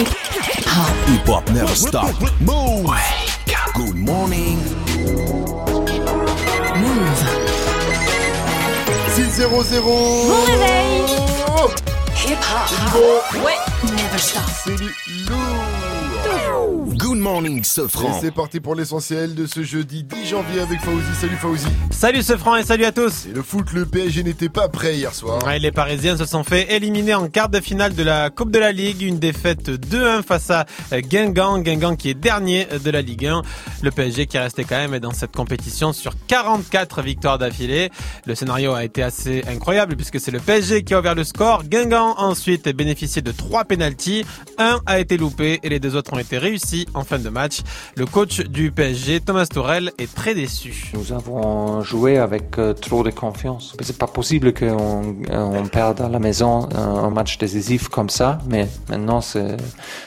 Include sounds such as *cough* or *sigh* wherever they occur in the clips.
Hip hop never stop. Move. Good morning. Move. 6 0 0 Bon réveil. Hip hop. Bon, Ouais. Never stop. c'est du lourd. Good morning, Et Sofran. c'est parti pour l'essentiel de ce jeudi 10 janvier avec Fauzi. Salut Fauzi. Salut ce franc et salut à tous Et le foot, le PSG n'était pas prêt hier soir. Ouais, Les Parisiens se sont fait éliminer en quart de finale de la Coupe de la Ligue, une défaite 2-1 face à Guingamp, Guingamp qui est dernier de la Ligue 1. Le PSG qui est resté quand même dans cette compétition sur 44 victoires d'affilée. Le scénario a été assez incroyable puisque c'est le PSG qui a ouvert le score. Guingamp ensuite a bénéficié de trois pénalties. Un a été loupé et les deux autres ont été réussis en fin de match. Le coach du PSG, Thomas Tourel, est très déçu. Nous avons joué avec euh, trop de confiance. C'est pas possible qu'on euh, on perde à la maison un, un match décisif comme ça, mais maintenant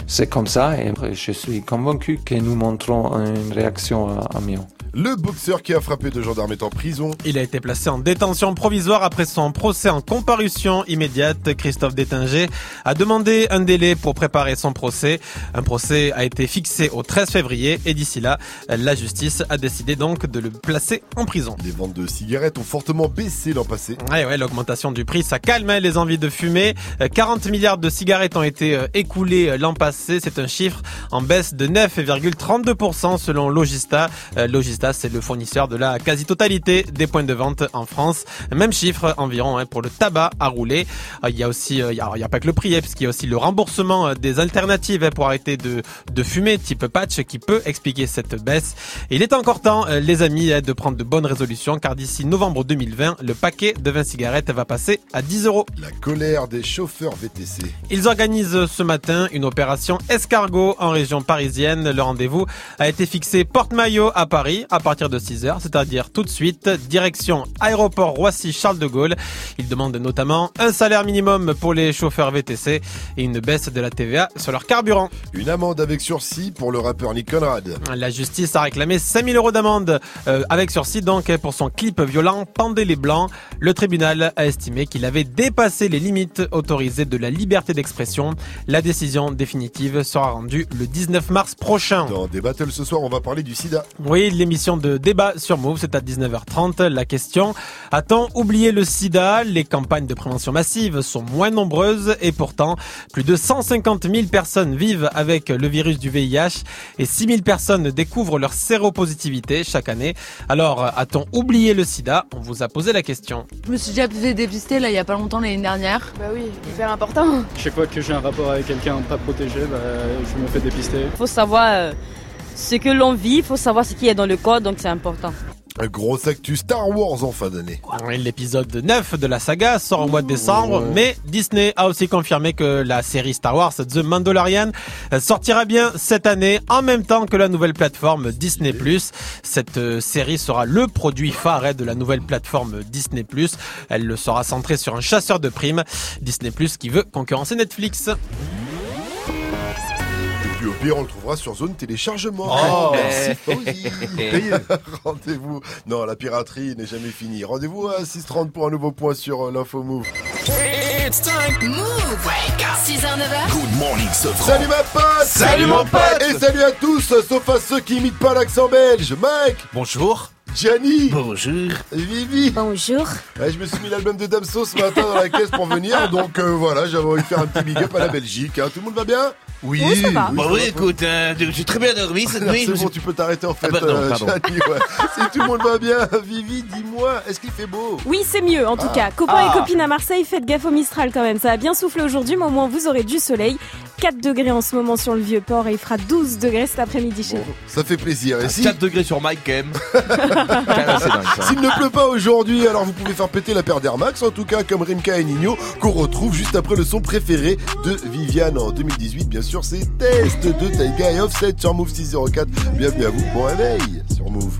c'est comme ça et je suis convaincu que nous montrons une réaction à, à mieux. Le boxeur qui a frappé deux gendarmes est en prison. Il a été placé en détention provisoire après son procès en comparution immédiate. Christophe Détinger a demandé un délai pour préparer son procès. Un procès a été fixé au 13 février et d'ici là, la justice a décidé donc de le placer en prison. Les ventes de cigarettes ont fortement baissé l'an passé. Ouais, ouais, l'augmentation du prix, ça calme hein, les envies de fumer. Euh, 40 milliards de cigarettes ont été euh, écoulées euh, l'an passé. C'est un chiffre en baisse de 9,32% selon Logista. Euh, Logista, c'est le fournisseur de la quasi-totalité des points de vente en France. Même chiffre environ hein, pour le tabac à rouler. Euh, Il y a aussi, euh, il y a, pas que le prix, hein, parce qu'il y a aussi le remboursement euh, des alternatives hein, pour arrêter de, de fumer, type patch, qui peut expliquer cette baisse. Et il est encore temps, euh, les amis, hein, de prendre de bonnes résolutions, car d'ici novembre 2020, le paquet de 20 cigarettes va passer à 10 euros. La colère des chauffeurs VTC. Ils organisent ce matin une opération escargot en région parisienne. Le rendez-vous a été fixé Porte-Maillot à Paris à partir de 6 heures, c'est-à-dire tout de suite, direction aéroport Roissy-Charles de Gaulle. Ils demandent notamment un salaire minimum pour les chauffeurs VTC et une baisse de la TVA sur leur carburant. Une amende avec sursis pour le rappeur Nick Conrad. La justice a réclamé 5000 euros d'amende euh, avec sursis donc pour son clip violent Pendez les Blancs. Le tribunal a estimé qu'il avait dépassé les limites autorisées de la liberté d'expression. La décision définitive sera rendue le 19 mars prochain. Dans des battles ce soir, on va parler du sida. Oui, l'émission de débat sur Move, c'est à 19h30. La question, a-t-on oublié le sida? Les campagnes de prévention massive sont moins nombreuses et pourtant, plus de 150 000 personnes vivent avec le virus du VIH et 6 000 personnes découvrent leur séropositivité chaque année. Alors, a-t-on oublié le sida? On vous a posé la question. Je me suis déjà fait dépister là il y a pas longtemps l'année dernière. Bah oui, hyper important. Chaque fois que j'ai un rapport avec quelqu'un pas protégé, bah, je me fais dépister. faut savoir euh, ce que l'on vit, il faut savoir ce qui est dans le corps, donc c'est important. Un gros actu Star Wars en fin d'année. Oui, L'épisode 9 de la saga sort au mois de décembre, mais Disney a aussi confirmé que la série Star Wars The Mandalorian sortira bien cette année en même temps que la nouvelle plateforme Disney+. Cette euh, série sera le produit phare de la nouvelle plateforme Disney+. Elle le sera centrée sur un chasseur de primes, Disney+, qui veut concurrencer Netflix. Et puis au pire, on le trouvera sur zone téléchargement. Oh. *laughs* Merci. *laughs* Rendez-vous. Non, la piraterie n'est jamais finie. Rendez-vous à 6h30 pour un nouveau point sur euh, l'info Move. It's time. Move. 6h, 9h. Good morning, Sofran. Salut ma pote Salut, mon pote. Et salut à tous, sauf à ceux qui imitent pas l'accent belge. Mike, Bonjour. Gianni, Bonjour. Vivi. Bonjour. Ouais, je me suis mis l'album de Damso ce matin dans la caisse pour venir, donc euh, voilà, j'avais envie de faire un petit big up à la Belgique. hein. Tout le monde va bien? Oui. Oui, ça va. Bah oui, écoute, euh, j'ai très bien dormi cette *laughs* nuit. C'est bon, tu peux t'arrêter en fait, Ah, pardon, euh, pardon. Gianni, ouais. Si tout le monde va bien, *laughs* Vivi, dis-moi, est-ce qu'il fait beau? Oui, c'est mieux en tout Ah. cas. Copains Ah. et copines à Marseille, faites gaffe au Mistral quand même. Ça a bien soufflé aujourd'hui, mais au moins vous aurez du soleil. 4 degrés en ce moment sur le vieux port et il fera 12 degrés cet après-midi chez Bon, vous. Ça fait plaisir. Et si, 4 degrés sur Mike quand même. *laughs* S'il ne pleut pas aujourd'hui, alors vous pouvez faire péter la paire d'Air Max, en tout cas comme Rimka et Nino, qu'on retrouve juste après le son préféré de Viviane en 2018. Bien sûr, c'est Test de Taiga et Offset sur Move 604. Bienvenue à vous, bon réveil sur Move.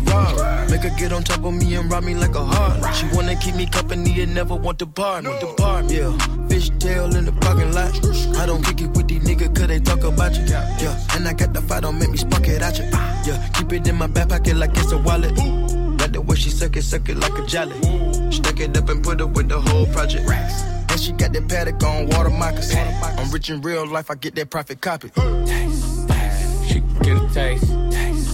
Ferrari. Make her get on top of me and ride me like a heart. She wanna keep me company and never want to bar. No. The bar, yeah. Fish tail in the parking lot. I don't kick it with these niggas cause they talk about you. Yeah, and I got the fight, don't make me spark it at you. Yeah, keep it in my back pocket like it's a wallet. Like the way she suck it, suck it like a jelly. Stack it up and put it with the whole project. And she got that paddock on water moccasins. I'm rich in real life, I get that profit copy. Taste, taste. She get a taste. taste, taste.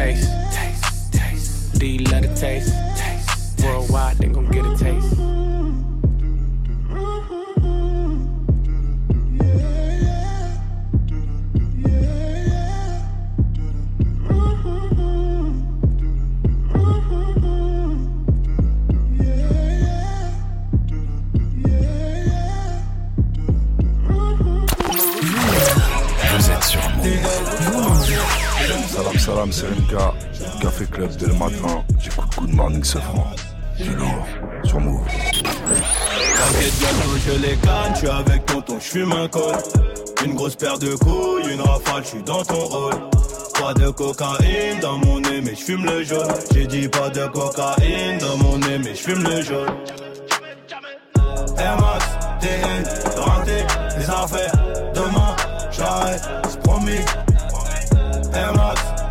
Taste. taste. taste. You love the taste? taste. Worldwide, they gon' get a taste. Salam Rimka, Café Club dès le matin. J'écoute Good Morning Sofran. Du lourd, sur Move. T'inquiète bientôt je les canne, suis avec tonton, je fume un col Une grosse paire de couilles, une rafale, je suis dans ton rôle Pas de cocaïne dans mon nez mais je fume le jaune J'ai dit pas de cocaïne dans mon nez mais je fume le jaune Air Max, TN, rentré, les affaires Demain, j'arrête, c'est promis Air Max,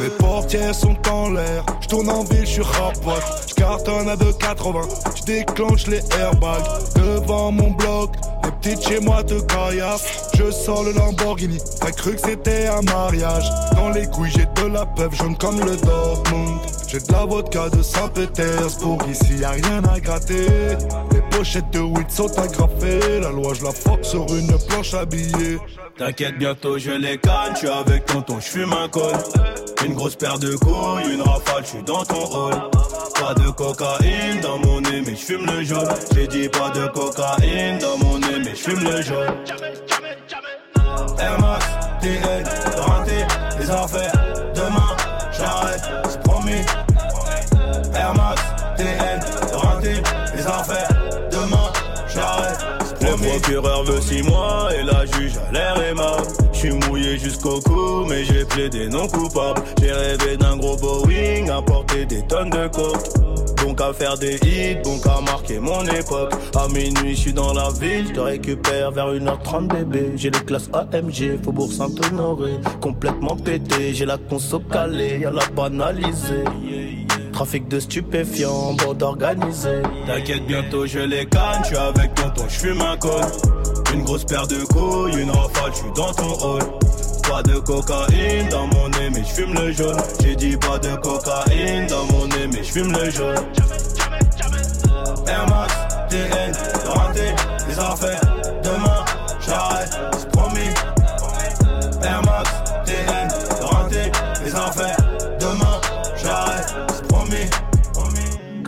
Mes portières sont en l'air, je tourne en ville, je suis rapote, je cartonne à 2,80, je déclenche les airbags. Devant mon bloc, les petites chez moi te caillassent, je sors le Lamborghini, t'as cru que c'était un mariage, dans les couilles j'ai de la peuple jaune comme le Dortmund, j'ai de la vodka de Saint-Pétersbourg, ici y a rien à gratter, les pochettes de weed sont agrafées, la loi je la sur une planche habillée. T'inquiète, bientôt je les canne, je suis avec tonton, je fume un col. Une grosse paire de couilles, une rafale, je suis dans ton rôle. Pas de cocaïne dans mon nez, mais je fume le jaune. J'ai dit pas de cocaïne dans mon nez, mais je fume le jaune. Air Max, TN, rentré, les affaires. Demain, j'arrête, c'est promis. Air Max, TN, rentré, les affaires. Demain, j'arrête, c'est promis. qui procureur veut six mois et la juge a l'air aimable. Suis mouillé jusqu'au cou, mais j'ai plaidé non coupable. J'ai rêvé d'un gros Boeing, apporter des tonnes de coke. Donc à faire des hits, donc à marquer mon époque. À minuit, je suis dans la ville, je te récupère vers 1h30 bébé. J'ai les classes AMG, Faubourg Saint-Honoré. Complètement pété, j'ai la conso calée, y'a la banalisée. Trafic de stupéfiants, bande organisée. T'inquiète, bientôt je les canne. Je suis avec tonton, je fume un col. Une grosse paire de couilles, une rafale, je suis dans ton hall. Pas de cocaïne dans mon nez, mais je fume le jaune. J'ai dit pas de cocaïne dans mon nez, mais je fume le jaune. Air Max, TN, les affaires.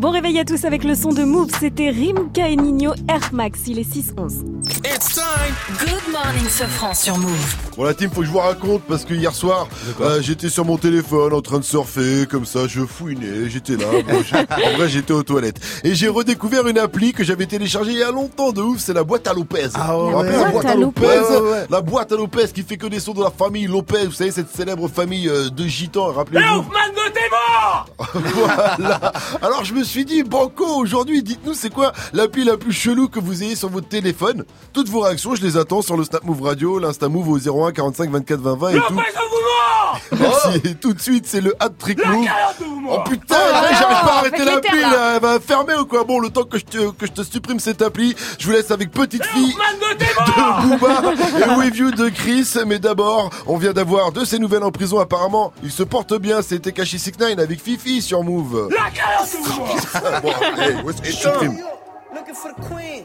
Bon réveil à tous avec le son de Move, c'était Rimka et Nino Air Max, il est 6-11. It's time. Good morning, Sofran sur Move. Bon la team, faut que je vous raconte parce que hier soir, euh, j'étais sur mon téléphone en train de surfer, comme ça, je fouinais, j'étais là. Bon, *laughs* en vrai, j'étais aux toilettes et j'ai redécouvert une appli que j'avais téléchargée il y a longtemps de ouf. C'est la boîte à Lopez. Ah rappelez la boîte à Lopez, la boîte à Lopez qui fait que des sons de la famille Lopez. Vous savez cette célèbre famille euh, de gitans. Rappelez-vous. *laughs* voilà. Alors je me suis dit, Banco, aujourd'hui, dites-nous c'est quoi l'appli la plus chelou que vous ayez sur votre téléphone? Toutes vos réactions, je les attends sur le Snap Move Radio, l'Insta Move au 01 45 24 20 20 et tout. *laughs* Merci. Et tout de suite, c'est le hat trick move. Oh putain, Oh là, là j'arrive pas à arrêter l'éther, là. Elle va fermer ou quoi? Bon, le temps que je te, que je te supprime cette appli, je vous laisse avec Petite Fille de Booba et With You de Chris. Mais d'abord, on vient d'avoir de ces nouvelles en prison apparemment. Il se porte bien, c'était Kashi 69 avec Fifi sur Move. bon, allez, où est-ce que je supprime Looking for the queen.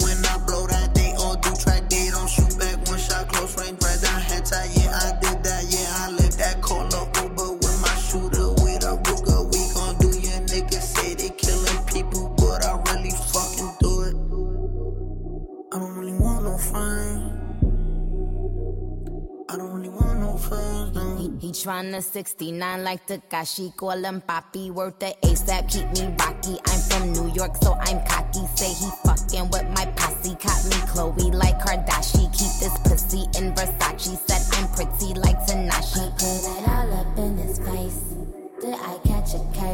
He, tryna 69 like Takashi, call him Papi, worth the ASAP, keep me rocky. I'm from New York, so I'm cocky. Say he fucking with my posse, caught me Chloe like Kardashian. Keep this pussy in Versace, said I'm pretty like Tanashi. Put it all up in his face. Did I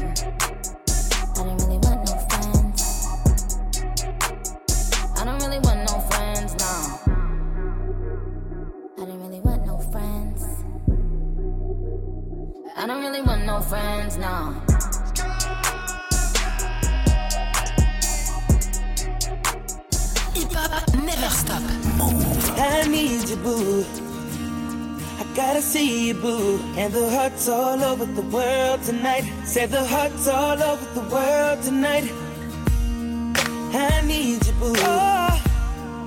I don't really want no friends. I don't really want no friends, no. I don't really want no friends. I don't really want no friends, no. Hip hop never stop. I need you, boo. I gotta see you, boo. And the hearts all over the world tonight. Said the hearts all over the world tonight. I need you, boo. Oh,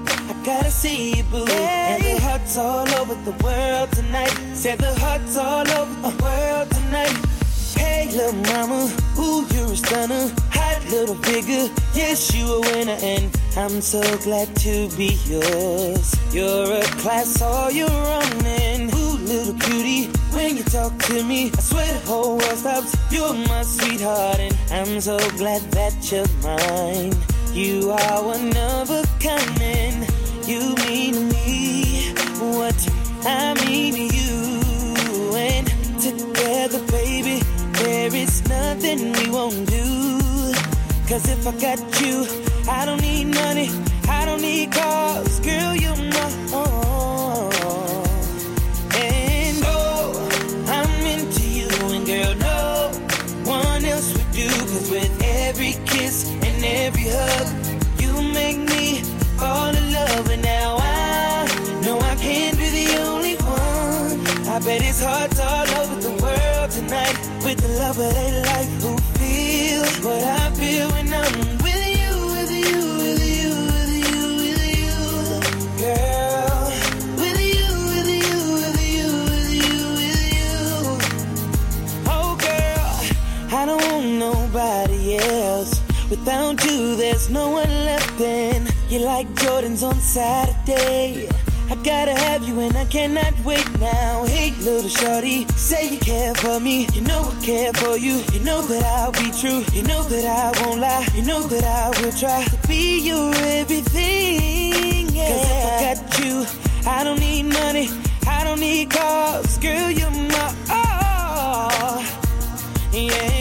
I gotta see you, boo. And the hearts all over the world tonight. Said the hearts all over the world tonight. Hey, little mama, ooh, you're a stunner. Hot little figure, yes, you a winner, and I'm so glad to be yours. You're a class all you're and ooh, little cutie, when you talk to me, I swear the whole world stops. You're my sweetheart, and I'm so glad that you're mine. You are one of a kind, and you mean me what I mean to you, and together, baby. There is nothing we won't do. Cause if I got you, I don't need money, I don't need cars, girl, you know. And oh, I'm into you, and girl, no one else would do. Cause with every kiss and every hug, with the love of life who feel what I feel when I'm with you, with you, with you, with you, with you, girl. With you, with you, with you, with you, with you. Oh, girl, I don't want nobody else. Without you, there's no one left. And You're like Jordans on Saturday. I gotta have you and I cannot wait now. Hey, little shorty, say you care for me. You know I care for you. You know that I'll be true. You know that I won't lie. You know that I will try to be your everything. Yeah. Cause if I got you, I don't need money. I don't need cars. Girl, you're my all. Yeah.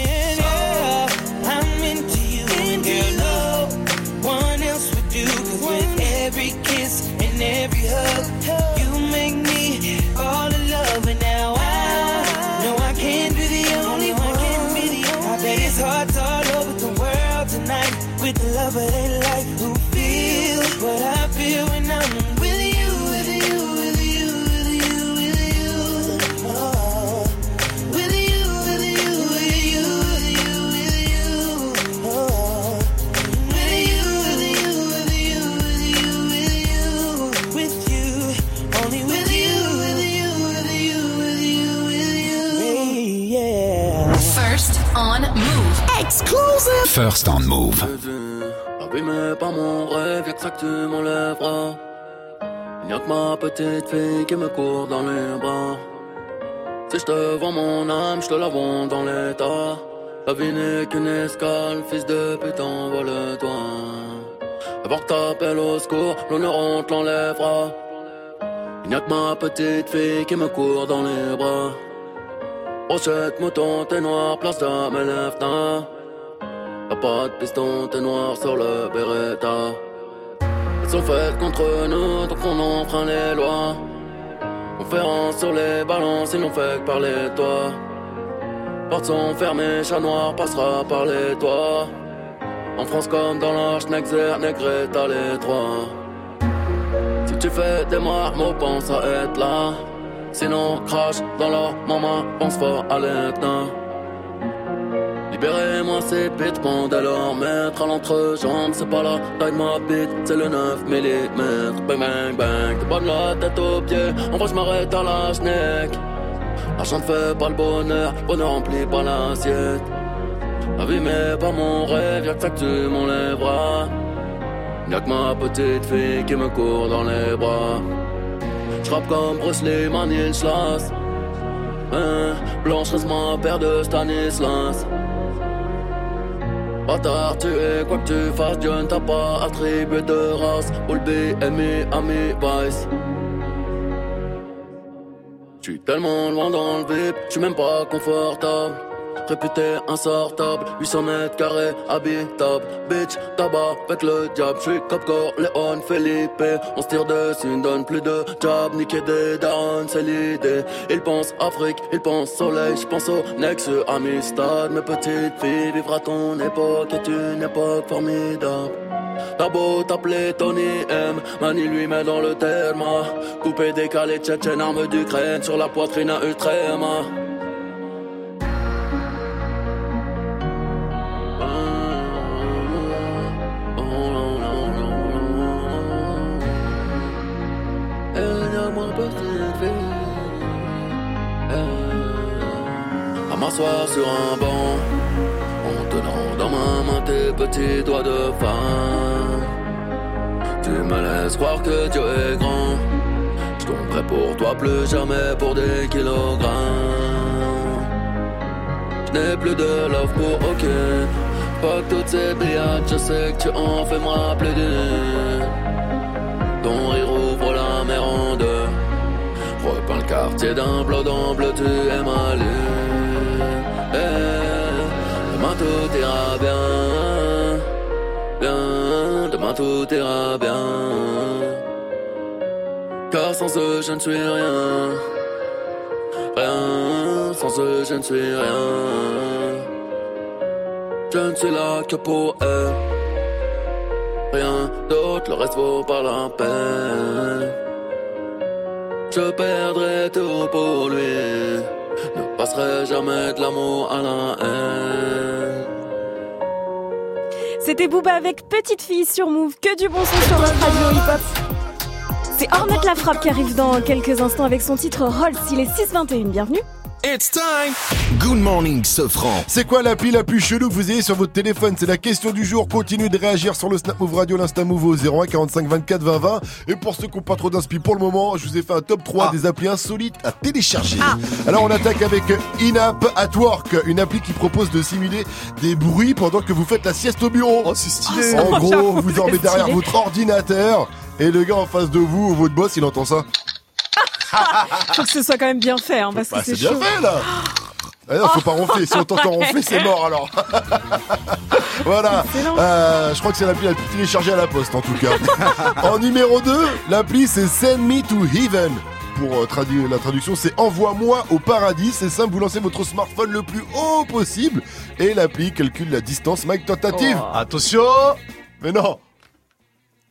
First on Move. Abîmé par mon rêve, y'a que ça que tu m'enlèveras. Y'a que ma petite fille qui me court dans les bras. Si je te vends mon âme, je te la vends dans l'état. La vie n'est qu'une escale, fils de pute, envole-toi. Avant que t'appelles au secours, l'honneur on te l'enlèvera. Y'a que ma petite fille qui me court dans les bras. Brochette, mouton, t'es noir, place de mes lèvres, Y'a pas de piston, t'es noir sur le Beretta. Elles sont faites contre nous, donc on enfreint les lois. Conférence sur les balances, ils n'ont fait que parler toi. Portes sont fermées, chat noir passera par les toits. En France comme dans l'Arche, Nexer, Negreta, les trois. Si tu fais des marmots, pense à être là. Sinon, crache dans leur maman, pense fort à l'Etna. Libérez-moi ces bits, pendant leur mettre à l'entrejambe. C'est pas la taille de ma bite, c'est le 9 mm. Bang bang bang, t'es pas de la tête aux pieds. En vrai, je m'arrête à la schneck. L'argent ne fait pas le bonheur, bonheur remplit pas l'assiette. La vie mais pas mon rêve, y'a que ça que tu m'enlèveras. Y'a que ma petite fille qui me court dans les bras. J'rappe comme Bruce Lee, Stanislas. Hein, Blanche reste ma paire de Stanislas. Bâtard, tu es quoi que tu fasses, Dieu ne t'a pas attribué de race. All BMI, Ami, Vice. J'suis tellement loin dans le vip, j'suis même pas confortable. Réputé insortable. 800 mètres carrés, habitable. Bitch, tabac, faites le diable. J'suis Copcore, Léon, Felipe. On se tire dessus, donne plus de job. Niquer des darons, c'est l'idée. Ils pensent Afrique, ils pensent soleil. J'pense au Nexus, Amistad. Mes petites filles, vivre à ton époque est une époque formidable. T'as beau t'appeler Tony M, Mani lui met dans le terme. Coupé, décalé, tchétchène, arme d'Ukraine sur la poitrine à Utrema. M'asseoir sur un banc, en tenant dans ma main tes petits doigts de femme. Tu me laisses croire que Dieu est grand. Je tomberai pour toi plus jamais pour des kilogrammes. Je n'ai plus de love pour aucune. Fuck toutes ces brillades, je sais que tu en fais me rappeler d'une. Ton rire ouvre la mer en deux. Repeins le quartier d'un bleu en bleu, tu es ma lune. Eh, demain tout ira bien. Bien, demain tout ira bien. Car sans eux, je ne suis rien. Rien, sans eux, je ne suis rien. Je ne suis là que pour elle. Rien d'autre, le reste vaut pas la peine. Je perdrai tout pour lui. Ne passerai jamais de l'amour à la haine. C'était Booba avec Petite Fille sur Move. Que du bon son sur notre radio hip-hop. C'est Ornette la frappe qui arrive dans quelques instants avec son titre Rolls. Il est 621. Bienvenue. It's time. Good morning, Sofran. C'est quoi l'appli la plus chelou que vous ayez sur votre téléphone? C'est la question du jour. Continuez de réagir sur le Snap Move Radio, l'Insta Move au 01 45 24 20 20. Et pour ceux qui n'ont pas trop d'inspi pour le moment, je vous ai fait un top 3 des applis insolites à télécharger. Alors on attaque avec Inap at Work, une appli qui propose de simuler des bruits pendant que vous faites la sieste au bureau. Oh, c'est stylé. En gros, J'avoue, vous dormez derrière votre ordinateur et le gars en face de vous ou votre boss, il entend ça. Faut que ce soit quand même bien fait, hein, parce que Bah, c'est c'est bien chaud. fait là ah non, faut pas ronfler. Si on t'entend ronfler, c'est mort alors. *laughs* voilà. Euh, je crois que c'est l'appli la plus téléchargée à la poste en tout cas. *laughs* en numéro 2, l'appli c'est Send Me to Heaven. Pour euh, traduire la traduction, c'est Envoie-moi au paradis. C'est simple, vous lancez votre smartphone le plus haut possible et l'appli calcule la distance. Mike, tentative. Attention Mais non.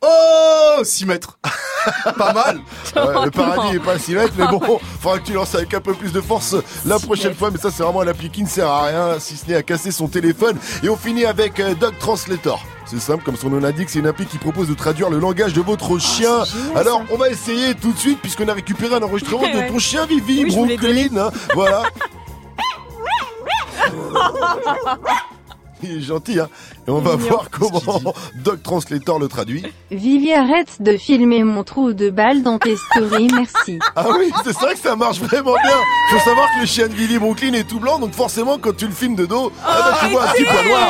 Oh 6 mètres *laughs* Pas mal *laughs* Ouais, le paradis est pas à 6 mètres, mais bon, faudra que tu lances avec un peu plus de force la prochaine fois. Mais ça, c'est vraiment un appli qui ne sert à rien, si ce n'est à casser son téléphone. Et on finit avec euh, Dog Translator. C'est simple, comme son nom l'indique, c'est une appli qui propose de traduire le langage de votre chien. génial, Alors, on va essayer tout de suite, puisqu'on a récupéré un enregistrement Ouais. de ton chien Vivi, Oui, Brooklyn. hein. voilà. *laughs* Il est gentil, hein. Et on va Mignon. voir comment *laughs* Dog Translator le traduit. Vivi arrête de filmer mon trou de balle dans tes stories, merci. *laughs* Ah oui, c'est vrai que ça marche vraiment bien. Faut savoir que le chien de Vivi Brooklyn est tout blanc, donc forcément quand tu le filmes de dos, ah bah, tu vois un petit point noir.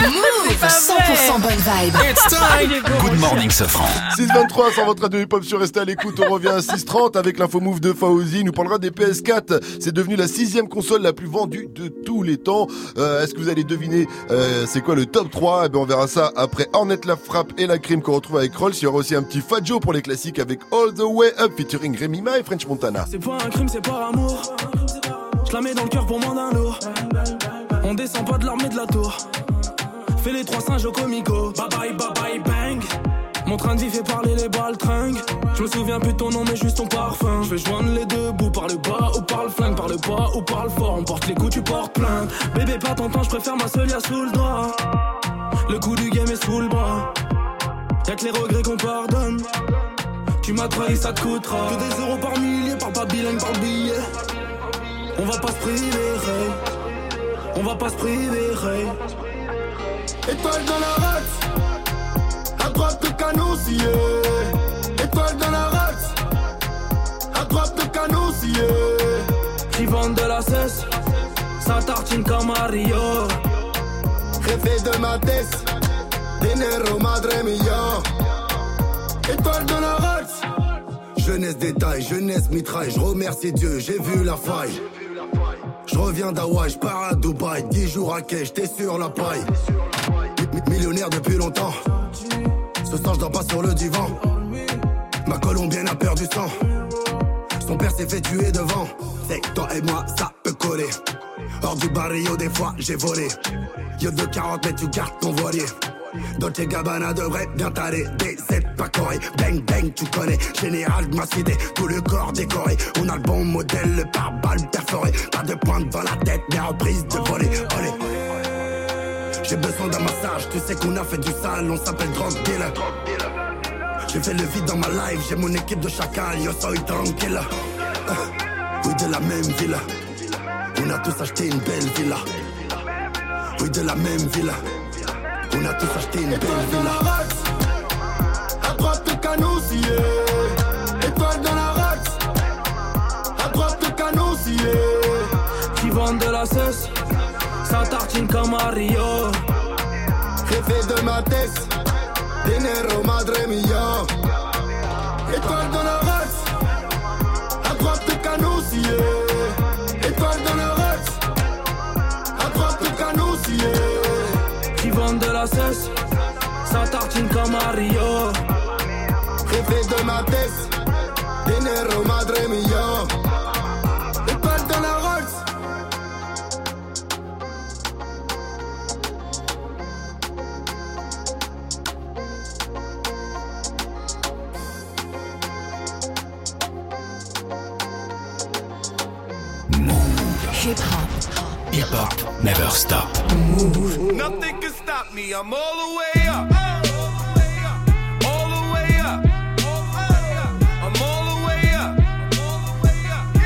Move 100% bonne vibe. It's time. Good morning, Sofran. 623 sur votre radio hip-hop sur Restez à l'écoute, on revient à 630 avec l'info move de Fauzi, il nous parlera des PS4, c'est devenu la sixième console la plus vendue de tous les temps. Euh, Est-ce que vous allez deviner euh, c'est quoi le top 3 Eh ben on verra ça après Hornet la frappe et la crime qu'on retrouve avec Rolls. Il y aura aussi un petit Fadjo pour les classiques avec All the Way Up featuring Rémi Ma et French Montana. C'est pas un crime, c'est par amour. Je la mets dans le cœur pour moins d'un. On descend pas de l'armée de la tour. Fais les trois singes au comico. Bye bye, bye bye, bang. Mon train de vie fait parler les balles tringues. Je me souviens plus ton nom, mais juste ton parfum. Je vais joindre les deux bouts par le bas ou par le flingue, par le bas ou par le fort. On porte les coups, tu portes plainte. Bébé, pas ton temps, je préfère ma seule sous le doigt. Le coup du game est sous le bras. Y'a que les regrets qu'on pardonne. Tu m'as trahi, ça te coûtera. Que des euros par millier, par pas bilingue, par billet. On va pas se priver. On va pas se priver. Étoile dans la race, à droite de canousier. Étoile dans la race, à droite de canousier. Qui vendent de la cesse, ça tartine comme Mario. Jefe de ma tête, dinero madre mia. Étoile dans la race, jeunesse détail, jeunesse mitraille. Je remercie Dieu, j'ai vu la faille. Je reviens d'Hawaï, je pars à Dubaï, 10 jours à quai, j'étais sur la paille. Mi- mi- Millionnaire depuis longtemps. Ce soir, je dors pas sur le divan. Ma colombienne a perdu sang. Son père s'est fait tuer devant. C'est toi et moi, ça peut coller. Hors du barrio, des fois, j'ai volé. Yo de 40 mais tu gardes ton voilier. Dolce Gabbana devrait bien t'aller. D7 pas coré. Bang bang, tu connais. Général de ma cité, tout le corps décoré. On a le bon modèle, le pare-balles perforé. Pas de pointe dans la tête, mais reprise de voler. Olé. J'ai besoin d'un massage, tu sais qu'on a fait du sale, on s'appelle drug dealer. J'ai fait le vide dans ma life, j'ai mon équipe de chacal, yo soy tranquille. Oui, de la même villa. On a tous acheté une belle villa. Oui, de la même villa. On a tous acheté une belle villa. À droite le canon Étoile dans la race À droite le canon Qui vend de la cesse, ça tartine comme à Rio. Jefe de ma tête Dinero madre mia Étoile dans la race À droite le canon scié Étoile dans la race À droite le canon scié Qui vend de la cesse, ça tartine comme à Rio. De ma tête Dinero madre mia Hip hop. Hip hop never stop. Nothing can stop me. I'm all the way up. All the way up. I'm all the way up.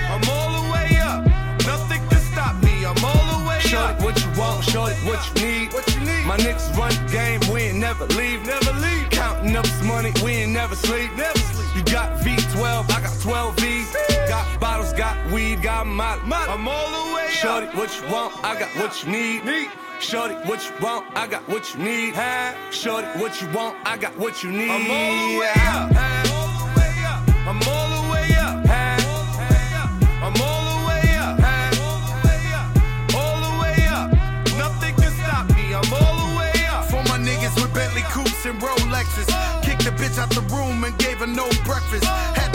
I'm all the way up. Nothing can stop me. I'm all the way up. Shorty, what you want, shorty, what you need. What you need? My niggas run the game, we ain't never leave. Never leave. Counting up this money, we ain't never sleep. Never sleep. You got V12, I got 12 V's. Got bottles, got weed, got molly. I'm all the way Shorty, up. what you want, I got what you need. Need. Shorty, what you want, I got what you need. Shorty, what you want, I got what you need. I'm all the way up. I'm all the way up. I'm all the way up. All the way up. Nothing can stop me. I'm all the way up. For my niggas with Bentley coupes and Rolexes. Kicked the bitch out the room and gave her no breakfast. Had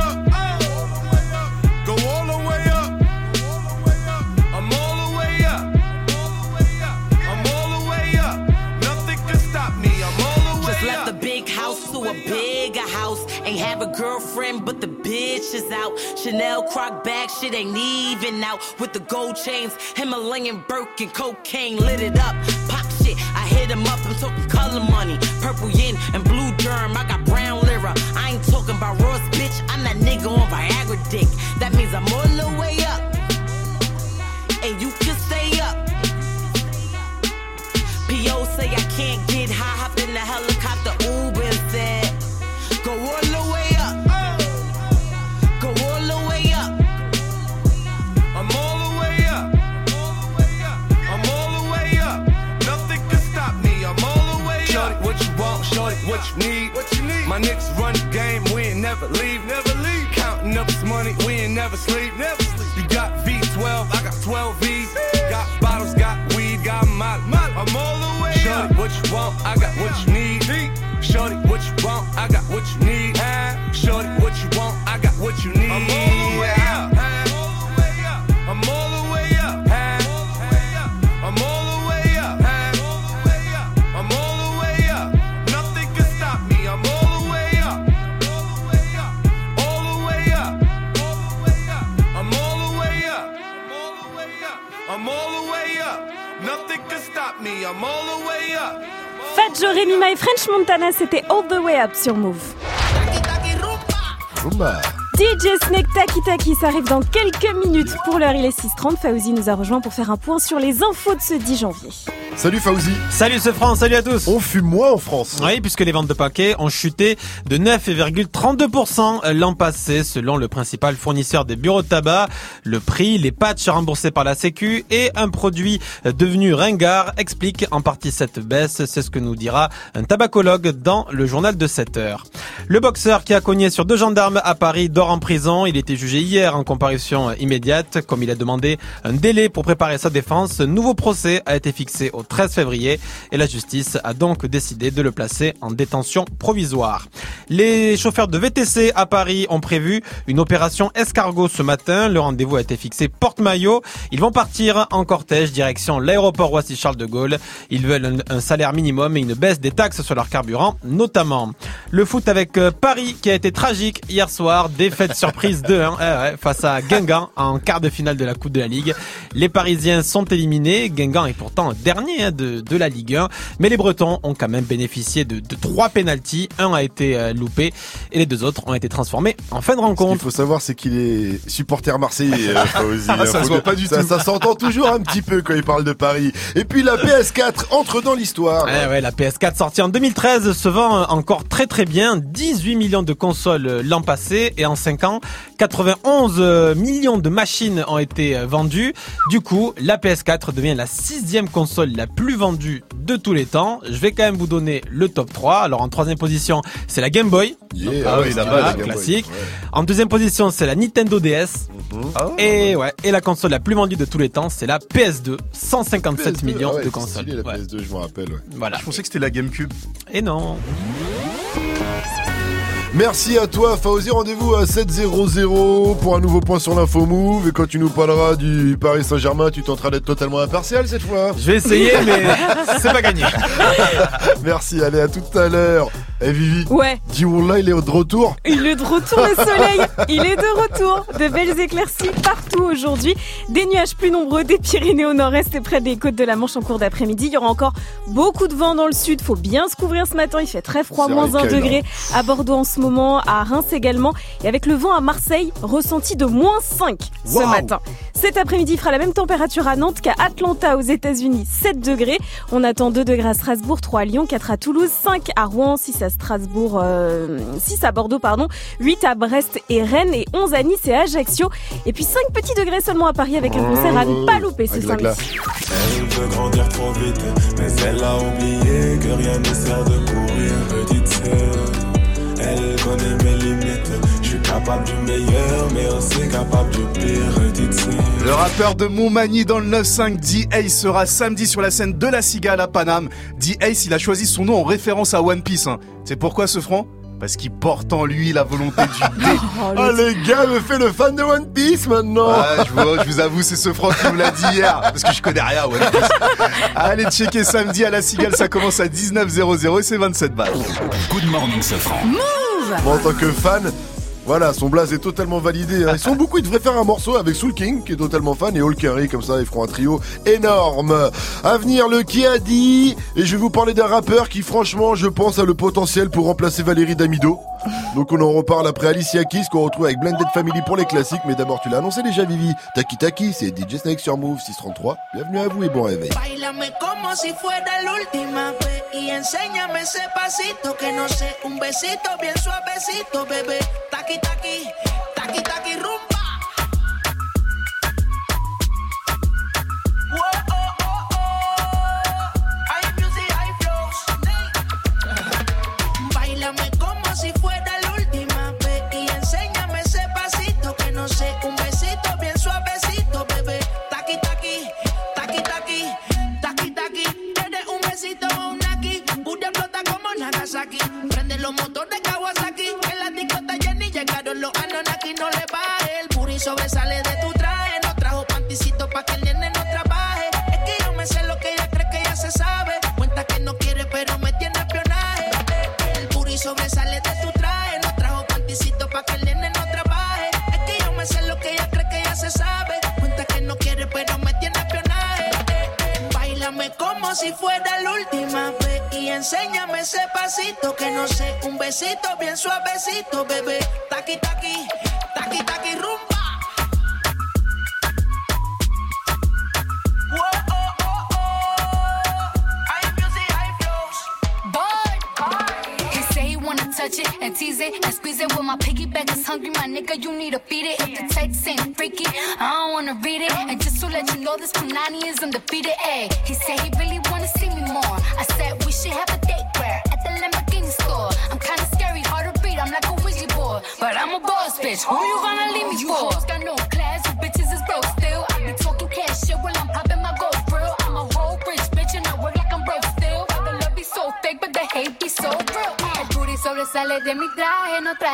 Have a girlfriend, but the bitch is out. Chanel croc bag, shit ain't even out. With the gold chains, Himalayan Birkin, cocaine lit it up. Pop shit, I hit him up. I'm talking color money, purple yin and blue germ. I got brown lira. I ain't talking about Ross, niggas run the game, we ain't never leave. Never leave. Counting up this money, we ain't never sleep. Never sleep. Ma et French Montana, c'était All the Way Up sur Move. Rumba. DJ Snake Taki Taki, ça arrive dans quelques minutes. Pour l'heure, il est 6h30. Fauzi nous a rejoint pour faire un point sur les infos de ce 10 janvier. Salut Fauzi. Salut ce France, salut à tous. On fume moins en France. Oui, puisque les ventes de paquets ont chuté de 9,32% l'an passé, selon le principal fournisseur des bureaux de tabac. Le prix, les patchs remboursés par la Sécu et un produit devenu ringard expliquent en partie cette baisse. C'est ce que nous dira un tabacologue dans le journal de 7 heures. Le boxeur qui a cogné sur deux gendarmes à Paris dort en prison. Il était jugé hier en comparution immédiate. Comme il a demandé un délai pour préparer sa défense, un nouveau procès a été fixé au 13 février et la justice a donc décidé de le placer en détention provisoire. Les chauffeurs de VTC à Paris ont prévu une opération escargot ce matin. Le rendez-vous a été fixé porte-maillot. Ils vont partir en cortège direction l'aéroport Roissy-Charles de Gaulle. Ils veulent un, salaire minimum et une baisse des taxes sur leur carburant notamment. Le foot avec euh, Paris qui a été tragique hier soir. Défaite surprise *laughs* 2-1 eh face à Guingamp en quart de finale de la Coupe de la Ligue. Les Parisiens sont éliminés. Guingamp est pourtant dernier hein, de, de la Ligue 1. Mais les Bretons ont quand même bénéficié de, de trois pénalties. Un a été euh, loupé et les deux autres ont été transformés en fin de rencontre. Ce qu'il faut savoir, c'est qu'il est supporter marseillais. *laughs* Euh, ah, ça se voit pas du ça, tout. Ça s'entend toujours un petit peu quand il parle de Paris. Et puis la PS4 entre dans l'histoire. Ouais, ouais, la PS4 sortie en 2013 se vend encore très très bien. 18 millions de consoles euh, l'an passé et en 5 ans, 91 millions de machines ont été vendues. Du coup, la PS4 devient la sixième console la plus vendue de tous les temps. Je vais quand même vous donner le top 3. Alors en troisième position, c'est la Game Boy. ah oui, la base, classique. En deuxième position, c'est la Nintendo DS. Mhm. Et ouais, et la console la plus vendue de tous les temps, c'est la PS2, 157 PS2, millions ah ouais, de consoles. stylé, la Ouais. PS2, je me rappelle. ouais. Voilà. Je pensais que c'était la GameCube. Et non. Merci à toi, Fauzi. Rendez-vous à 7.00 pour un nouveau point sur l'info move. Et quand tu nous parleras du Paris Saint-Germain, tu tenteras d'être totalement impartial cette fois. Je vais essayer, mais *laughs* c'est pas gagné. *laughs* Merci, allez, à tout à l'heure. Eh Vivi, Ouais. dis là, il est de retour. Il est de retour le soleil, il est de retour. De belles éclaircies partout aujourd'hui. Des nuages plus nombreux des Pyrénées au nord-est et près des côtes de la Manche en cours d'après-midi. Il y aura encore beaucoup de vent dans le sud. Faut bien se couvrir ce matin. Il fait très froid, moins vrai 1 qu'elle, degré à Bordeaux en ce moment, à Reims également. Et avec le vent à Marseille, ressenti de moins 5 ce matin. Cet après-midi il fera la même température à Nantes qu'à Atlanta aux États-Unis, 7 degrés. On attend 2 degrés à Strasbourg, 3 à Lyon, 4 à Toulouse, 5 à Rouen, 6 à Strasbourg, euh, 6 à Bordeaux, pardon, 8 à Brest et Rennes et 11 à Nice et Ajaccio. Et puis 5 petits degrés seulement à Paris avec un concert à ne pas louper ce samedi. Elle veut grandir trop vite, mais elle a oublié que rien ne sert de courir, petite sœur. Elle connaît mes limites, je suis capable du meilleur, mais aussi capable du pire. Le rappeur de Montmagny dans le 9-5, D-Ace, sera samedi sur la scène de la Cigale à Paname. D-Ace, il a choisi son nom en référence à One Piece. hein. C'est pourquoi ce franc? Parce qu'il porte en lui la volonté du *laughs* dé. Ah les gars, me fait le fan de One Piece maintenant. Ah, je, vous, je vous avoue, c'est ce franc qui me l'a dit hier, parce que je connais rien à One Piece. *laughs* Allez checker samedi à la Cigale, ça commence à 19.00 et c'est 27 balles. Good morning, ce franc. Moi, en tant que fan, voilà, son blaze est totalement validé. hein. Ils sont beaucoup, ils devraient faire un morceau avec Soul King, qui est totalement fan, et All Curry, comme ça, ils feront un trio énorme. À venir, le qui a dit, et je vais vous parler d'un rappeur qui, franchement, je pense, a le potentiel pour remplacer Valérie Damido. Donc on en reparle après Alicia Keys, qu'on retrouve avec Blended Family pour les classiques, mais d'abord, tu l'as annoncé déjà, Vivi. Taki Taki, c'est DJ Snake sur Move 633. Bienvenue à vous et bon réveil. Taqui taqui, taqui taqui rumba.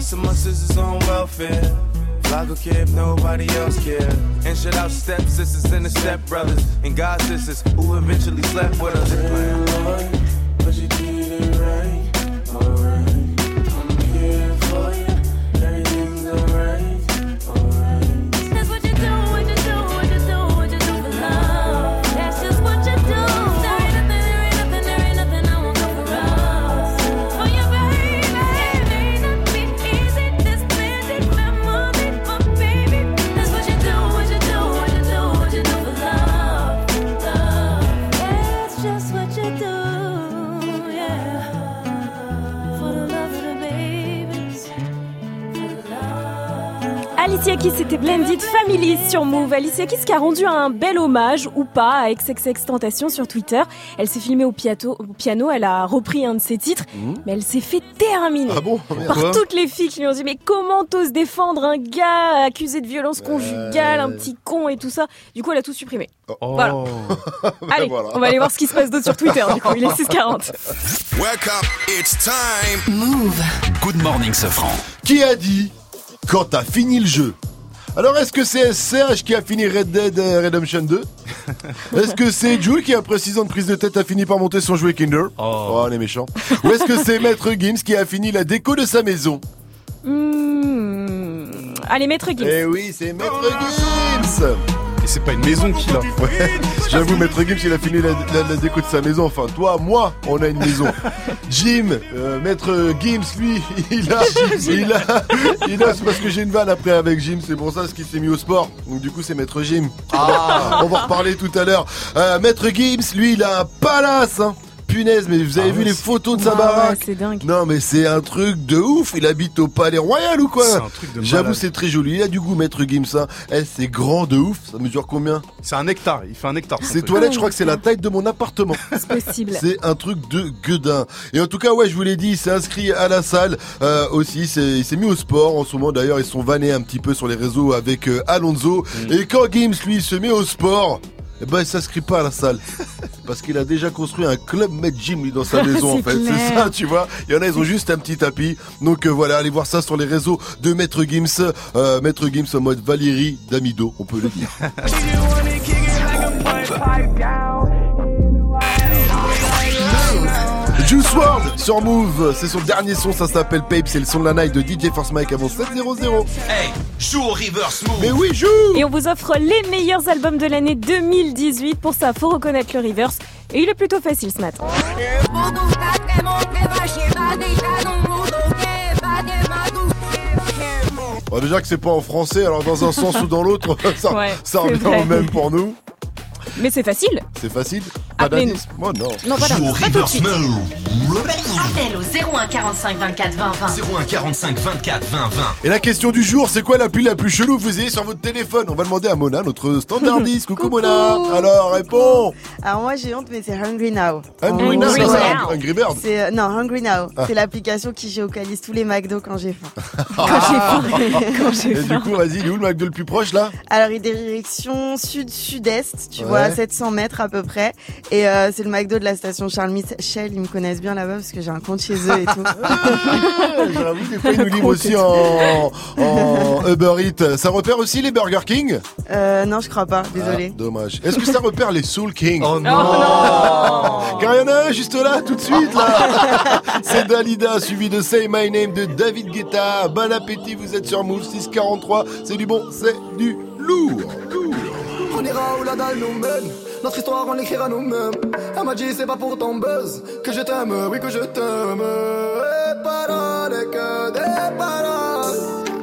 Most of my sisters on welfare. Lago a if nobody else care. And shout out step sisters and the step brothers. And God sisters who eventually slept with us. Dear Lord, Keys, c'était Blended Family sur Move. Alicia Keys qui a rendu un bel hommage ou pas à XXX Tentation sur Twitter. Elle s'est filmée au, piato- au piano, elle a repris un de ses titres, mais elle s'est fait terminer Ah bon Merde. par toutes les filles qui lui ont dit mais comment t'oses défendre un gars accusé de violence conjugale, un petit con et tout ça. Du coup, elle a tout supprimé. *laughs* Voilà. Allez, voilà. on va aller voir ce qui se passe d'autre sur Twitter. Du coup, il est 6h40. Wake up, it's time. Move. Good morning, Sofran. Qui a dit quand t'as fini le jeu alors est-ce que c'est Serge qui a fini Red Dead euh, Redemption 2 *laughs* Est-ce que c'est Jules qui après 6 ans de prise de tête a fini par monter son jouet Kinder Oh, on est méchant. Ou est-ce que c'est Maître Gims qui a fini la déco de sa maison Hmm. Allez, Maître Gims. Eh oui, c'est Maître Gims Et c'est pas une maison qu'il a. Ouais, *laughs* j'avoue, Maître Gims, il a fini la, la- la déco de sa maison. Enfin, toi, moi, on a une maison. *laughs* Jim, euh, Maître Gims, lui, *laughs* il a, il a, il a, c'est parce que j'ai une vanne après avec Jim, c'est pour ça ce qu'il s'est mis au sport. Donc du coup, c'est Maître Jim. Ah, on va en reparler tout à l'heure. Euh, Maître Gims, lui, il a un palace, hein. Punaise, mais vous avez Ah vu ouais, les photos de sa Ouais, baraque ouais, c'est dingue. Non, mais c'est un truc de ouf. Il habite au Palais Royal ou quoi J'avoue, c'est très joli. Il a du goût, Maître Gims. Hein. Eh, c'est grand de ouf. Ça mesure combien C'est un hectare, il fait un hectare. truc. toilettes, je crois que c'est la taille de mon appartement. *laughs* C'est possible. C'est un truc de gueudin. Et en tout cas, ouais, je vous l'ai dit, il s'est inscrit à la salle euh, aussi. Il s'est mis au sport. En ce moment, d'ailleurs, ils sont vannés un petit peu sur les réseaux avec euh, Alonso. Mm. Et quand Gims, lui, se met au sport, eh ben, il s'inscrit pas à la salle. Parce qu'il a déjà construit un club Med Gym, lui, dans sa *laughs* maison, en fait. C'est ça, tu vois. Il y en a, ils ont juste un petit tapis. Donc, euh, voilà, allez voir ça sur les réseaux de Maître Gims. Euh, Maître Gims en mode Valérie Damido, on peut le dire. *laughs* Juice WRLD sur Move, c'est son dernier son, ça s'appelle Pape, c'est le son de la night de DJ Force Mike avant 7.00. Hey, joue au reverse move. Mais oui, joue Et on vous offre les meilleurs albums de l'année 2018. Pour ça, faut reconnaître le reverse. Et il est plutôt facile ce matin. Bon, déjà que c'est pas en français, alors dans un sens *laughs* ou dans l'autre, *laughs* ça, Ouais, ça revient au même pour nous. Mais c'est facile. C'est facile Pas Appelez-nous. d'indice Moi non. Non, pas Joue au d'indice, pas tout de reverse suite. move. Appel au 01 45 24 20 20. 01 45 24 20 20. Et la question du jour, c'est quoi l'appli la plus chelou que vous ayez sur votre téléphone? On va demander à Mona, notre standardiste. *laughs* Coucou, Mona Alors, réponds Alors moi j'ai honte mais c'est Hungry Now. Hungry Now, Ouais. c'est ça, Hungry Bird C'est euh, non Hungry Now. Ah. C'est l'application qui géocalise tous les McDo quand j'ai faim. *laughs* Quand j'ai faim. *laughs* Quand j'ai Et faim. du coup, vas-y, il est où le McDo le plus proche là? Alors il est direction sud-sud-est, tu Ouais. vois, à 700 mètres à peu près. Et euh, c'est le McDo de la station Charles Michel. Ils me connaissent bien là-bas parce que j'ai un compte chez eux et tout. *laughs* J'avoue, des fois, ils nous *laughs* livrent aussi en, en Uber Eats. Ça repère aussi les Burger King? Euh, non, je crois pas. Désolé. Ah, dommage. Est-ce que ça repère les Soul King Oh non. non Car il y en a un juste là, tout de suite là *laughs* C'est Dalida, suivi de Say My Name de David Guetta. Bon appétit, vous êtes sur Move 643. C'est du bon, c'est du lourd. On ira où la dalle nous mène. Notre histoire, on l'écrira nous-mêmes. Elle m'a dit, c'est pas pour ton buzz que je t'aime, oui, que je t'aime. Et paroles, et que des paroles.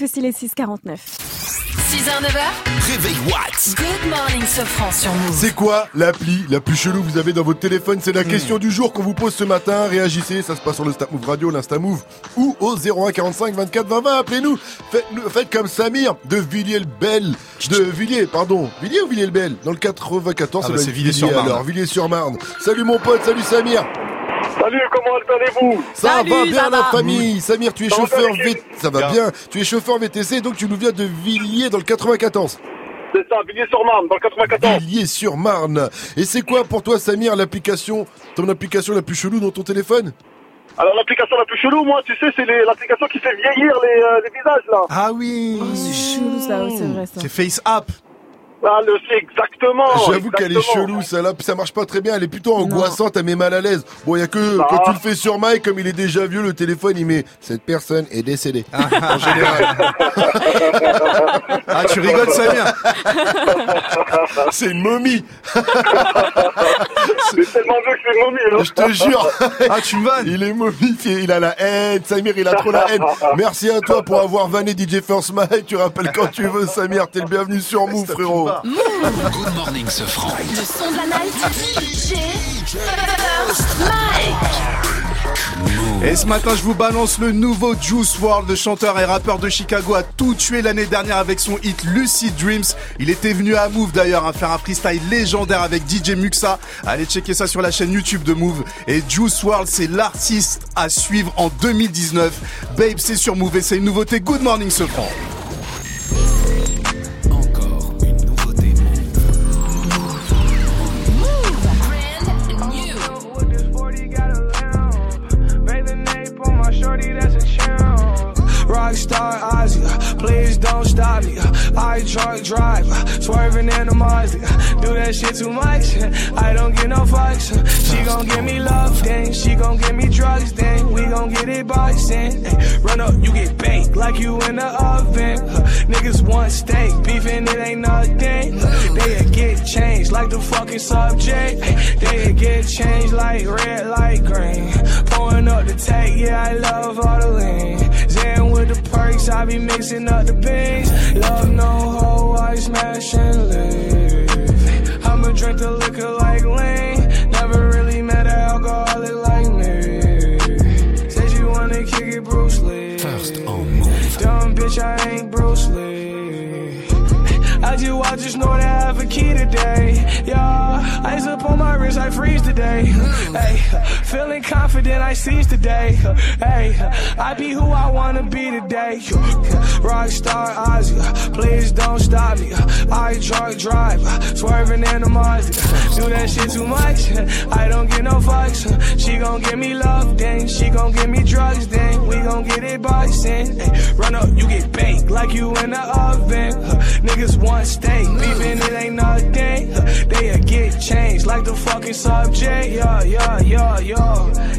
il est 6h49. 6h, 9h. Réveil What Good morning, Sofran sur Move. C'est quoi l'appli la plus chelou que vous avez dans votre téléphone? C'est la hmm. question du jour qu'on vous pose ce matin. Réagissez, ça se passe sur le Snap Radio, l'Insta Move ou au 01 45 24 20 20. Appelez-nous. Faites, faites, comme Samir de Villiers-le-Bel. De Villiers, pardon. Villiers ou Villiers-le-Bel? Dans le 94, ah bah c'est Villiers-sur-Marne. Alors, Villiers-sur-Marne. Salut mon pote, salut Samir. Salut, comment allez-vous? Ça va bien ça la famille. Samir, tu es chauffeur VT. Ça va bien. Tu es chauffeur VTC, donc tu nous viens de Villiers dans le 94. C'est ça, Villiers-sur-Marne, dans le 94. Villiers-sur-Marne. Et c'est quoi pour toi, Samir, l'application, ton application la plus chelou dans ton téléphone? Alors, l'application la plus chelou, moi, tu sais, c'est l'application qui fait vieillir les, euh, les visages, là. Ah oui C'est chelou ça, oui, c'est vrai ça. C'est Face App. Ah, le, c'est exactement. J'avoue qu'elle est chelou, celle-là. Ça marche pas très bien. Elle est plutôt angoissante. Elle met mal à l'aise. Bon, il y a que Ah. quand tu le fais sur Mike, comme il est déjà vieux, le téléphone, il met cette personne est décédée. en général. Ah, tu rigoles, Samir C'est une momie. *laughs* C'est tellement vieux que c'est une momie, hein. Je te jure. Ah, tu vannes Il est momifié. Il a la haine. Samir, il a trop la haine. Merci à toi pour avoir vanné DJ First Mike. Tu rappelles quand tu veux, Samir. T'es le bienvenu sur Move, frérot. Good morning, Sofran. Le son de la night. DJ First Mike. Et ce matin, je vous balance le nouveau Juice WRLD, le chanteur et rappeur de Chicago, a tout tué l'année dernière avec son hit Lucid Dreams. Il était venu à Move d'ailleurs à faire un freestyle légendaire avec DJ Muxa. Allez checker ça sur la chaîne YouTube de Move. Et Juice WRLD, c'est l'artiste à suivre en 2019. Babe, c'est sur Move et c'est une nouveauté. Good morning, ce franc. Rockstar Ozzy, please don't stop me. I drunk drive, swerving in the Mazda. Do that shit too much, I don't get no fucks. She gon' give me love, then she gon' give me drugs, then we gon' get it boxing. Run up, you get baked like you in the oven. Niggas want steak, beefing it ain't nothing. They get changed like the fucking subject. They get changed like red, like green. Pouring up the tank, yeah, I love all the lean. Zen with the perks, I be mixing up the beans. Love no hoe, I smash and leave. I'ma drink the liquor like lean. Never really met an alcoholic like me. Said you wanna kick it, Bruce Lee. First on move. Dumb bitch, I ain't Bruce Lee. I just, know that I have a key today. Yeah, ice up on my wrist, I freeze today. Hey, feeling confident, I seize today. Hey, I be who I wanna be today. Rockstar Ozzy, please don't stop me. I drunk drive, swerving in the Mazda. Do that shit too much, I don't get no fucks. She gon' give me love, then she gon' give me drugs, then we gon' get it boxing. Hey, run up, you get baked like you in the oven. Niggas want steak, beefing it ain't nothing. They get changed like the fucking subject. Yeah, yeah, yeah, yeah.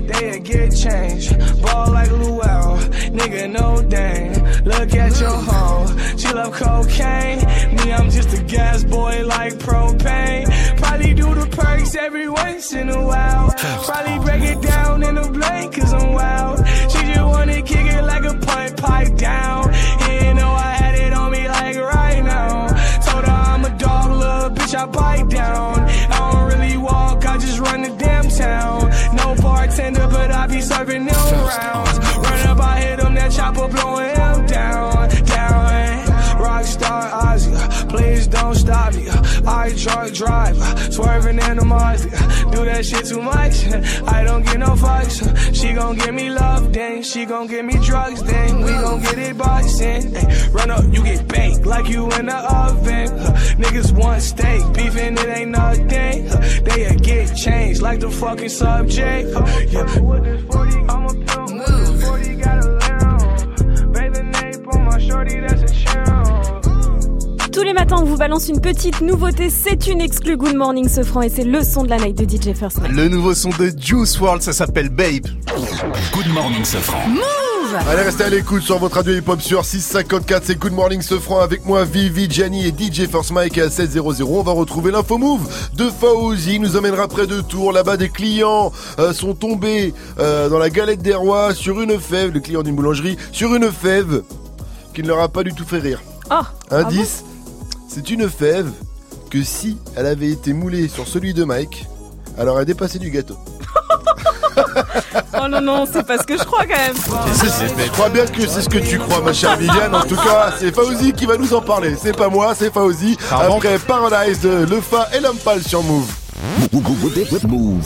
They get changed. Ball like Luau, nigga, no dang. Look at your hoe, she love cocaine. Me, I'm just a gas boy like propane. Probably do the perks every once in a while. Probably break it down in a blank, cause I'm wild. She just wanna kick it like a punt pipe down. I bite down. I don't really walk, I just run the damn town. No bartender, but I be serving them rounds. Run up, I hit him, that chopper blowing him down, down. Rockstar Ozzy, please don't stop me. I drunk drive, swerving in the Mazda. Do that shit too much, I don't get no fucks. She gon' give me love, then she gon' give me drugs, then we gon' get it boxing. Run up, you get baked like you in the oven. Niggas want steak, beefing it ain't nothing. They get changed like the fucking subject. Yeah. Tous les matins, on vous balance une petite nouveauté. C'est une exclue Good Morning Sofran et c'est le son de la night de DJ First Mike. Le nouveau son de Juice WRLD, ça s'appelle Babe. Good morning, Sofran. Move Allez, restez à l'écoute sur votre radio hip-hop sur 654. C'est Good Morning Sofran avec moi, Vivi, Gianni et DJ First Mike à 16.00. On va retrouver l'info move de Fauzi. Il nous amènera près de Tours. Là-bas, des clients euh, sont tombés euh, dans la galette des rois sur une fève. Les clients d'une boulangerie sur une fève qui ne leur a pas du tout fait rire. Ah, Indice, c'est une fève que si elle avait été moulée sur celui de Mike, elle aurait dépassé du gâteau. Oh non, non, c'est pas ce que je crois quand même. *laughs* C'est- c'est- Je crois bien que c'est ce que tu crois, ma chère Viviane. En tout cas, c'est Fauzi qui va nous en parler. C'est pas moi, c'est Fauzi. Après Paradise de Lefa et l'homme pâle sur Move. Move.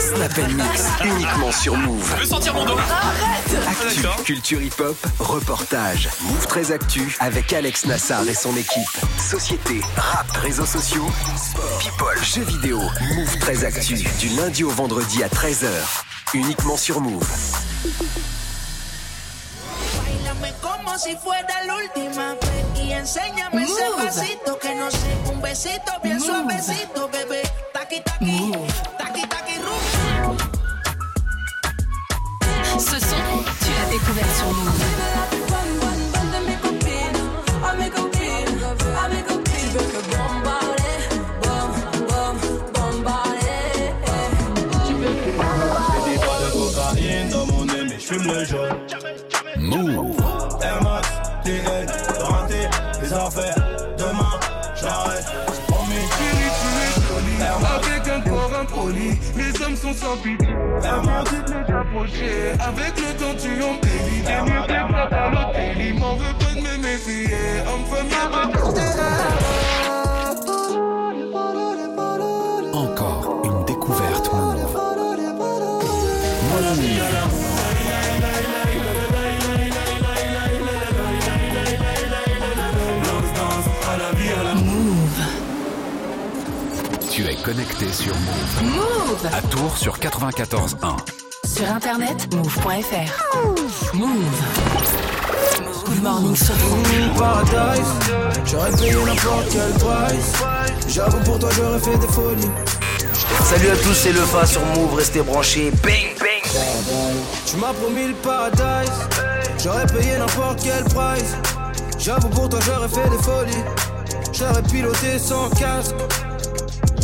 Snap and Mix, uniquement sur Move. Je veux sentir mon dos Actu, culture hip-hop, reportage. Move très Actu avec Alex Nassar et son équipe. Société, rap, réseaux sociaux, sport, people, jeux vidéo. Move très Actu, du lundi au vendredi à 13h. Uniquement sur Move. Bailame como si fuera la última vez y enséñame ese Move. pasito que no sé, un besito bien Move. suavecito, bebé. Taqui taqui, taqui taqui Ce son, tu l'as découvert sur Move. J'fume le jaune. Move. Air Max, TN, raté, les affaires. Demain, j'arrête. Promis. Air Max. Avec un corps impoli, les hommes sont sans pitié. De avec le temps tu l'hôtel, il m'en veut pas de me méfier. Homme, connecté sur Move. Move À Tours sur 94.1. Sur internet, move.fr. Move. Good morning sur Paradise, j'aurais payé n'importe quel price. J'avoue pour toi j'aurais fait des folies. Salut à tous, c'est le Fa sur Move, restez branchés. Bang, bang. Tu m'as promis le paradise, j'aurais payé n'importe quel price. J'avoue pour toi j'aurais fait des folies. J'aurais piloté sans casque.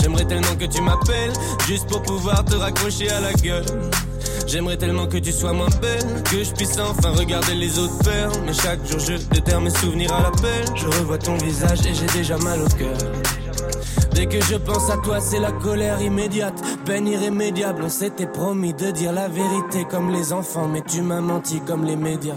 J'aimerais tellement que tu m'appelles, juste pour pouvoir te raccrocher à la gueule. J'aimerais tellement que tu sois moins belle, que je puisse enfin regarder les autres faire. Mais chaque jour je déterre mes souvenirs à l'appel. Je revois ton visage et j'ai déjà mal au cœur. Dès que je pense à toi, c'est la colère immédiate, peine irrémédiable. On s'était promis de dire la vérité comme les enfants, mais tu m'as menti comme les médias.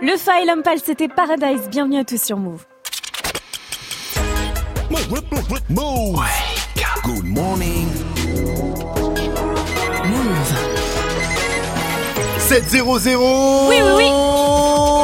Le Fa et c'était Paradise. Bienvenue à tous sur Move. Move. Move. Good morning. Move. 7-0-0. Oui, oui, oui.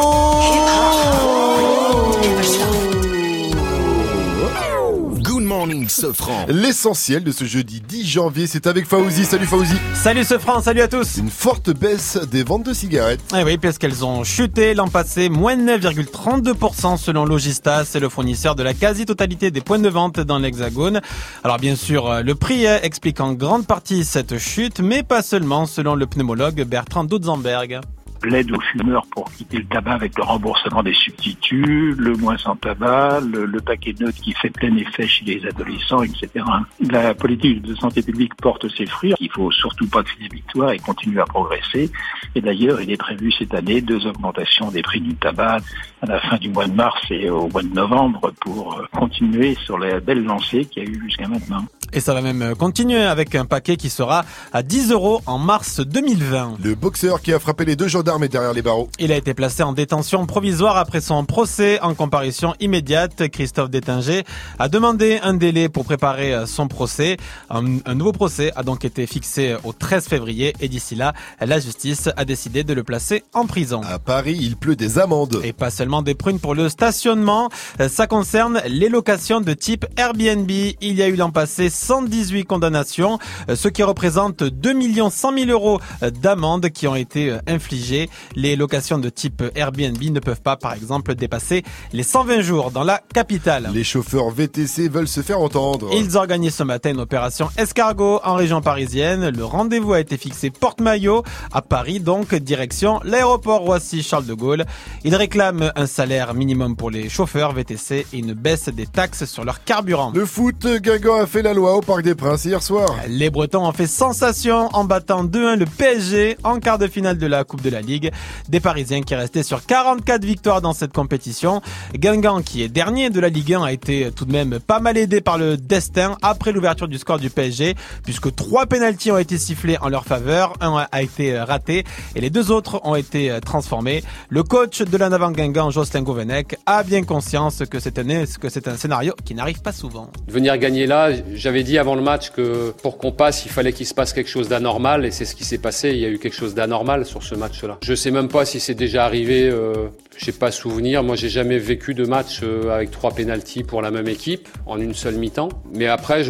Morning, Sofran. L'essentiel de ce jeudi 10 janvier, c'est avec Fauzi. Salut Fauzi. Salut ce franc, salut à tous. Une forte baisse des ventes de cigarettes. Eh oui, puisqu'elles ont chuté l'an passé, moins 9,32% selon Logista, c'est le fournisseur de la quasi-totalité des points de vente dans l'Hexagone. Alors bien sûr, le prix explique en grande partie cette chute, mais pas seulement selon le pneumologue Bertrand Dutzenberg. L'aide aux fumeurs pour quitter le tabac avec le remboursement des substituts, le moins sans tabac, le, le paquet neutre qui fait plein effet chez les adolescents, etc. La politique de santé publique porte ses fruits. Il faut surtout pas crier victoire et continuer à progresser. Et d'ailleurs, il est prévu cette année deux augmentations des prix du tabac à la fin du mois de mars et au mois de novembre pour euh, continuer sur la belle lancée qu'il y a eu jusqu'à maintenant. Et ça va même continuer avec un paquet qui sera à 10 euros en mars 2020. Le boxeur qui a frappé les deux gendarmes est derrière les barreaux. Il a été placé en détention provisoire après son procès en comparution immédiate. Christophe Détinger a demandé un délai pour préparer son procès. Un, un nouveau procès a donc été fixé au 13 février et d'ici là, la justice a décidé de le placer en prison. À Paris, il pleut des amendes. Et pas seulement des prunes pour le stationnement, ça concerne les locations de type Airbnb. Il y a eu l'an passé 118 condamnations, ce qui représente 2 100 000 euros d'amendes qui ont été infligées. Les locations de type Airbnb ne peuvent pas, par exemple, dépasser les 120 jours dans la capitale. Les chauffeurs VTC veulent se faire entendre. Ils organisent ce matin une opération escargot en région parisienne. Le rendez-vous a été fixé porte-maillot à Paris, donc direction l'aéroport Roissy-Charles de Gaulle. Ils réclament un salaire minimum pour les chauffeurs VTC et une baisse des taxes sur leur carburant. Le foot, Guingamp a fait la loi au Parc des Princes hier soir. Les Bretons ont fait sensation en battant 2-1 le PSG en quart de finale de la Coupe de la Ligue. Des Parisiens qui restaient sur 44 victoires dans cette compétition. Guingamp, qui est dernier de la Ligue 1, a été tout de même pas mal aidé par le destin après l'ouverture du score du PSG, puisque trois pénaltys ont été sifflés en leur faveur. Un a été raté et les deux autres ont été transformés. Le coach de la Navan Guingamp, Jocelyn Gouvenec, a bien conscience que c'est un, que c'est un scénario qui n'arrive pas souvent. Venir gagner là, j'avais dit avant le match que pour qu'on passe, il fallait qu'il se passe quelque chose d'anormal et c'est ce qui s'est passé. Il y a eu quelque chose d'anormal sur ce match-là. Je sais même pas si c'est déjà arrivé. Euh, j'ai pas souvenir. Moi, j'ai jamais vécu de match euh, avec trois pénalties pour la même équipe en une seule mi-temps. Mais après,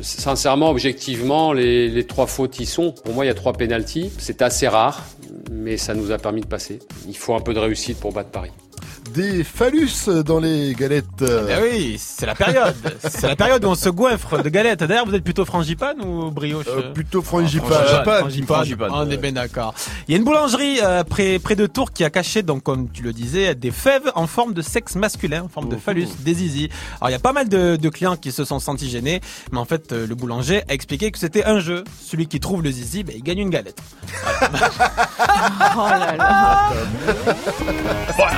sincèrement, objectivement, les, les trois fautes y sont. Pour moi, il y a trois pénalties. C'est assez rare, mais ça nous a permis de passer. Il faut un peu de réussite pour battre Paris des phallus dans les galettes. Eh oui, c'est la période. c'est la période où on se goinfre de galettes. D'ailleurs, vous êtes plutôt frangipane ou brioche euh, Plutôt frangipane. Ah, frangipane. frangipane. On est bien d'accord. Il y a une boulangerie euh, près, près de Tours qui a caché, donc comme tu le disais, des fèves en forme de sexe masculin, en forme de phallus, des zizi. Alors il y a pas mal de, de, clients qui se sont sentis gênés, mais en fait euh, le boulanger a expliqué que c'était un jeu. Celui qui trouve le zizi, ben, il gagne une galette. Voilà. *laughs* oh là là. voilà.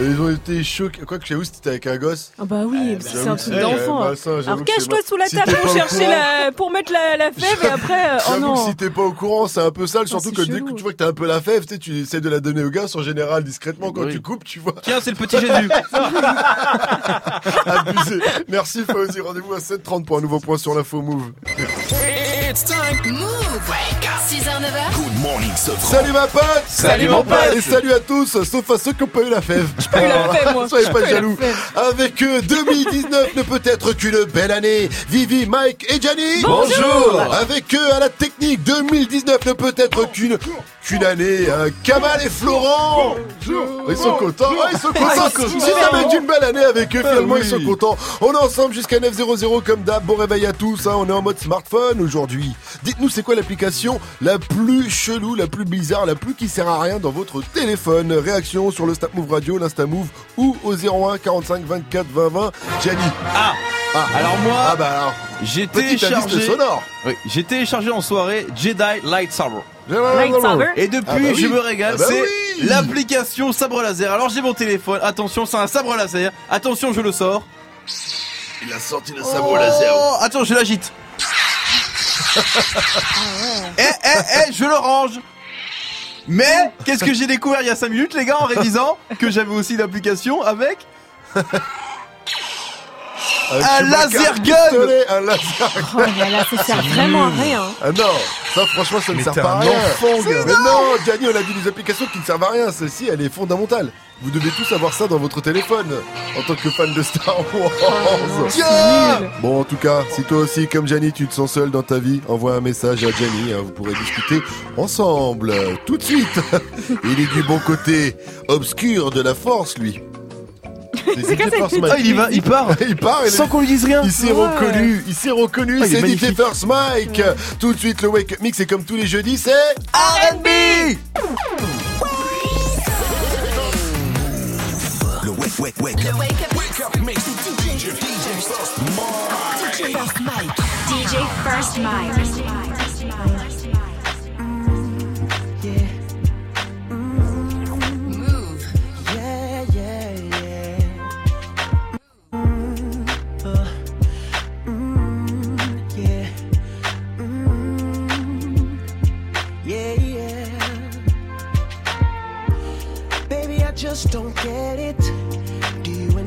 Ils ont été choqués. Quoi que j'avoue, c'était avec un gosse. Ah bah oui, c'est un truc Eh, d'enfant. bah, hein. j'avoue Alors cache-toi sous la table pour chercher la, pour mettre la, la fève et après, euh, oh J'avoue non. que si t'es pas au courant, c'est un peu sale, surtout c'est que dès que tu vois que t'as un peu la fève, tu sais, tu essaies de la donner au gosse en général discrètement quand Oui. tu coupes, tu vois. Tiens, c'est le petit Jésus. *laughs* Abusé. Merci Fauzi, rendez-vous à 7h30 pour un nouveau point sur l'info Move. It's time. Move. Wake up. 6h, 9h. Good morning. Salut ma pote Salut, mon pote. Et salut à tous, sauf à ceux qui ont pas eu la fève. pas eu la fève, moi. *laughs* Soyez J'ai pas jaloux. Avec eux, 2019 ne peut être qu'une belle année. Vivi, Mike et Gianni. Bonjour. Avec eux, à la technique, 2019 ne peut être qu'une qu'une année. Euh, Kamal et Florent. Ils sont contents. Ouais, ils sont Ils contents. sont Si contents. ça va être une belle année avec eux, finalement, oui. ils sont contents. On est ensemble jusqu'à 9.00 comme d'hab. Bon réveil à tous. hein. On est en mode smartphone aujourd'hui. Dites-nous, c'est quoi l'application la plus chelou, la plus bizarre, la plus qui sert à rien dans votre téléphone Réaction sur le Snap Move Radio, l'Insta Move ou au 01 45 24 20 20. Gianni. Ah Alors moi, Ah bah alors. j'ai Petit téléchargé, sonore. Oui, j'ai téléchargé en soirée Jedi Light Saber. Lightsaber. Et depuis, Ah bah oui. je me régale. Ah bah c'est oui. l'application sabre laser. Alors j'ai mon téléphone. Attention, c'est un sabre laser. Attention, je le sors. Il a sorti le Oh, Attends, je l'agite. Eh, eh, eh, je le range. Mais qu'est-ce que j'ai découvert il y a 5 minutes, les gars, en révisant que j'avais aussi l'application avec. Un laser un gun pistolet, Un laser Oh là là, ça sert vraiment à rien. Ah non, ça franchement ça ne Mais sert t'es pas à un rien. enfant, gars. Mais non, Gianni, on a dit des applications qui ne servent à rien. Celle-ci, elle est fondamentale. Vous devez tous avoir ça dans votre téléphone en tant que fan de Star Wars. Oh, Bon, en tout cas, si toi aussi, comme Gianni, tu te sens seul dans ta vie, envoie un message à Gianni. hein, vous pourrez discuter ensemble tout de suite. *laughs* Il est du bon côté obscur de la force, lui. *laughs* C'est petite- Mike. Ah, il y va, il part *laughs* Il part, il Sans qu'on lui dise rien Il s'est Ouais. reconnu, il s'est reconnu, Ah, c'est DJ. First Mike. Tout de suite, le Wake Up Mix, et comme tous les jeudis, c'est R&B wake, wake, wake. Le wake up, wake up mix. DJ, DJ First Mike. DJ First Mike. Move. Yeah, yeah, yeah. Mm, uh, mm, yeah. Mm, yeah, yeah. Baby, I just don't get it.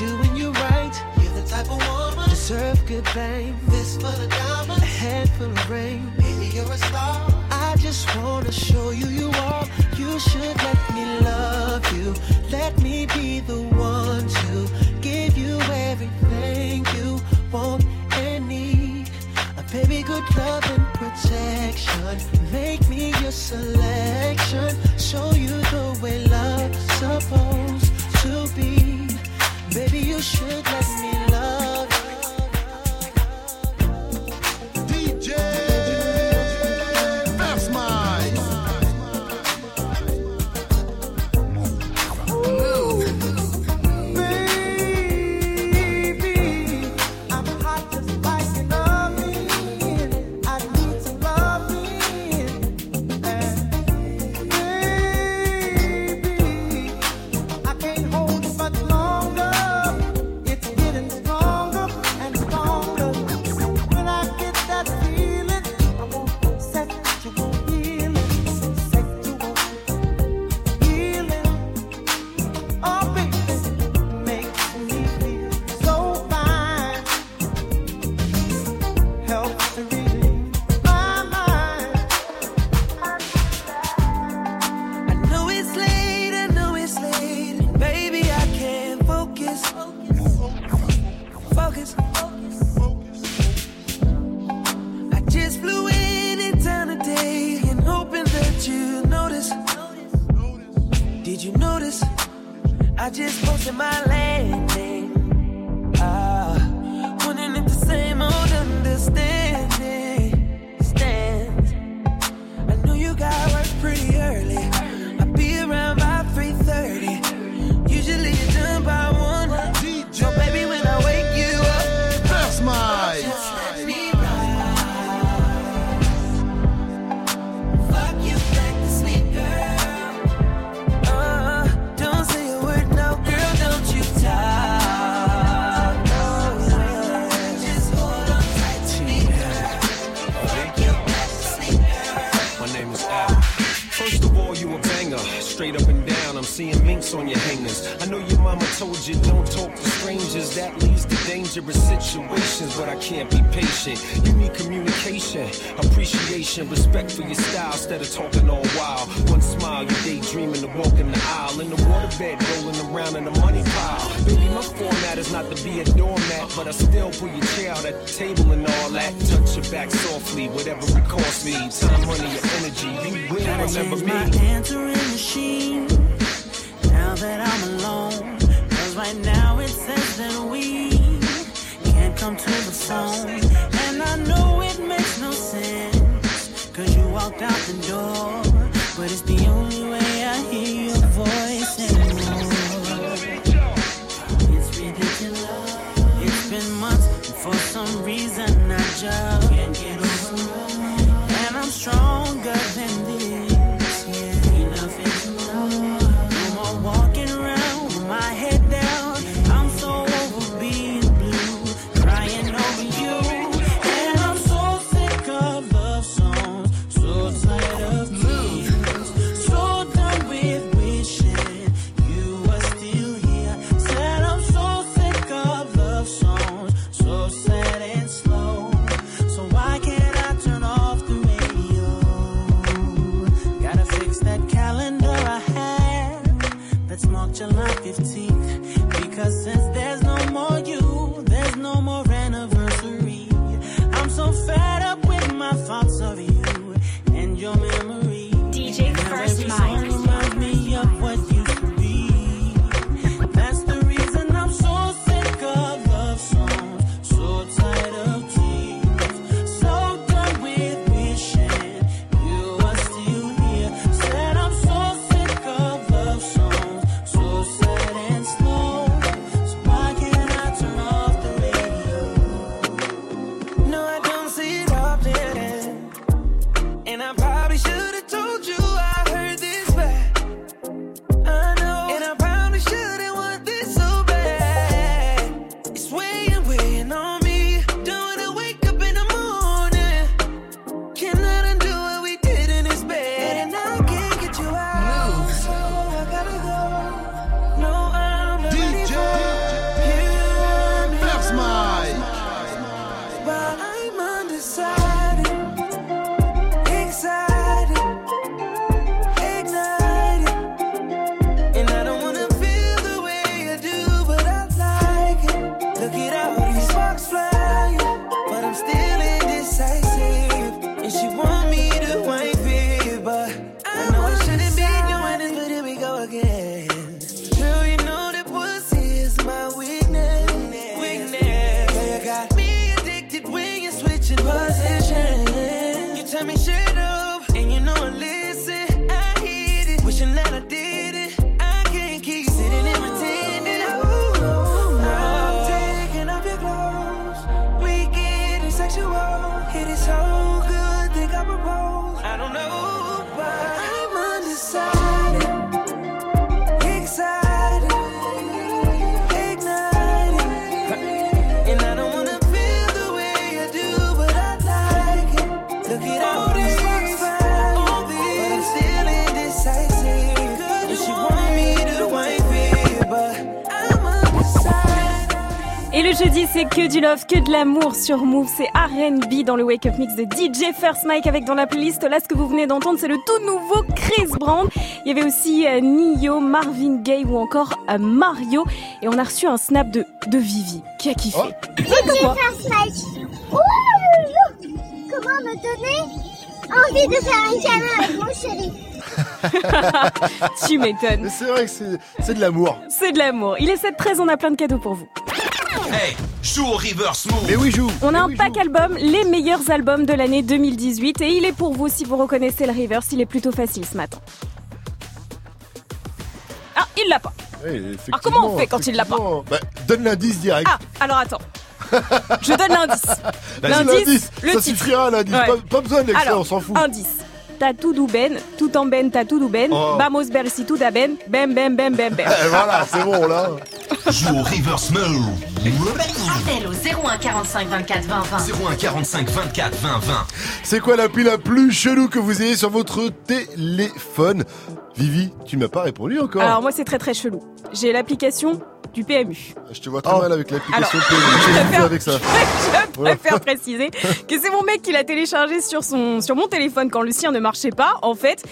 doing you right. You're the type of woman deserve good fame. This for the diamonds, a head full of rain. Baby, you're a star. I just wanna show you you are. You should let me love you. Let me be the one to give you everything you want and need. A baby, good love and protection. Make me your selection. Show you the way love's supposed to be. Baby, you should let me situations, but I can't be patient. You need communication, appreciation, respect for your style instead of talking all wild. One smile, you daydreaming of walking the aisle. In the waterbed, rolling around in the money pile. Baby, my format is not to be a doormat, but I still pull your chair out at the table and all that. Touch your back softly, whatever it costs me. Time, money, or energy, you will Gotta remember me. my answering machine now that I'm alone. Cause right now it says that we come to the phone. And I know it makes no sense. Cause you walked out the door. Du love, que de l'amour sur Move. C'est R&B dans le Wake Up Mix de DJ First Mike avec dans la playlist. Là, ce que vous venez d'entendre, c'est le tout nouveau Chris Brown. Il y avait aussi euh, Nio, Marvin Gaye ou encore euh, Mario. Et on a reçu un snap de, de Vivi qui a kiffé? Oh. Ouais, comme moi. Ouh, Comment me donner envie de faire un câlin avec mon chéri? *laughs* Tu m'étonnes. C'est vrai que c'est- c'est de l'amour. C'est de l'amour. Il est 7-13, on a plein de cadeaux pour vous. Hey, joue au reverse move. Mais oui, joue. On a un pack album, les meilleurs albums de l'année 2018 et il est pour vous si vous reconnaissez le reverse, il est plutôt facile ce matin. Ah, il l'a pas. Alors comment on fait quand il l'a pas. Bah, Donne l'indice direct. Ah, alors attends. Je donne l'indice. *laughs* L'indice. le Ça titre. suffira, l'indice. Pas- pas besoin de l'extrait, Alors, on s'en fout. Indice. Tatou du ben, tout en ben, tatou du ben, Oh. vamos ver si tout da ben, bem bem bem bem bem. *laughs* Eh, voilà, c'est bon là. Joue au reverse move. Appel au 01 45 24 20 20. 01 45 24 20 20. C'est quoi l'appli la plus chelou que vous ayez sur votre téléphone? Vivi, tu m'as pas répondu encore. Alors moi c'est très très chelou. J'ai l'application du PMU. Je te vois très mal avec l'application PMU. *laughs* je J'ai préfère- avec ça. *laughs* Je préfère préciser que c'est mon mec qui l'a téléchargé sur, son, sur mon téléphone quand le sien ne marchait pas, en fait.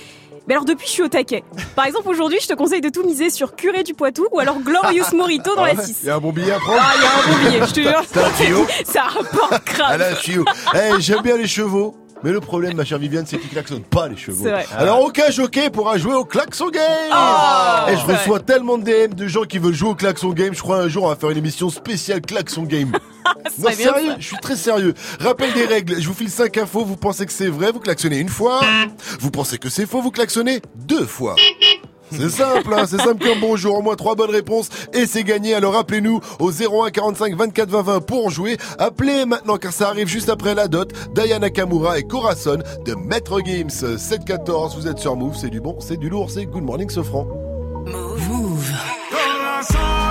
Mais alors depuis, je suis au taquet. Par exemple, aujourd'hui, je te conseille de tout miser sur Curé du Poitou ou alors Glorious Morito dans Ah la ouais, 6. Il y a un bon billet à prendre Ah, il y a un bon billet, je te jure. Ça rapporte grave. Ah là, tuyau. Eh, j'aime bien les chevaux. Mais le problème, ma chère Viviane, c'est qu'ils klaxonnent pas les chevaux. Vrai. Alors aucun jockey pourra jouer au klaxon game. Oh, Et je reçois tellement de DM de gens qui veulent jouer au klaxon game. Je crois un jour on va faire une émission spéciale klaxon game. *laughs* non sérieux, je suis très sérieux. Rappel des règles. Je vous file 5 infos. Vous pensez que c'est vrai, vous klaxonnez une fois. Vous pensez que c'est faux, vous klaxonnez deux fois. C'est simple, hein, c'est simple comme bonjour. Au moins trois bonnes réponses et c'est gagné. Alors appelez-nous au 01 45 24 20 20 pour en jouer. Appelez maintenant car ça arrive juste après la dot. Diana Nakamura et Corazon de Maître Games 714. Vous êtes sur Move, c'est du bon, c'est du lourd, c'est Good Morning Sofran. Move. Dis-moi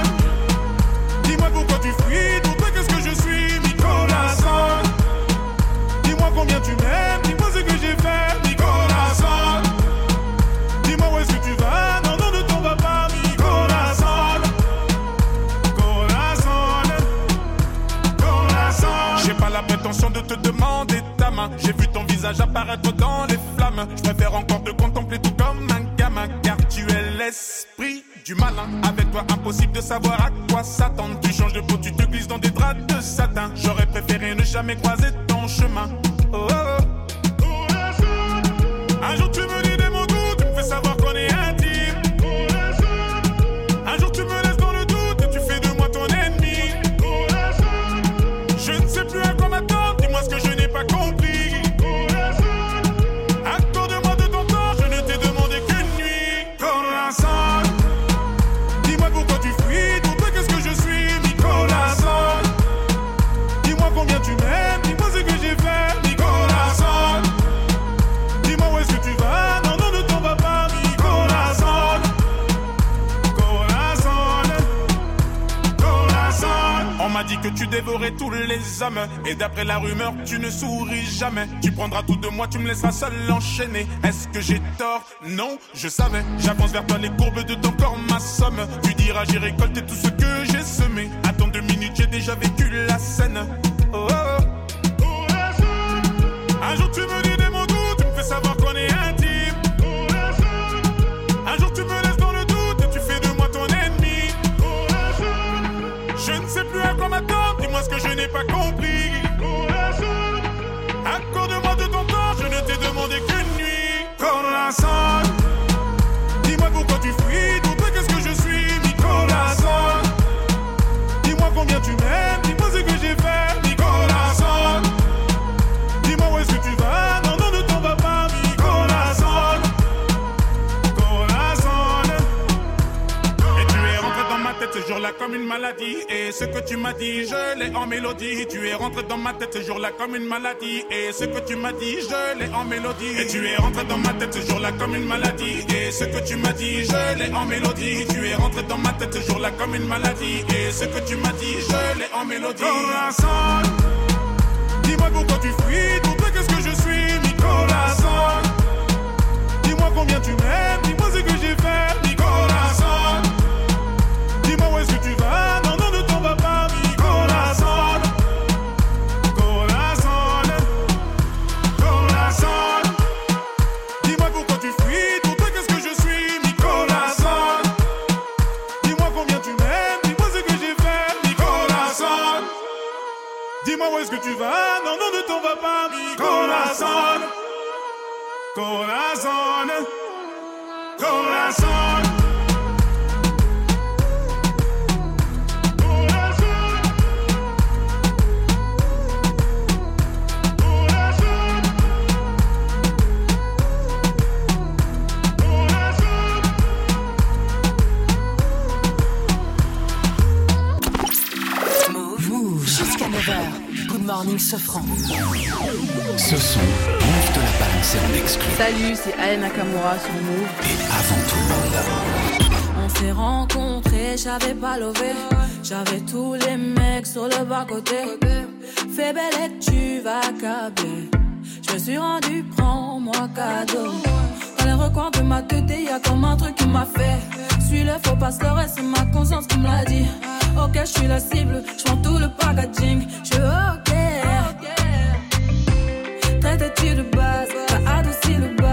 J'ai vu ton visage apparaître dans les flammes. Je préfère encore te contempler tout comme un gamin, car tu es l'esprit du malin. Avec toi, impossible de savoir à quoi s'attendre. Tu changes de peau, tu te glisses dans des draps de satin. J'aurais préféré ne jamais croiser ton chemin. Oh, oh, oh. Un jour tu me dis des mots doux, tu me fais savoir tu dévorais tous les hommes, et d'après la rumeur, tu ne souris jamais. Tu prendras tout de moi, tu me laisseras seul enchaîner. Est-ce que j'ai tort? Non, je savais. J'avance vers toi, les courbes de ton corps, ma somme. Tu diras, j'ai récolté tout ce que j'ai semé. Attends deux minutes, j'ai déjà vécu la scène. Oh, oh, oh. Un jour tu me dis des mots doux, tu me fais savoir qu'on est intime. Un jour tu me laisses dans le doute et tu fais de moi ton ennemi. Je ne sais plus à quoi m'attendre, dis-moi ce que je n'ai pas compris. Accorde-moi de ton temps, je ne t'ai demandé qu'une nuit. Corazon, dis-moi pourquoi tu fuis, comme une maladie. Et ce que tu m'as dit, je l'ai en mélodie. Tu es rentré dans ma tête ce jour-là comme une maladie. Et ce que tu m'as dit, je l'ai en mélodie. Et tu es rentré dans ma tête ce jour-là comme une maladie. Et ce que tu m'as dit, je l'ai en mélodie. Tu es rentré dans ma tête ce jour-là comme une maladie. Et ce que tu m'as dit, je l'ai en mélodie. Dis-moi pourquoi tu fuis. Toi, qu'est-ce que je suis, corazon. Dis-moi combien tu m'aimes, Corazon, corazon. Morning, Sofran. Ce son, Move te l'a balancé en exclu. Salut, c'est Aya Nakamura sur Move. Et avant tout le monde. On s'est rencontrés, j'avais pas levé. J'avais tous les mecs sur le bas-côté. Fais belle et tu vas câbler. Je me suis rendu, prends-moi cadeau. Dans les recoins de ma tête, y a comme un truc qui m'a fait. Suis le faux pasteur et c'est ma conscience qui me l'a dit. Ok, je suis la cible, je tout le packaging. Je ok. Traite-tu de base, t'as adouci le bail.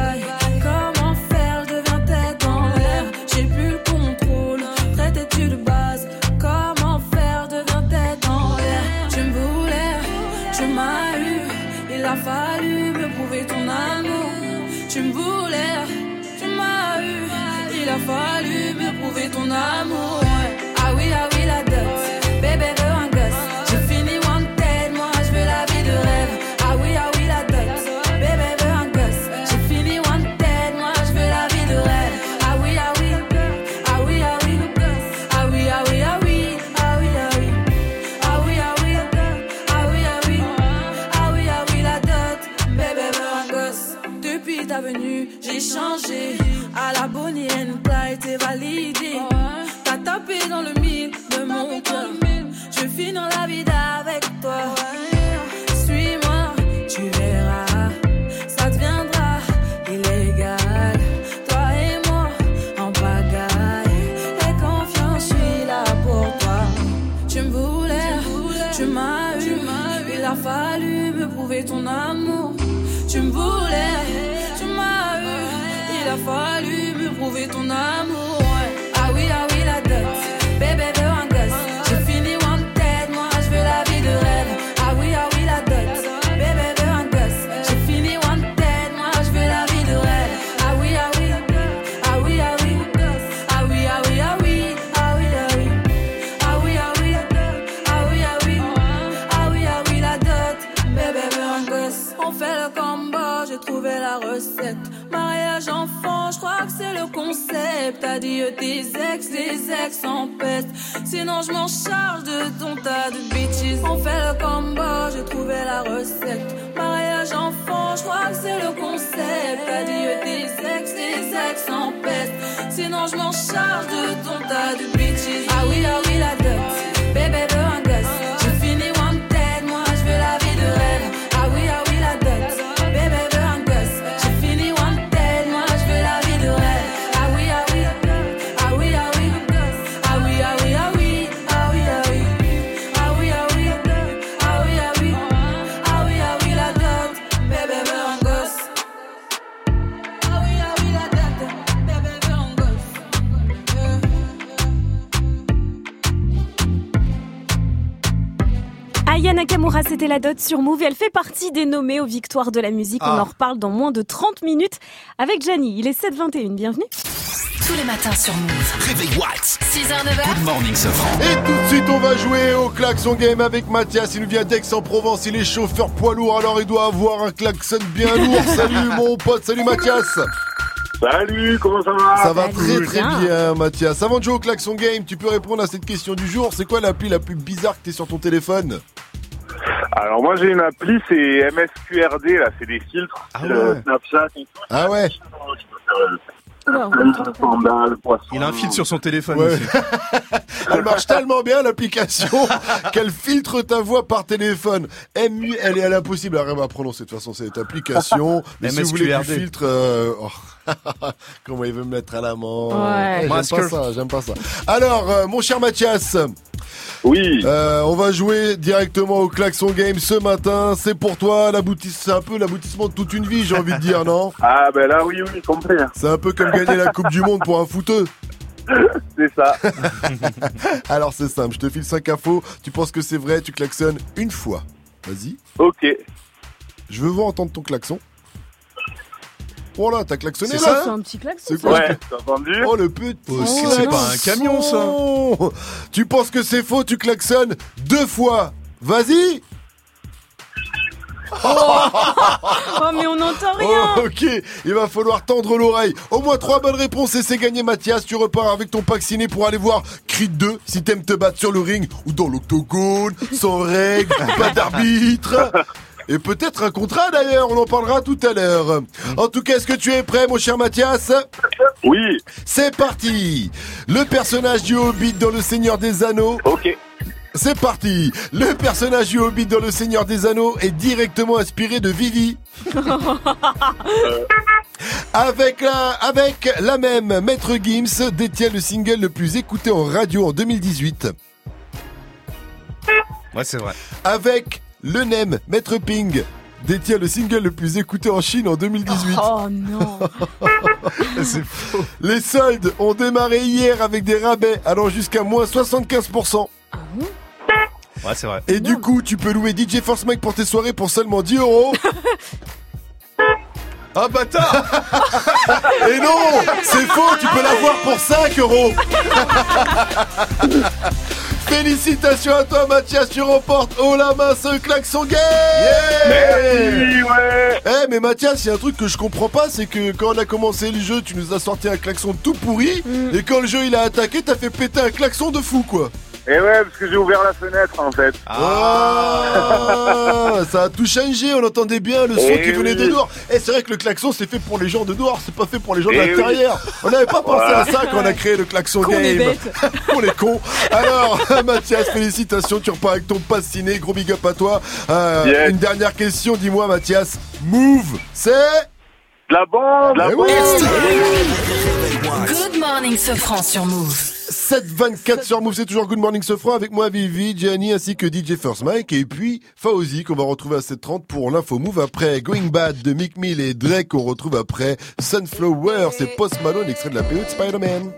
Sinon, je m'en charge de ton tas de bitches. On fait le combo, j'ai trouvé la recette. Mariage enfant, je crois que c'est le concept. Euh, tes ex, tes ex en peste. Sinon, je m'en charge de ton tas de bitches. Ah oui, ah oui, la dot. Bébé c'était la dot sur Move. Elle fait partie des nommés aux victoires de la musique. On Ah. en reparle dans moins de 30 minutes avec Jani. Il est 7h21. Bienvenue. Tous les matins sur Move. Réveil Watts. 6h, 9h. Good morning, Sofran. Et tout de suite, on va jouer au klaxon game avec Mathias. Il nous vient d'Aix-en-Provence. Il est chauffeur poids lourd, alors il doit avoir un klaxon bien *laughs* lourd. Salut mon pote, salut Mathias. Salut, comment ça va Ça va très très bien, Mathias. Avant de jouer au klaxon game, tu peux répondre à cette question du jour. C'est quoi l'appli la plus bizarre que t'es sur ton téléphone? Alors moi j'ai une appli, c'est MSQRD, là, c'est des filtres, c'est le Snapchat et tout. Ah ouais. Il a un fil sur son téléphone Ouais. aussi. Elle marche *laughs* tellement bien l'application *laughs* qu'elle filtre ta voix par téléphone. MU, elle est à l'impossible à rien à prononcer. De toute façon, c'est cette application. Mais si vous voulez du MSQRD. filtre, euh, oh, *laughs* comment il veut me mettre à l'amant. Ouais. J'aime pas ça, j'aime pas ça. Alors, euh, mon cher Mathias. Euh, Oui. on va jouer directement au klaxon game ce matin. C'est pour toi l'aboutissement, c'est un peu l'aboutissement de toute une vie, j'ai envie de dire, non *laughs* Ah ben là oui, oui, compris. C'est un peu comme gagner la Coupe du Monde pour un footeux. *laughs* C'est ça. Alors c'est simple, je te file 5 infos, tu penses que c'est vrai, tu klaxonnes une fois. Vas-y. Ok. Je veux voir entendre ton klaxon. Oh là, t'as klaxonné C'est là ça, c'est un petit klaxon, quoi Ouais, t'as entendu Oh le petit Oh, c'est- c'est pas un camion, ça. klaxon. Tu penses que c'est faux, tu klaxonnes deux fois. Vas-y Oh, *laughs* mais on n'entend rien. Oh, ok, il va falloir tendre l'oreille. Au moins trois bonnes réponses et c'est gagné Mathias. Tu repars avec ton pack ciné pour aller voir Creed 2 si t'aimes te battre sur le ring ou dans l'octogone, sans règles, pas d'arbitre. Et peut-être un contrat d'ailleurs, on en parlera tout à l'heure. En tout cas, est-ce que tu es prêt mon cher Mathias? Oui. C'est parti Le personnage du Hobbit dans Le Seigneur des Anneaux. Ok. C'est parti Le personnage du Hobbit dans Le Seigneur des Anneaux est directement inspiré de Vivi. Avec la, avec la même, Maître Gims détient le single le plus écouté en radio en 2018. Ouais, c'est vrai. Avec le NEM, Maître Ping détient le single le plus écouté en Chine en 2018. Oh non. *laughs* C'est faux. Les soldes ont démarré hier avec des rabais allant jusqu'à moins 75%. Ouais, c'est vrai. Et du coup, tu peux louer DJ Force Mike pour tes soirées pour seulement 10 euros. *laughs* Ah bâtard. *laughs* Et non C'est faux, tu peux l'avoir pour 5 euros. *laughs* Félicitations à toi Mathias, tu remportes. Haut la main ce klaxon game Merci, ouais. Eh mais Mathias, il y a un truc que je comprends pas, c'est que quand on a commencé le jeu, tu nous as sorti un klaxon tout pourri, et quand le jeu il a attaqué, t'as fait péter un klaxon de fou quoi Et ouais, parce que j'ai ouvert la fenêtre en fait. Ah, ça a tout changé, on entendait bien le son Eh qui venait oui. de dehors. Et c'est vrai que le klaxon c'est fait pour les gens de dehors, c'est pas fait pour les gens de Eh l'intérieur. oui. On n'avait pas pensé Voilà. à ça quand on a créé le klaxon Qu'on game. *laughs* on est cons. Alors, *laughs* Mathias, félicitations, tu repars avec ton pass ciné, gros big up à toi. Euh, Yes. Une dernière question, dis-moi Mathias, Move, c'est De la bande, la bande. Good morning, Sofran sur Move. 724 sur Move, c'est toujours Good Morning Sofran avec moi Vivi, Gianni ainsi que DJ First Mike et puis Fauzi qu'on va retrouver à 730 pour l'info Move après Going Bad de Mick Mill et Drake qu'on retrouve après Sunflower, c'est Post Malone extrait de la PO de Spider-Man.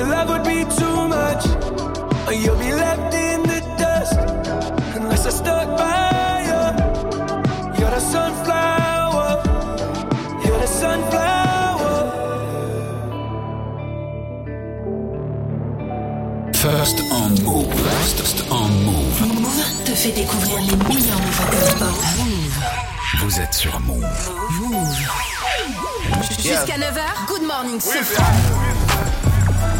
Your love would be too much. Or you'll be left in the dust unless I stuck by you. You're the sunflower. You're the sunflower. First on move. First on move. Move te fait découvrir les meilleurs nouveaux codes Move. Vous êtes sur Move. Move. Jusqu'à 9h, good morning, ce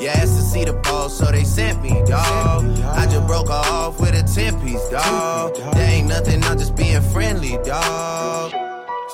You asked to see the ball, so they sent me, dog. I just broke off with a 10 piece, dog. There ain't nothing, I'm just being friendly, dog.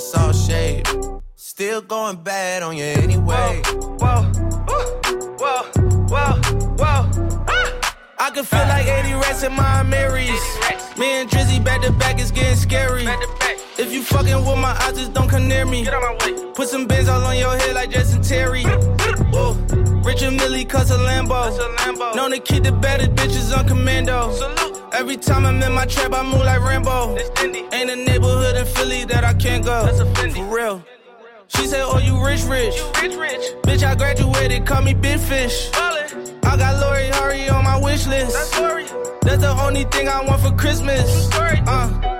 saw shade. Still going bad on you anyway. Whoa, whoa, whoa, whoa. whoa. Ah! I can feel like 80 rats in my Marys. Me and Drizzy back to back is getting scary. If you fucking with my eyes, just don't come near me. Get out my way. Put some bins all on your head like Justin Terry. Whoa. Richard Millie cuss a Lambo. Known to keep the better bitches on commando. Salute. Every time I'm in my trap, I move like Rambo. Ain't a neighborhood in Philly that I can't go. For real. She said, Oh, you rich, rich. You rich, rich. Bitch, I graduated, call me Big Fish. I got Lori Hurry on my wish list. That's the only thing I want for Christmas. Uh.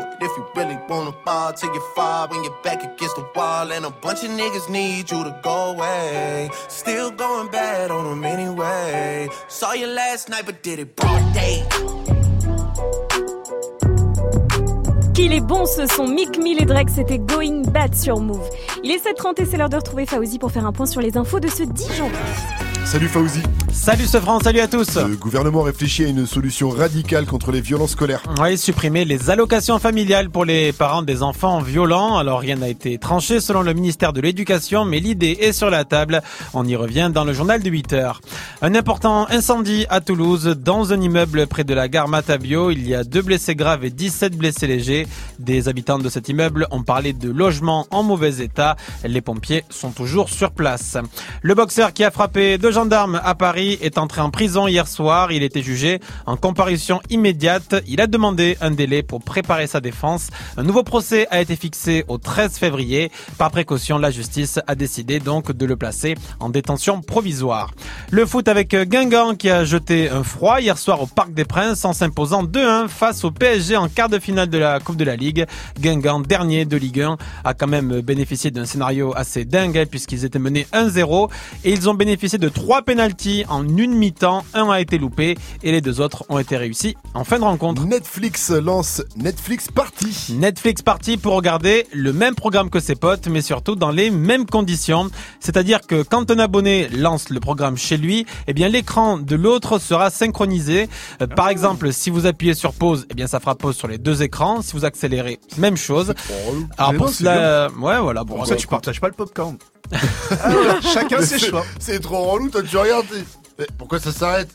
Wanna ball till you fall when you're back against the wall. And a bunch of niggas need you to go away. Still going bad on them anyway. Saw you last night, but did it broad day. Qu'il est bon ce son, Mick Mill et Drake, c'était Going Bad sur Move. Il est 7h30 et c'est l'heure de retrouver Fauzi pour faire un point sur les infos de ce 10 janvier. Salut Fauzi. Salut Sefran, salut à tous. Le gouvernement réfléchit à une solution radicale contre les violences scolaires. Oui, supprimer les allocations familiales pour les parents des enfants violents. Alors rien n'a été tranché selon le ministère de l'Éducation, mais l'idée est sur la table. On y revient dans le journal de 8 heures. Un important incendie à Toulouse dans un immeuble près de la gare Matabio. Il y a deux blessés graves et 17 blessés légers. Des habitants de cet immeuble ont parlé de logements en mauvais état. Les pompiers sont toujours sur place. Le boxeur qui a frappé deux gendarmes à Paris est entré en prison hier soir. Il était jugé en comparution immédiate. Il a demandé un délai pour préparer sa défense. Un nouveau procès a été fixé au 13 février. Par précaution, la justice a décidé donc de le placer en détention provisoire. Le foot avec Guingamp qui a jeté un froid hier soir au Parc des Princes en s'imposant 2-1 face au PSG en quart de finale de la Coupe de la Ligue. Guingamp, dernier de Ligue 1, a quand même bénéficié d'un scénario assez dingue puisqu'ils étaient menés 1-0 et ils ont bénéficié de trois pénalties en une mi-temps. Un a été loupé et les deux autres ont été réussis en fin de rencontre. Netflix lance Netflix Party. Netflix Party pour regarder le même programme que ses potes, mais surtout dans les mêmes conditions. C'est-à-dire que quand un abonné lance le programme chez lui, eh bien l'écran de l'autre sera synchronisé. Euh, Par exemple, si vous appuyez sur pause, eh bien ça fera pause sur les deux écrans. Si vous accélérez, même chose. Alors Mais pour non, c'est cela, ouais voilà. Bon, Pour ça, tu partages pas le popcorn. *laughs* Chacun ses choix. C'est trop relou, toi tu regardes. t'es- pourquoi ça s'arrête?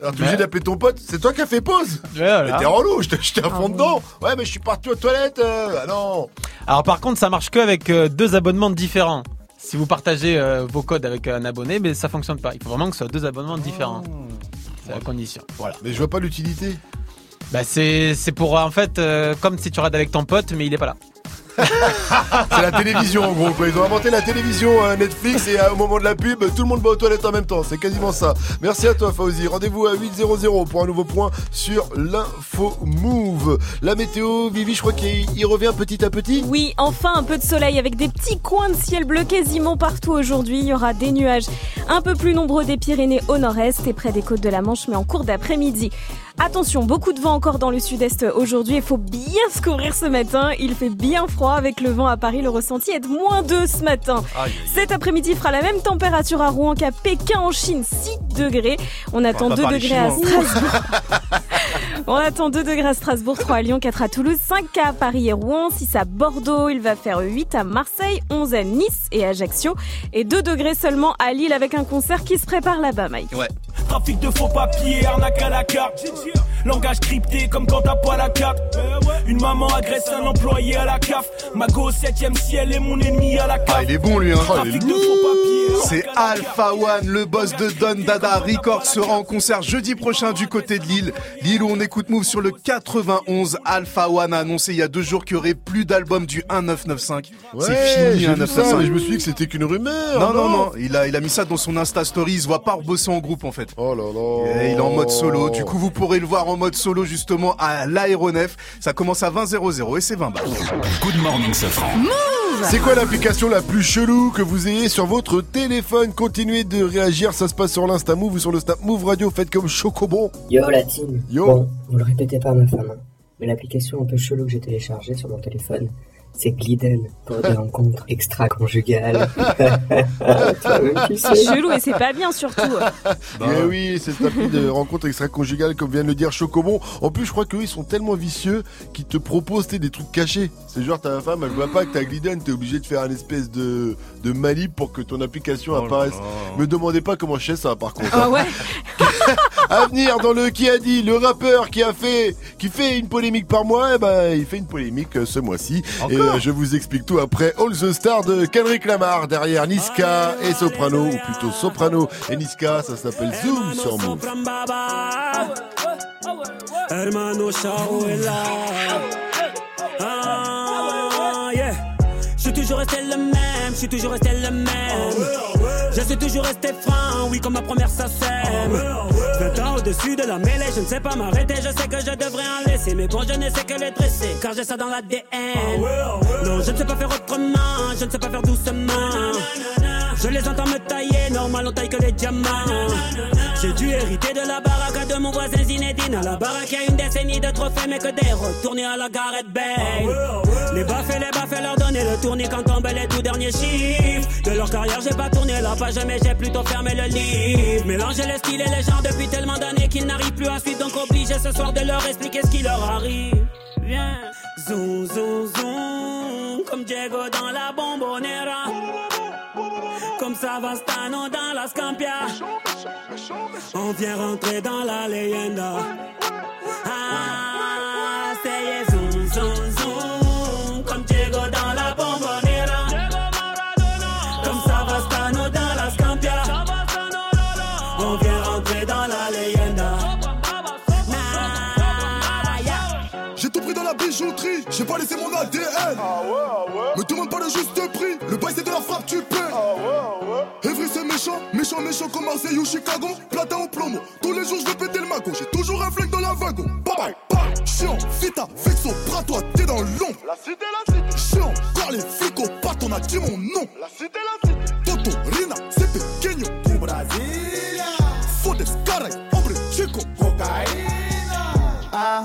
Alors t'es obligé Ouais. d'appeler ton pote, c'est toi qui as fait pause voilà. Mais t'es relou, j'étais j'étais à fond Ah dedans Ouais mais je suis parti aux toilettes euh, Ah non Alors par contre, ça marche que avec euh, deux abonnements différents. Si vous partagez euh, vos codes avec un abonné, mais ça fonctionne pas. Il faut vraiment que ce soit deux abonnements différents. C'est la condition. Voilà. Mais je vois pas l'utilité. Bah c'est c'est pour euh, en fait euh, comme si tu regardes avec ton pote, mais il est pas là. C'est la télévision en gros. Ils ont inventé la télévision euh, Netflix et euh, au moment de la pub, tout le monde va aux toilettes en même temps. C'est quasiment ça. Merci à toi Fauzi. Rendez-vous à 8.00 pour un nouveau point sur l'info move. La météo, Vivi, je crois qu'il il revient petit à petit. Oui, enfin un peu de soleil avec des petits coins de ciel bleu quasiment partout aujourd'hui. Il y aura des nuages un peu plus nombreux des Pyrénées au nord-est et près des côtes de la Manche, mais en cours d'après-midi. Attention, beaucoup de vent encore dans le sud-est aujourd'hui. Il faut bien se couvrir ce matin. Il fait bien froid avec le vent à Paris. Le ressenti est de moins 2 ce matin. Cet après-midi fera la même température à Rouen qu'à Pékin en Chine, 6 degrés. On attend va 2 parler degrés à chinois. Strasbourg. *laughs* On attend 2 degrés à Strasbourg, 3 à Lyon, 4 à Toulouse, 5 à Paris et Rouen, 6 à Bordeaux, il va faire 8 à Marseille, 11 à Nice et Ajaccio, et 2 degrés seulement à Lille avec un concert qui se prépare là-bas, Mike. Ouais. Trafic de faux papiers, arnaque à la carte. Langage crypté comme quand t'as pas la carte. Une maman agresse un employé à la CAF. Ma go au 7ème ciel et mon ennemi à la CAF. Ah, il est bon lui, hein. C'est Alpha One, le boss de Don Dada Records sera en concert jeudi prochain du côté de Lille. Lille où on écoute Move sur le 91. Alpha One a annoncé il y a deux jours qu'il y aurait plus d'albums du 1995. Ouais, c'est fini j'ai vu ça, 1995. mais je me suis dit que c'était qu'une rumeur. Non, non, non, il a, il a mis ça dans son Insta Story, il se voit pas bosser en groupe en fait. Oh là là. Et il est en mode solo, du coup vous pourrez le voir en mode solo justement à l'aéronef. Ça commence à 20 00 et c'est 20 balles. Good morning, Safran. C'est quoi l'application la plus chelou que vous ayez sur votre téléphone? Continuez de réagir, ça se passe sur l'Insta Move ou sur le Snap Move Radio, faites comme Chocobon. Yo la team Yo. Bon, vous le répétez pas à ma femme, hein, mais l'application un peu chelou que j'ai téléchargée sur mon téléphone, c'est Gliden pour des *laughs* rencontres extra-conjugales. Toi-même, tu sais. C'est chelou et c'est pas bien surtout. Eh *laughs* oui, cette appli de rencontre extra-conjugale, comme vient de le dire Chocobon. En plus, je crois qu'eux, ils sont tellement vicieux qu'ils te proposent des trucs cachés. C'est genre, ta femme, elle voit pas que t'as Gliden, t'es obligé de faire une espèce de, de manip pour que ton application apparaisse. Me demandez pas comment je sais ça, par contre. Ah ouais *laughs* À venir dans le qui a dit, le rappeur qui a fait, qui fait une polémique par mois, eh ben, il fait une polémique euh, ce mois-ci. Et euh, je vous explique tout après. All the Stars de Kendrick Lamar, derrière Niska et Soprano, ou plutôt Soprano et Niska, ça s'appelle Zoom sur Move. Hermano Je suis toujours resté le même, je suis toujours resté le même. Je suis toujours resté franc, oui, comme ma première sacème. 20 ans au-dessus de la mêlée, je ne sais pas m'arrêter, je sais que je devrais en laisser. Mais bon, je ne sais que les dresser, car j'ai ça dans l'ADN. Non, je ne sais pas faire autrement, je ne sais pas faire doucement. Je les entends me tailler, normal on taille que les diamants. J'ai dû hériter de la baraque de mon voisin Zinedine. À la baraque, il y a une décennie de trophées, mais que des retournés à la Gareth Bay. Les baffes et les baffes, leur donner le tournis quand tombent les tout derniers chiffres. De leur carrière, j'ai pas tourné la page, mais j'ai plutôt fermé le livre. Mélanger les styles et les genres depuis tellement d'années qu'ils n'arrivent plus à suivre, donc obligé ce soir de leur expliquer ce qui leur arrive. Viens, zoom, zoom, zoom, comme Diego dans la bombonera. Comme Savastano dans la Scampia. On vient rentrer dans la leyenda. Ah, c'est zoom, zoom, zoom. Riche, j'ai pas laissé mon ADN. Ah ouais, ah ouais. Me demande pas le juste prix, le bail c'est de la frappe, tu paies. Ah ouais, ah ouais. Evry c'est méchant, méchant, méchant comme Marseille ou Chicago. Platin au plomo, tous les jours je vais péter le magot. J'ai toujours un flingue dans la wagon. Bye bye, bye. Chiant, vita, vexo, bras toi, t'es dans l'ombre. La cité, la cité. Chiant, car les flics au pat, on a dit mon nom. La cité, la cité. Toto, Rina, c'est pequeño. Au Brasilia. Fodes, caray, hombre, chico. Cocaïna. Ah,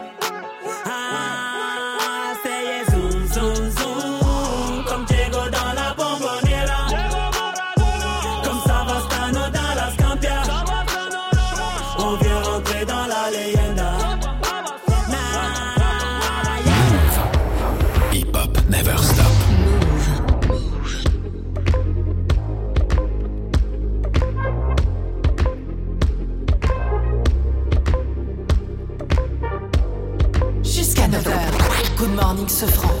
Good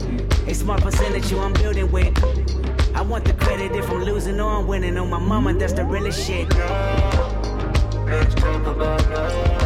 A small percentage you I'm building with. I want the credit if I'm losing or I'm winning. On my mama, that's the realest shit. Let's talk about love.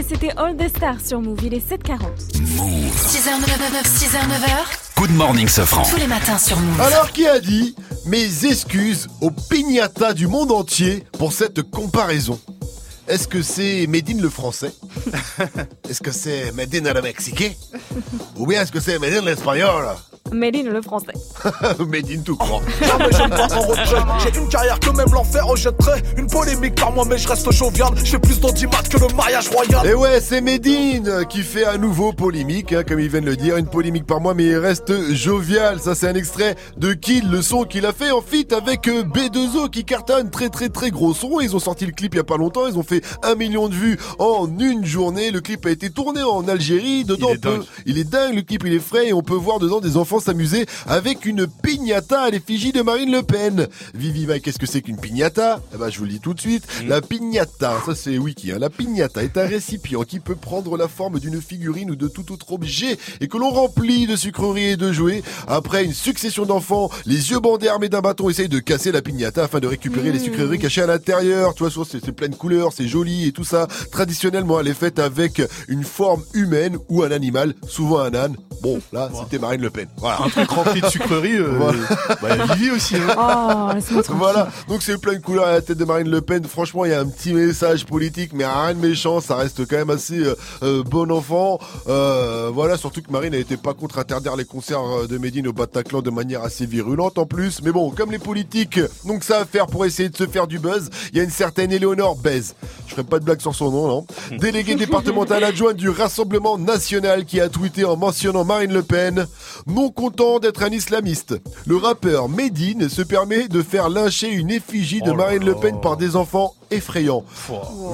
C'était All the Stars sur Move. Il est 7h40. 6h, 9h, 6h, 9h. Good morning, Sofran. Tous les matins sur Move. Alors qui a dit mes excuses aux piñatas du monde entier pour cette comparaison? Est-ce que c'est Medine le français? *laughs* Est-ce que c'est Medine le mexicain? Ou bien est-ce que c'est Medine l'espagnol? Made in le français. *laughs* Made in tout court. Jamais je ne pars en retrait. J'ai une carrière que même l'enfer rejetterait. Une polémique par moi, mais je reste jovial. Je fais plus d'audimat que le mariage royal. Et ouais, c'est Medine qui fait à nouveau polémique, hein, comme il vient de le dire. Une polémique par mois, mais il reste jovial. Ça, c'est un extrait de Kill, le son qu'il a fait en feat avec euh, B2O qui cartonne. Très, très, très gros son. Ils ont sorti le clip il y a pas longtemps. Ils ont fait un million de vues en une journée. Le clip a été tourné en Algérie. Dedans, Il est on peut- dingue. il est dingue. Le clip, il est frais et on peut voir dedans des enfants s'amuser avec une piñata à l'effigie de Marine Le Pen. Vivi, Mike, qu'est-ce que c'est qu'une piñata? Eh ben, je vous le dis tout de suite. La piñata, ça c'est wiki, hein. La piñata est un récipient qui peut prendre la forme d'une figurine ou de tout autre objet et que l'on remplit de sucreries et de jouets. Après une succession d'enfants, les yeux bandés armés d'un bâton essayent de casser la piñata afin de récupérer les sucreries cachées à l'intérieur. Tu vois, c'est plein de couleurs, c'est joli et tout ça. Traditionnellement, elle est faite avec une forme humaine ou un animal, souvent un âne. Bon, là, c'était Marine Le Pen. Voilà. Un truc rempli de sucreries, euh, bah, Vivi aussi. Hein. Oh. Voilà, donc c'est plein de couleurs à la tête de Marine Le Pen. Franchement, il y a un petit message politique, mais rien de méchant. Ça reste quand même assez euh, euh, bon enfant. Euh, voilà, surtout que Marine n'était pas contre interdire les concerts de Médine au Bataclan de manière assez virulente en plus. Mais bon, comme les politiques, donc ça à faire pour essayer de se faire du buzz. Il y a une certaine Éléonore Bez. Je ferai pas de blague sur son nom, non. Déléguée départementale adjointe du Rassemblement National qui a tweeté en mentionnant Marine Le Pen. Non content d'être un islamiste, le rappeur Medine se permet de faire lyncher une effigie de Oh Marine Le. Pen par des enfants effrayants.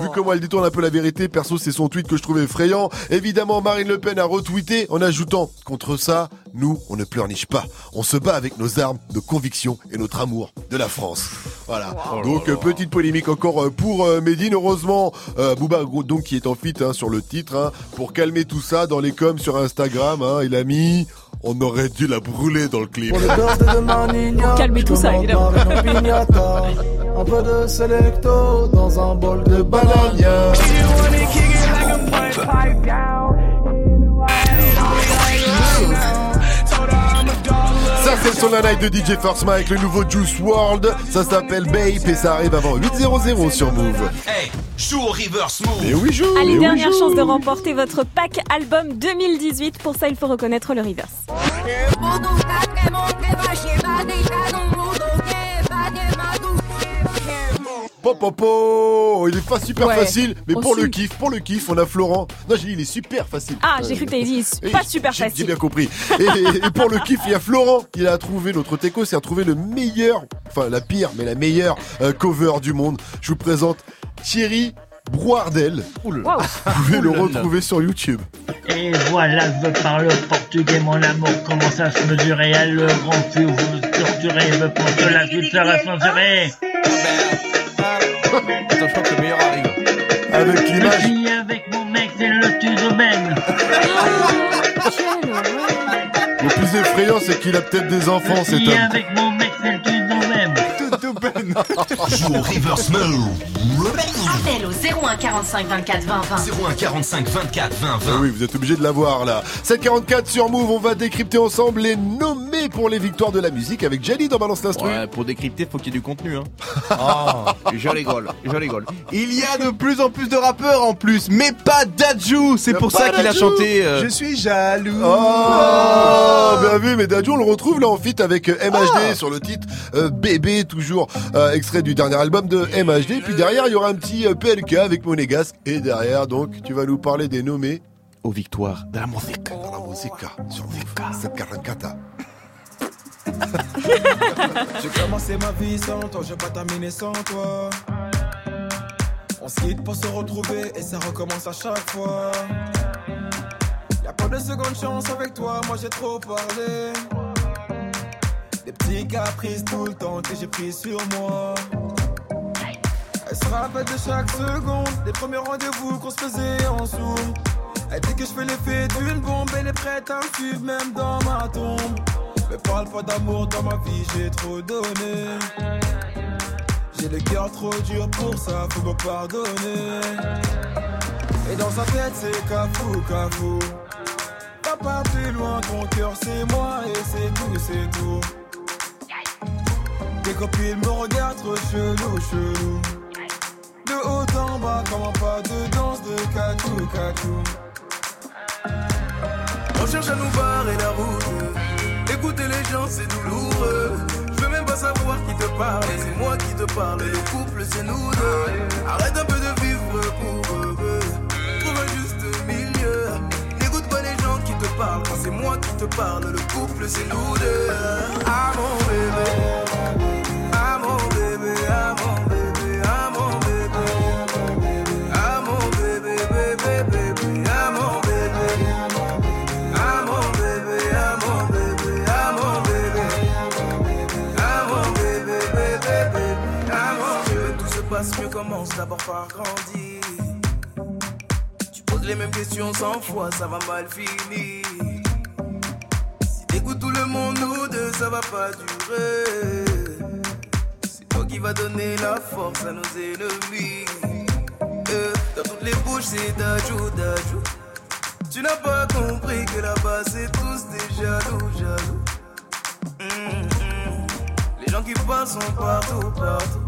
Vu comment elle détourne un peu la vérité, perso c'est son tweet que je trouvais effrayant. Évidemment Marine Le Pen a retweeté en ajoutant Contre ça, nous on ne pleurniche pas. On se bat avec nos armes, nos convictions et notre amour de la France. Voilà. Donc euh, petite polémique encore euh, pour euh, Medine. Heureusement, euh, Booba donc qui est en fit hein, sur le titre hein, pour calmer tout ça dans les coms sur Instagram. hein, il a mis on aurait dû la brûler dans le clip. Pour le birthday de ma nina, Calmez tout ça, évidemment. Un peu de selecto dans un bol de banania. C'est le son de la night de DJ First Mike, le nouveau Juice World. Ça s'appelle Bape et ça arrive avant 8.00 sur Move. Hey, joue au reverse move. Et oui, joue Allez, et oui, dernière joue. chance de remporter votre pack album 2018. Pour ça, il faut reconnaître le reverse. Pop. Il est pas super Ouais. facile, mais pour le kiff, pour le kiff, on a Florent. Non, j'ai dit il est super facile. Ah, j'ai cru que t'avais dit pas super j'ai- J'ai facile. bien compris. Et, et pour le kiff, il y a Florent qui a trouvé, notre teco, c'est a trouvé le meilleur, enfin la pire, mais la meilleure euh, cover du monde. Je vous présente Thierry Brouardel. Vous pouvez le retrouver sur YouTube. Et voilà, je parle portugais, mon amour commence à se mesurer. À le grand fou, vous torturez, me pense que la suite sera censurée. Attends, je crois que le meilleur arrive. Avec Je l'image. suis avec mon mec, c'est le tuzomen. Le plus effrayant, c'est qu'il a peut-être des enfants, Je cet suis homme. avec mon mec, c'est le. *laughs* Joue au reverse move. Appel au 01 45 24 20 20. 01 45 24 20 Ah 20. oui, vous êtes obligé de l'avoir là. 744 sur Move, on va décrypter ensemble les nommés pour les victoires de la musique avec Jelly dans Balance l'Instru. Ouais, pour décrypter, faut qu'il y ait du contenu. Hein. Oh, *laughs* je rigole, je rigole. Il y a de plus en plus de rappeurs en plus, mais pas Dadju. C'est pour ça qu'il a chanté. euh, Je suis jaloux. Oh, bien vu, mais Dadju, on le retrouve là en feat avec euh, MHD sur le titre euh, Bébé, toujours euh, extrait du dernier album de MHD. Puis derrière, il y aura un petit euh, PLK avec Monégasque. Et derrière, donc, tu vas nous parler des nommés aux victoires de la musique. Dans la musique, sur 744. *laughs* J'ai commencé ma vie sans toi, je vais pas terminer sans toi. On se quitte pour se retrouver et ça recommence à chaque fois. Y'a pas de seconde chance avec toi, moi j'ai trop parlé. Des petits caprices tout le temps que j'ai pris sur moi. Elle se rappelle de chaque seconde, des premiers rendez-vous qu'on se faisait en zoom. Elle dit que je fais l'effet d'une bombe, elle est prête à me suivre même dans ma tombe. Me parle pas d'amour dans ma vie, j'ai trop donné. J'ai le cœur trop dur pour ça, faut me pardonner. Et dans sa tête, c'est cafou, cafou. Papa, plus loin, ton cœur, c'est moi et c'est tout, c'est tout. Des copines me regardent trop chelou, chelou. De haut en bas, comment pas de danse de catou, catou. On cherche à nous barrer la route. Écouter les gens, c'est douloureux. Je veux même pas savoir qui te parle. C'est moi qui te parle. Le couple, c'est nous deux. Arrête un peu de vivre pour eux. Trouve un juste milieu. N'écoute pas les gens qui te parlent. Quand c'est moi qui te parle, le couple, c'est nous deux. Ah mon bébé. Commence d'abord par grandir. Tu poses les mêmes questions cent fois, ça va mal finir. Si t'écoutes tout le monde, nous deux, ça va pas durer. C'est toi qui va donner la force à nos ennemis. Euh, dans toutes les bouches, c'est d'ajou, d'ajou. Tu n'as pas compris que là-bas, c'est tous des jaloux, jaloux. Hum, hum. Les gens qui passent sont partout, partout.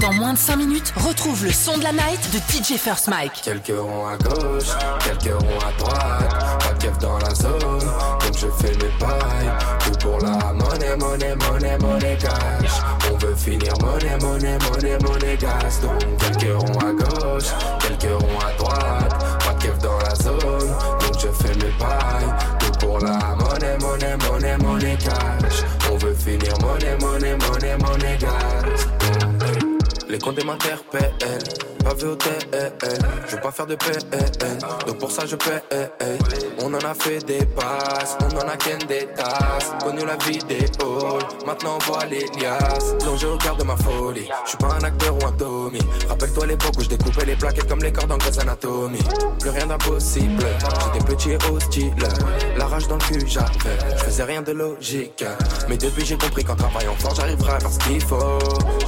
Dans moins de 5 minutes, retrouve le son de la night de DJ First Mike. Quelques ronds à gauche, quelques ronds à droite. Pas de dans la zone, donc je fais mes pailles. Tout pour la monnaie, monnaie, monnaie, monnaie cash. On veut finir monnaie, monnaie, monnaie, monnaie gas. Donc quelques ronds à gauche, quelques ronds à droite. Pas de dans la zone, donc je fais mes pailles. Tout pour la monnaie, monnaie, monnaie, monnaie cash. On veut finir monnaie, monnaie, monnaie, monnaie gas. Les comptes m'interpellent, pas au TL. Je veux pas faire de PN, donc pour ça je paie. On en a fait des passes, on en a qu'un des tasses. Connu la vie des halls, maintenant on voit les liasses. Donc je regarde ma folie, je suis pas un acteur ou un Tommy. Rappelle-toi l'époque où je découpais les plaquettes comme les cordes en Grey's Anatomy. Plus rien d'impossible, j'étais petit et hostile. La rage dans le cul j'avais, je faisais rien de logique. Mais depuis j'ai compris qu'en travaillant fort j'arriverai à faire ce qu'il faut.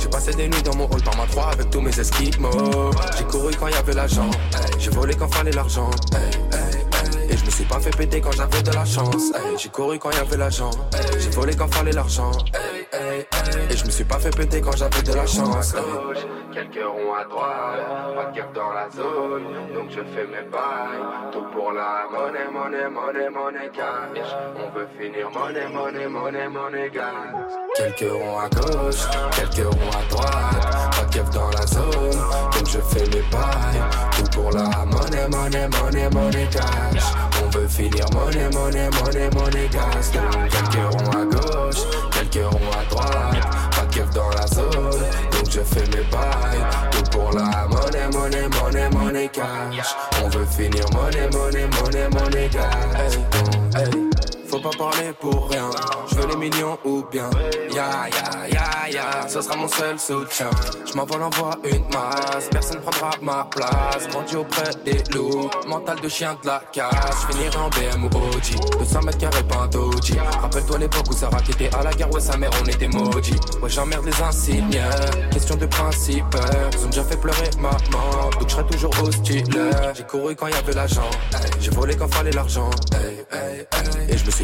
J'ai passé des nuits dans mon hall par ma 3 avec tous mes esquimaux. J'ai couru quand y avait l'argent, j'ai volé quand fallait l'argent. Et je me suis pas fait péter quand j'avais de la chance. J'ai couru quand y avait l'argent, j'ai volé quand fallait l'argent. Et je me suis pas fait péter quand j'avais de la chance. Quelques ronds à droite, pas de keuf dans la zone, donc je fais mes bails. Tout pour la monnaie, monnaie, monnaie, monnaie cash. On veut finir monnaie, monnaie, monnaie, monnaie gas. Quelques ronds à gauche, quelques ronds à droite, keuf dans la zone, donc je fais mes bails. Tout pour la monnaie, monnaie, monnaie, monnaie cash. On veut finir monnaie, monnaie, monnaie, monnaie gas. Quelques ronds à gauche, quelques ronds à droite, pas de dans la zone, donc je fais mes bails. Tout pour la monnaie, monnaie, monnaie, monnaie cash. On veut finir monnaie, monnaie, monnaie, monnaie gas. Hey, hey. Faut pas parler pour rien, je veux les millions ou bien. Ya ya ya ya, ce sera mon seul soutien. Je m'envole envoie une masse, personne prendra ma place. Grandi auprès des loups, mental de chien de la casse. Finirai en BM ou OG, 200 mètres carrés doji. Rappelle-toi l'époque où Sarah était à la guerre, ouais sa mère on était maudits. Ouais j'emmerde les insignes, question de principe. Ils ont déjà fait pleurer maman, donc je toujours hostile. J'ai couru quand y avait l'argent, j'ai volé quand fallait l'argent. Et je me suis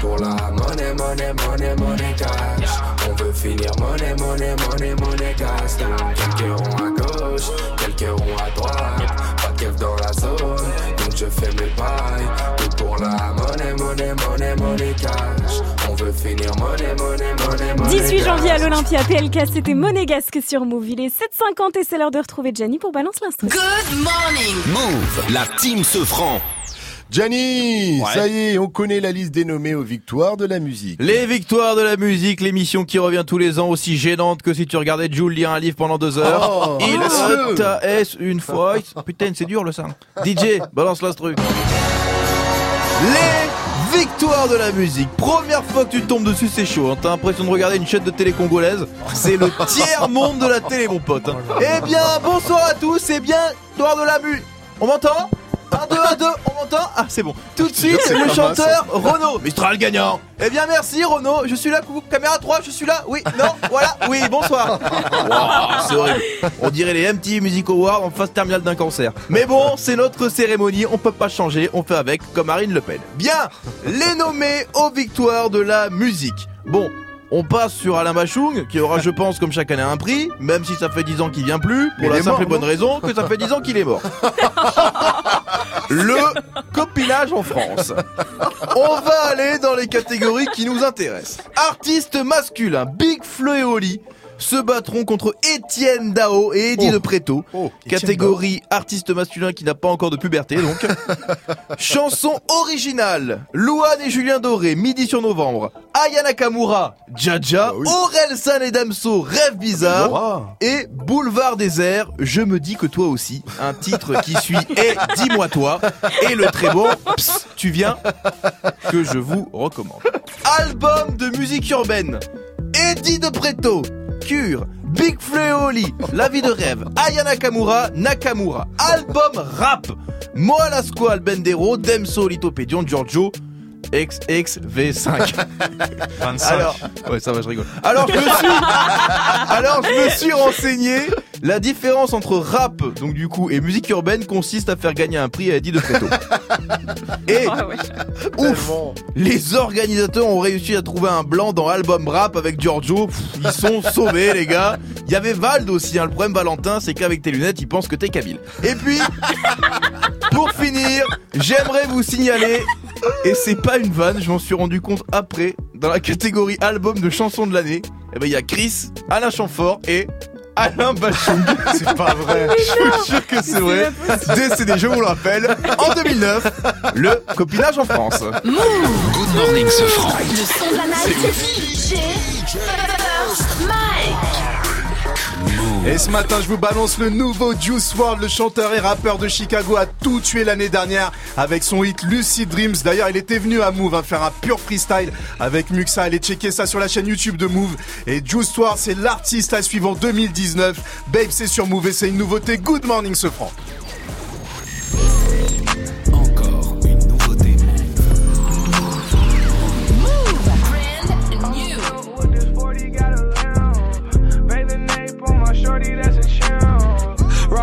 pour la monnaie, monnaie, monnaie, monnaie cash On veut finir monnaie, monnaie, monnaie, monnaie casse. Quelques ronds à gauche, quelques ronds à droite. Pas de dans la zone, donc je fais mes pailles. Tout pour la monnaie, monnaie, monnaie, monnaie cash. On veut finir monnaie, monnaie, monnaie, monnaie 18 janvier à cash. l'Olympia, PLK, c'était monégasque sur Move. Il est 7h50 et c'est l'heure de retrouver Gianni pour Balance l'instru. Good morning. Move, la team se franc. Gianni, Ouais. ça y est, on connaît la liste des nommés aux victoires de la musique. Les victoires de la musique, l'émission qui revient tous les ans, aussi gênante que si tu regardais Jules lire un livre pendant deux heures. Oh, Il laisse-le. t'as une fois. Putain, c'est dur le sang. DJ, balance l'instru. Les victoires de la musique. Première fois que tu tombes dessus, c'est chaud. hein. T'as l'impression de regarder une chaîne de télé congolaise. C'est le tiers monde de la télé, mon pote. hein. Eh bien, bonsoir à tous. C'est bien victoire de la musique. On m'entend? 1, 2, 1, 2, on m'entend Ah, c'est bon. Tout de suite, C'est le chanteur Renaud. Mistral gagnant. Eh bien, merci Renaud. Je suis là, coucou. Caméra 3, je suis là. Oui, non, voilà. Oui, bonsoir. *laughs* Wow, c'est horrible. On dirait les MTV Music Awards en phase terminale d'un cancer. Mais bon, c'est notre cérémonie, on peut pas changer, on fait avec, comme Marine Le Pen. Bien, les nommés aux victoires de la musique. Bon. On passe sur Alain Bachung, qui aura, je pense, comme chaque année un prix, même si ça fait 10 ans qu'il vient plus, pour la simple et bonne raison que ça fait 10 ans qu'il est mort. *laughs* Le copinage en France. On va aller dans les catégories qui nous intéressent. Artistes masculins, Big Flo et Oli se battront contre Étienne Dao et Eddie Oh. de Preto. Oh. Catégorie artiste masculin qui n'a pas encore de puberté donc. *laughs* Chanson originale, Louane et Julien Doré, Midi sur Novembre, Aya Nakamura, Jaja, Aurel San et Damso, Rêve bizarre, Wow. et Boulevard désert, Je me dis que toi aussi, un titre qui suit *laughs* Et dis-moi toi, et le très bon Psst, tu viens, que je vous recommande. Album de musique urbaine, Eddie de Preto, Cure, Big Flo et Oli, La vie de rêve, Aya Nakamura, Nakamura, album rap, Moa Lasco Albendero, Demso Litopédion, Giorgio, XXV5. 25. *laughs* Alors, ouais, ça va, je rigole. Alors, je me suis, alors, je me suis renseigné. La différence entre rap, donc du coup, et musique urbaine consiste à faire gagner un prix à Eddie de Preto. *laughs* Et, ouf, les organisateurs ont réussi à trouver un blanc dans album rap avec Giorgio. Pff, ils sont sauvés, les gars. Il y avait Vald aussi, hein. Le problème, Valentin, c'est qu'avec tes lunettes, il pense que t'es Kabyle. Et puis, pour finir, j'aimerais vous signaler, et c'est pas une vanne, je m'en suis rendu compte après, dans la catégorie album de chansons de l'année, eh ben il y a Chris, Alain Chamfort et Alain Bachung. *laughs* C'est pas vrai. Je vous jure que c'est vrai. Décédé, je vous le rappelle, en 2009, le copinage en France. Good morning, ce franc. Le son de la night. DJ First Mike. Et ce matin, je vous balance le nouveau Juice WRLD, le chanteur et rappeur de Chicago a tout tué l'année dernière avec son hit Lucid Dreams. D'ailleurs, il était venu à Move hein, faire un pur freestyle avec Muxa. Allez checker ça sur la chaîne YouTube de Move. Et Juice WRLD, c'est l'artiste à suivre en 2019. Babe, c'est sur Move et c'est une nouveauté. Good morning, ce franc.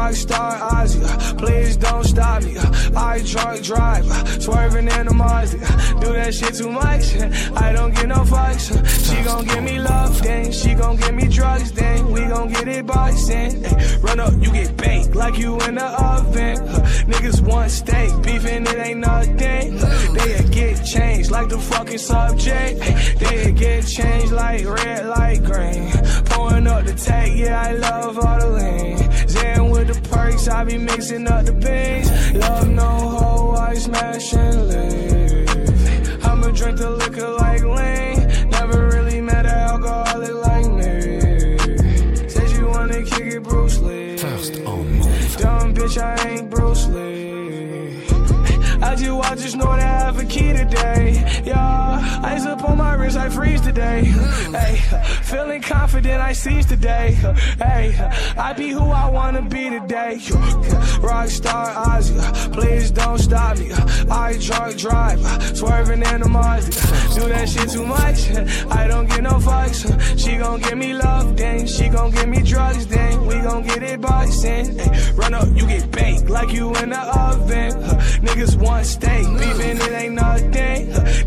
Rockstar Ozzy, uh, please don't stop me. Uh, I drunk drive, swerving in the Mazda. Do that shit too much, uh, I don't get no fucks. She gon' give me love, then she gon' give me drugs, then we gon' get it boxing. Run up, you get baked like you in the oven. Niggas want steak, beefing it ain't nothing. They get changed like the fucking subject. They get changed like red, like green. Pouring up the tank, yeah, I love all the lean. The I be mixing up the beans. Love no hoe, I smash and leave. I'ma drink the liquor like lean. Never really met an alcoholic like me. Said you wanna kick it, Bruce Lee. First on move. Dumb bitch, I ain't Bruce Lee. I just, I just know that I have a key today. Yeah, ice up on my wrist, I freeze today. Hey, feeling confident, I seize today. Hey, I be who I wanna be today. Rockstar Ozzy, please don't stop me. I drunk drive, swerving in the Mazda. Do that shit too much, I don't get no fucks. She gon' give me love, then she gon' give me drugs, then we gon' get it boxing. Hey, run up, you get baked like you in the oven. Niggas want steak, beefing it ain't nothing.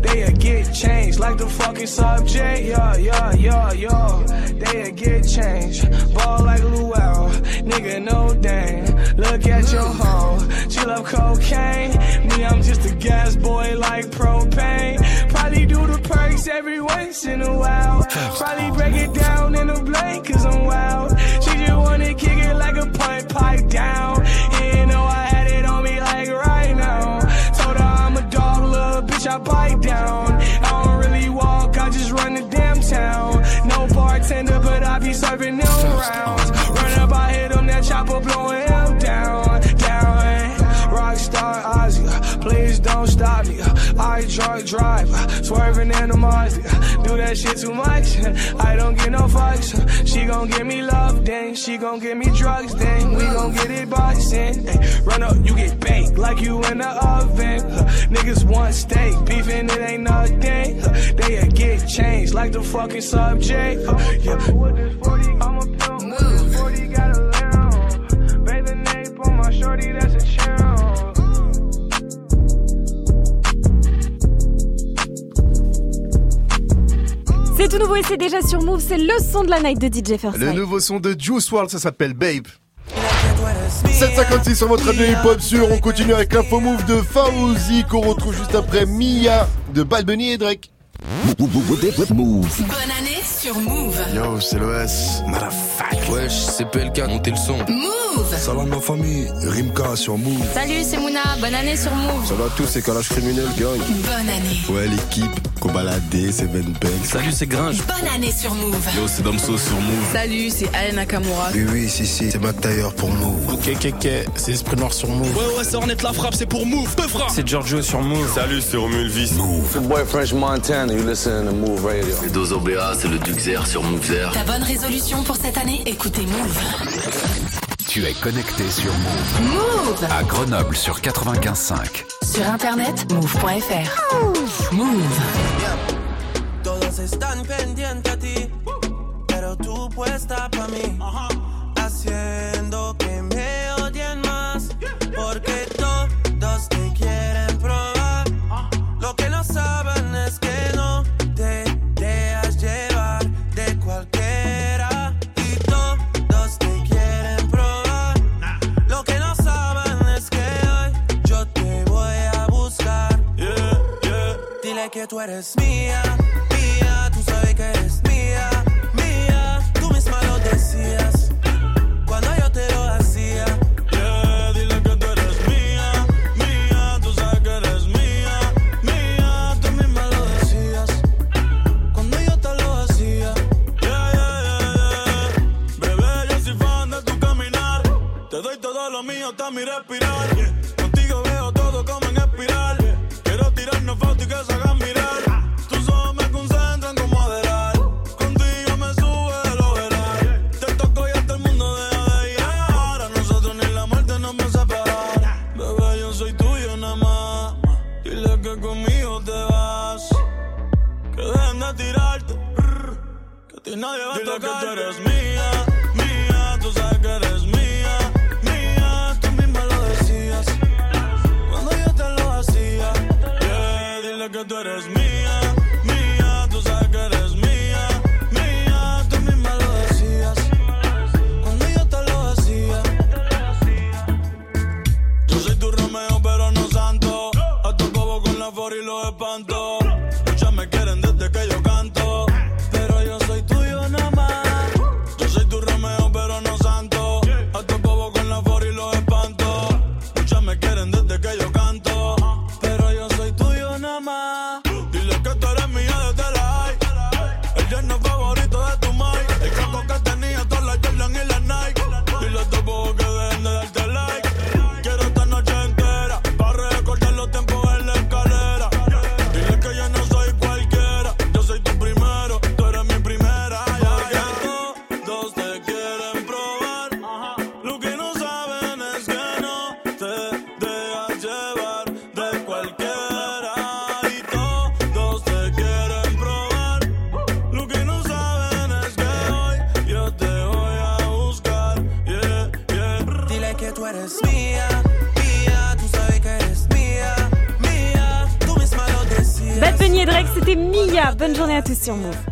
They get changed like the fucking subject. Yeah, yeah, yeah, yeah. They get changed. Ball like Luau. Nigga, no dang. Look at your hoe. She love cocaine. Me, I'm just a gas boy like propane. Probably do the perks every once in a while. Probably break it down in a blank cause I'm wild. She just wanna kick it like a punt pipe down. Them. Run up, I hit him, that chopper blowing him down, down. Eh? Rockstar Ozzy, please don't stop me. I drunk drive, swerving in the Mazda. Do that shit too much, *laughs* I don't get no fucks. She gon' give me love, then she gon' give me drugs, then we gon' get it boxing. Ay, Run up, you get baked like you in the oven. Niggas want steak, beefing it ain't nothing. They get changed like the fucking subject. Yeah. With this C'est tout nouveau et c'est déjà sur Move, c'est le son de la night de DJ First Le nouveau son de Juice WRLD, ça s'appelle Babe. 756 sur votre radio hip-hop sûr. On continue avec l'info move de Fauzi qu'on retrouve juste après Mia de Bad Bunny et Drake. Move. Bonne année sur Move. Yo, c'est l'OS. Wesh, c'est PLK, montez le son. Move. Salam ma famille, Rimka sur Move. Salut, c'est Mouna. Bonne année sur Move. Ça va tous, c'est Kalash Criminel Gang. Bonne année. Ouais, l'équipe, Kobalade, Seven Banks. Salut, c'est Gringe. Bonne année sur Move. Yo, c'est Damso sur Move. Salut, c'est Alain Nakamura. Oui, oui, si, si, c'est Mac Taylor pour Move. Ok, ok, ok, c'est Esprit Noir sur Move. Ouais, ouais, c'est Ornette la frappe, c'est pour Move. Peu frappe. C'est Giorgio sur Move. Salut, c'est Romuald Vis. Move. boy French Montana, you listen to Move Radio. C'est Dozo BA, c'est le Sur Move Zer. Ta bonne résolution pour cette année Écoutez Move. Tu es connecté sur Move. Move. À Grenoble sur 95.5. Sur internet, move.fr. Move. Todos están pendientes a ti, pero tú puesta pa' mí. Haciendo que me eres mía, sur Move.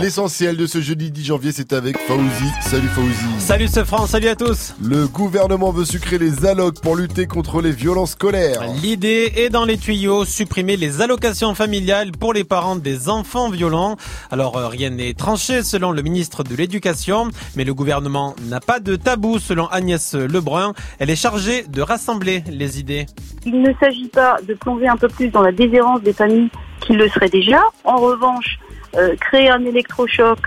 L'essentiel de ce jeudi 10 janvier, c'est avec Fauzi. Salut Fauzi. Salut ce salut à tous. Le gouvernement veut sucrer les allocs pour lutter contre les violences scolaires. L'idée est dans les tuyaux, supprimer les allocations familiales pour les parents des enfants violents. Alors euh, rien n'est tranché selon le ministre de l'Éducation, mais le gouvernement n'a pas de tabou selon Agnès Lebrun. Elle est chargée de rassembler les idées. Il ne s'agit pas de plonger un peu plus dans la déshérence des familles qui le seraient déjà. En revanche, euh, créer un électrochoc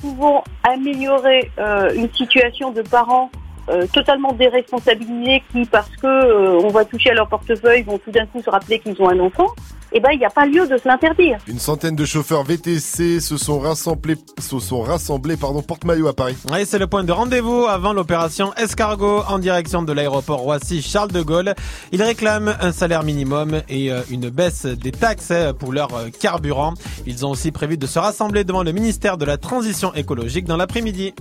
pouvant améliorer euh, une situation de parents euh, totalement déresponsabilisés qui, parce que euh, on va toucher à leur portefeuille, vont tout d'un coup se rappeler qu'ils ont un enfant, eh ben il n'y a pas lieu de se l'interdire. Une centaine de chauffeurs VTC se sont rassemblés, se sont rassemblés pardon, porte-maillot à Paris. Oui, c'est le point de rendez-vous avant l'opération Escargot en direction de l'aéroport Roissy-Charles de Gaulle. Ils réclament un salaire minimum et euh, une baisse des taxes pour leur carburant. Ils ont aussi prévu de se rassembler devant le ministère de la Transition écologique dans l'après-midi.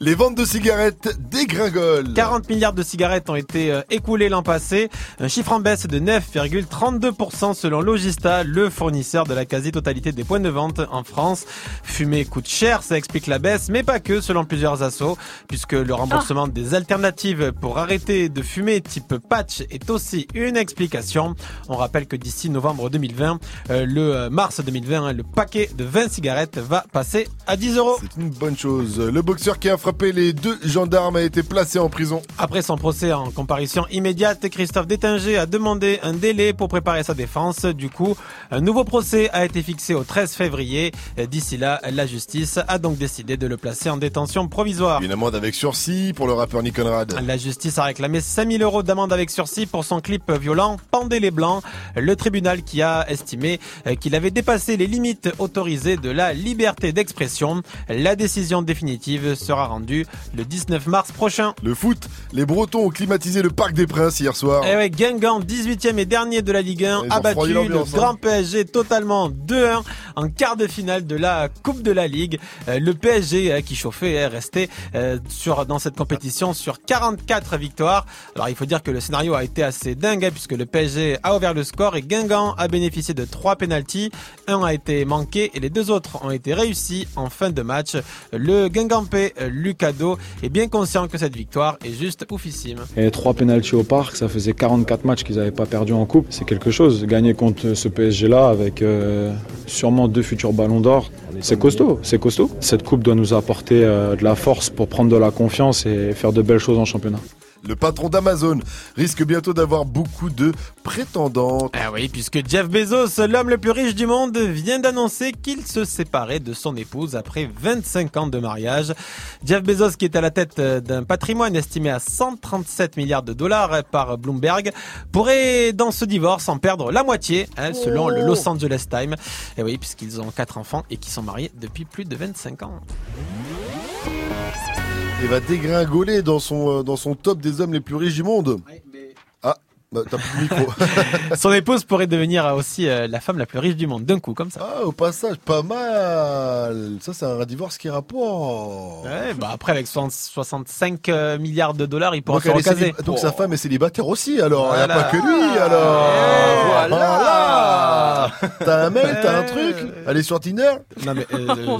Les ventes de cigarettes dégringolent. 40 milliards de cigarettes ont été euh, écoulées l'an passé, un chiffre en baisse de 9,32% selon Logista, le fournisseur de la quasi-totalité des points de vente en France. Fumer coûte cher, ça explique la baisse, mais pas que selon plusieurs assos, puisque le remboursement des alternatives pour arrêter de fumer type patch est aussi une explication. On rappelle que d'ici novembre 2020, euh, le euh, mars 2020, hein, le paquet de 20 cigarettes va passer à 10 euros. C'est une bonne chose. Le boxeur qui a frappé les deux gendarmes a été placé en prison. Après son procès en comparution immédiate, Christophe Détinger a demandé un délai pour préparer sa défense. Du coup, un nouveau procès a été fixé au 13 février. D'ici là, la justice a donc décidé de le placer en détention provisoire. Une amende avec sursis pour le rappeur Nick Conrad. La justice a réclamé 5000 euros d'amende avec sursis pour son clip violent Pendez les Blancs. Le tribunal qui a estimé qu'il avait dépassé les limites autorisées de la liberté d'expression. La décision définitive sera rendue le 19 mars prochain. Le foot, les Bretons ont climatisé le Parc des Princes hier soir. Eh ouais, Guingamp, 18e et dernier de la Ligue 1, Ils ont a battu le hein. grand PSG totalement 2-1 en quart de finale de la Coupe de la Ligue. Euh, le PSG euh, qui chauffait est resté euh, sur dans cette compétition sur 44 victoires. Alors il faut dire que le scénario a été assez dingue hein, puisque le PSG a ouvert le score et Guingamp a bénéficié de trois pénalties. Un a été manqué et les deux autres ont été réussis en fin de match. Le Guingampais euh, Lucado est bien conscient que cette victoire est juste oufissime. Et trois pénaltys au parc, ça faisait 44 matchs qu'ils n'avaient pas perdu en coupe. C'est quelque chose. Gagner contre ce PSG-là avec euh, sûrement deux futurs ballons d'or, c'est costaud. C'est costaud. Cette coupe doit nous apporter euh, de la force pour prendre de la confiance et faire de belles choses en championnat. Le patron d'Amazon risque bientôt d'avoir beaucoup de prétendantes. Ah oui, puisque Jeff Bezos, l'homme le plus riche du monde, vient d'annoncer qu'il se séparait de son épouse après 25 ans de mariage. Jeff Bezos, qui est à la tête euh, d'un patrimoine estimé à 137 milliards de dollars par Bloomberg, pourrait dans ce divorce en perdre la moitié, hein, selon le Los Angeles Times. Et oui, puisqu'ils ont quatre enfants et qui sont mariés depuis plus de 25 ans. Il va dégringoler dans son, euh, dans son top des hommes les plus riches du monde. Bah, t'as plus le micro. *laughs* Son épouse pourrait devenir aussi euh, la femme la plus riche du monde d'un coup, comme ça. Ah, au passage, pas mal. Ça, c'est un divorce qui rapporte. Ouais, bah après avec 60 65 euh, milliards de dollars, il pourra Donc, se recaser. donc sa femme est célibataire aussi, alors. Il n'y a Voilà. pas que lui, alors. Voilà. T'as un mail, t'as un truc Elle est sur Tinder Non mais euh, *laughs*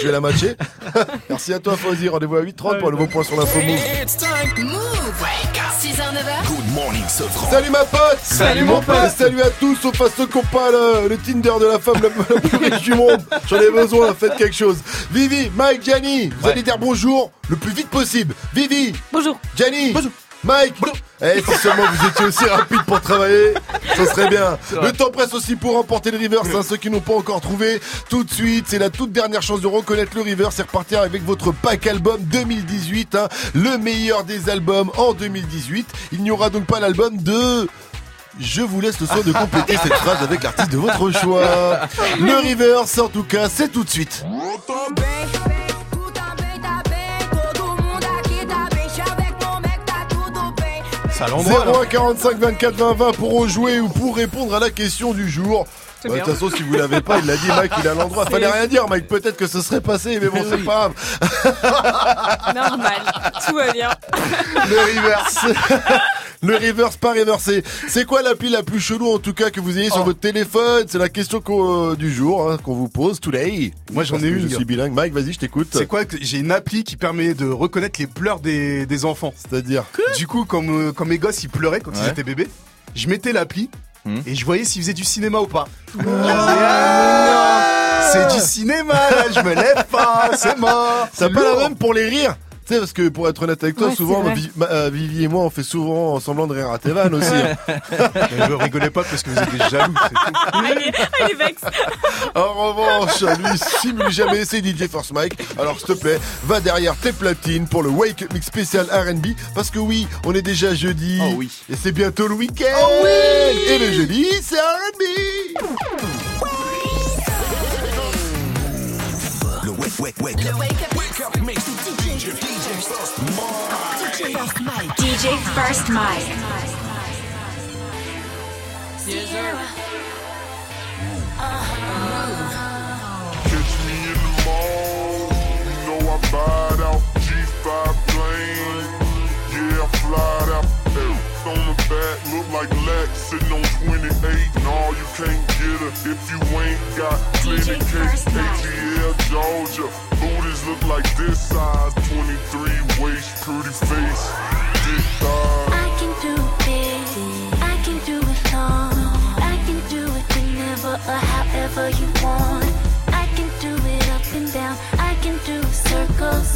Je vais la matcher. *laughs* Merci à toi, Fauzi. Rendez-vous à 8h30 pour un nouveau point sur l'info Move. Move. 6h, 9h. Good morning, Sofran. Salut ma pote Salut, mon pote. Et Salut à tous, sauf à ceux qui n'ont pas le, le Tinder de la femme la, la plus riche du monde. J'en ai besoin, faites quelque chose. Vivi, Mike, Gianni, vous allez dire bonjour le plus vite possible. Vivi Bonjour Gianni Bonjour Mike Eh, si seulement vous étiez aussi rapide pour travailler, ça serait bien. Le temps presse aussi pour remporter le reverse, hein, ceux qui n'ont pas encore trouvé. Tout de suite, c'est la toute dernière chance de reconnaître le reverse. C'est repartir avec votre pack album 2018, hein, le meilleur des albums en 2018. Il n'y aura donc pas l'album de... Je vous laisse le soin de compléter cette phrase avec l'artiste de votre choix. *laughs* Le reverse, en tout cas, c'est tout de suite. C'est à l'endroit. là. 01 45 24 20 20 pour jouer ou pour répondre à la question du jour. Bah, De toute façon, si vous l'avez pas, il l'a dit, Mike, il a l'endroit. Fallait rien dire, Mike. Peut-être que ce serait passé, mais bon, c'est pas grave. Normal, tout va bien. Le reverse. Le reverse pas reversé. C'est quoi l'appli la plus chelou en tout cas que vous ayez sur votre téléphone? C'est la question euh, du jour hein, qu'on vous pose today. Moi, j'en ai une, Je suis bilingue. Mike, vas-y, je t'écoute. C'est quoi J'ai une appli qui permet de reconnaître les pleurs des, des enfants. C'est-à-dire Du coup, comme, euh, quand mes gosses ils pleuraient quand ils étaient bébés, je mettais l'appli Hmm. et je voyais s'ils faisaient du cinéma ou pas. *laughs* Oh, C'est du cinéma, là, je me lève pas, c'est mort. C'est pas la même pour les rires? Tu sais, parce que pour être honnête avec toi, Ouais, souvent, ma- euh, Vivi et moi, on fait souvent semblant de rire à tes vannes aussi. *laughs* Mais je rigolais pas parce que vous êtes des jaloux, il est vexe. *laughs* En revanche, lui simule jamais, c'est DJ Force Mike. Alors s'il te plaît, va derrière tes platines pour le Wake Up Mix spécial R&B. Parce que oui, on est déjà jeudi. Oh oui. Et c'est bientôt le week-end. Oh Et le jeudi, c'est R&B. Le wake, wake, wake up. Wake up mix. DJ, DJ First Mike. DJ First Mike. Catch me in the mall. You know I bought out G5 plane. Yeah, I flied out. On the back, look like Lex sitting on 28. No, you can't get her if you ain't got plenty cake. ATL, Georgia. Booties look like this size. 23 waist, pretty face. Dick thighs. I can do it, I can do it long. I can do it whenever or however you want. I can do it up and down, I can do circles.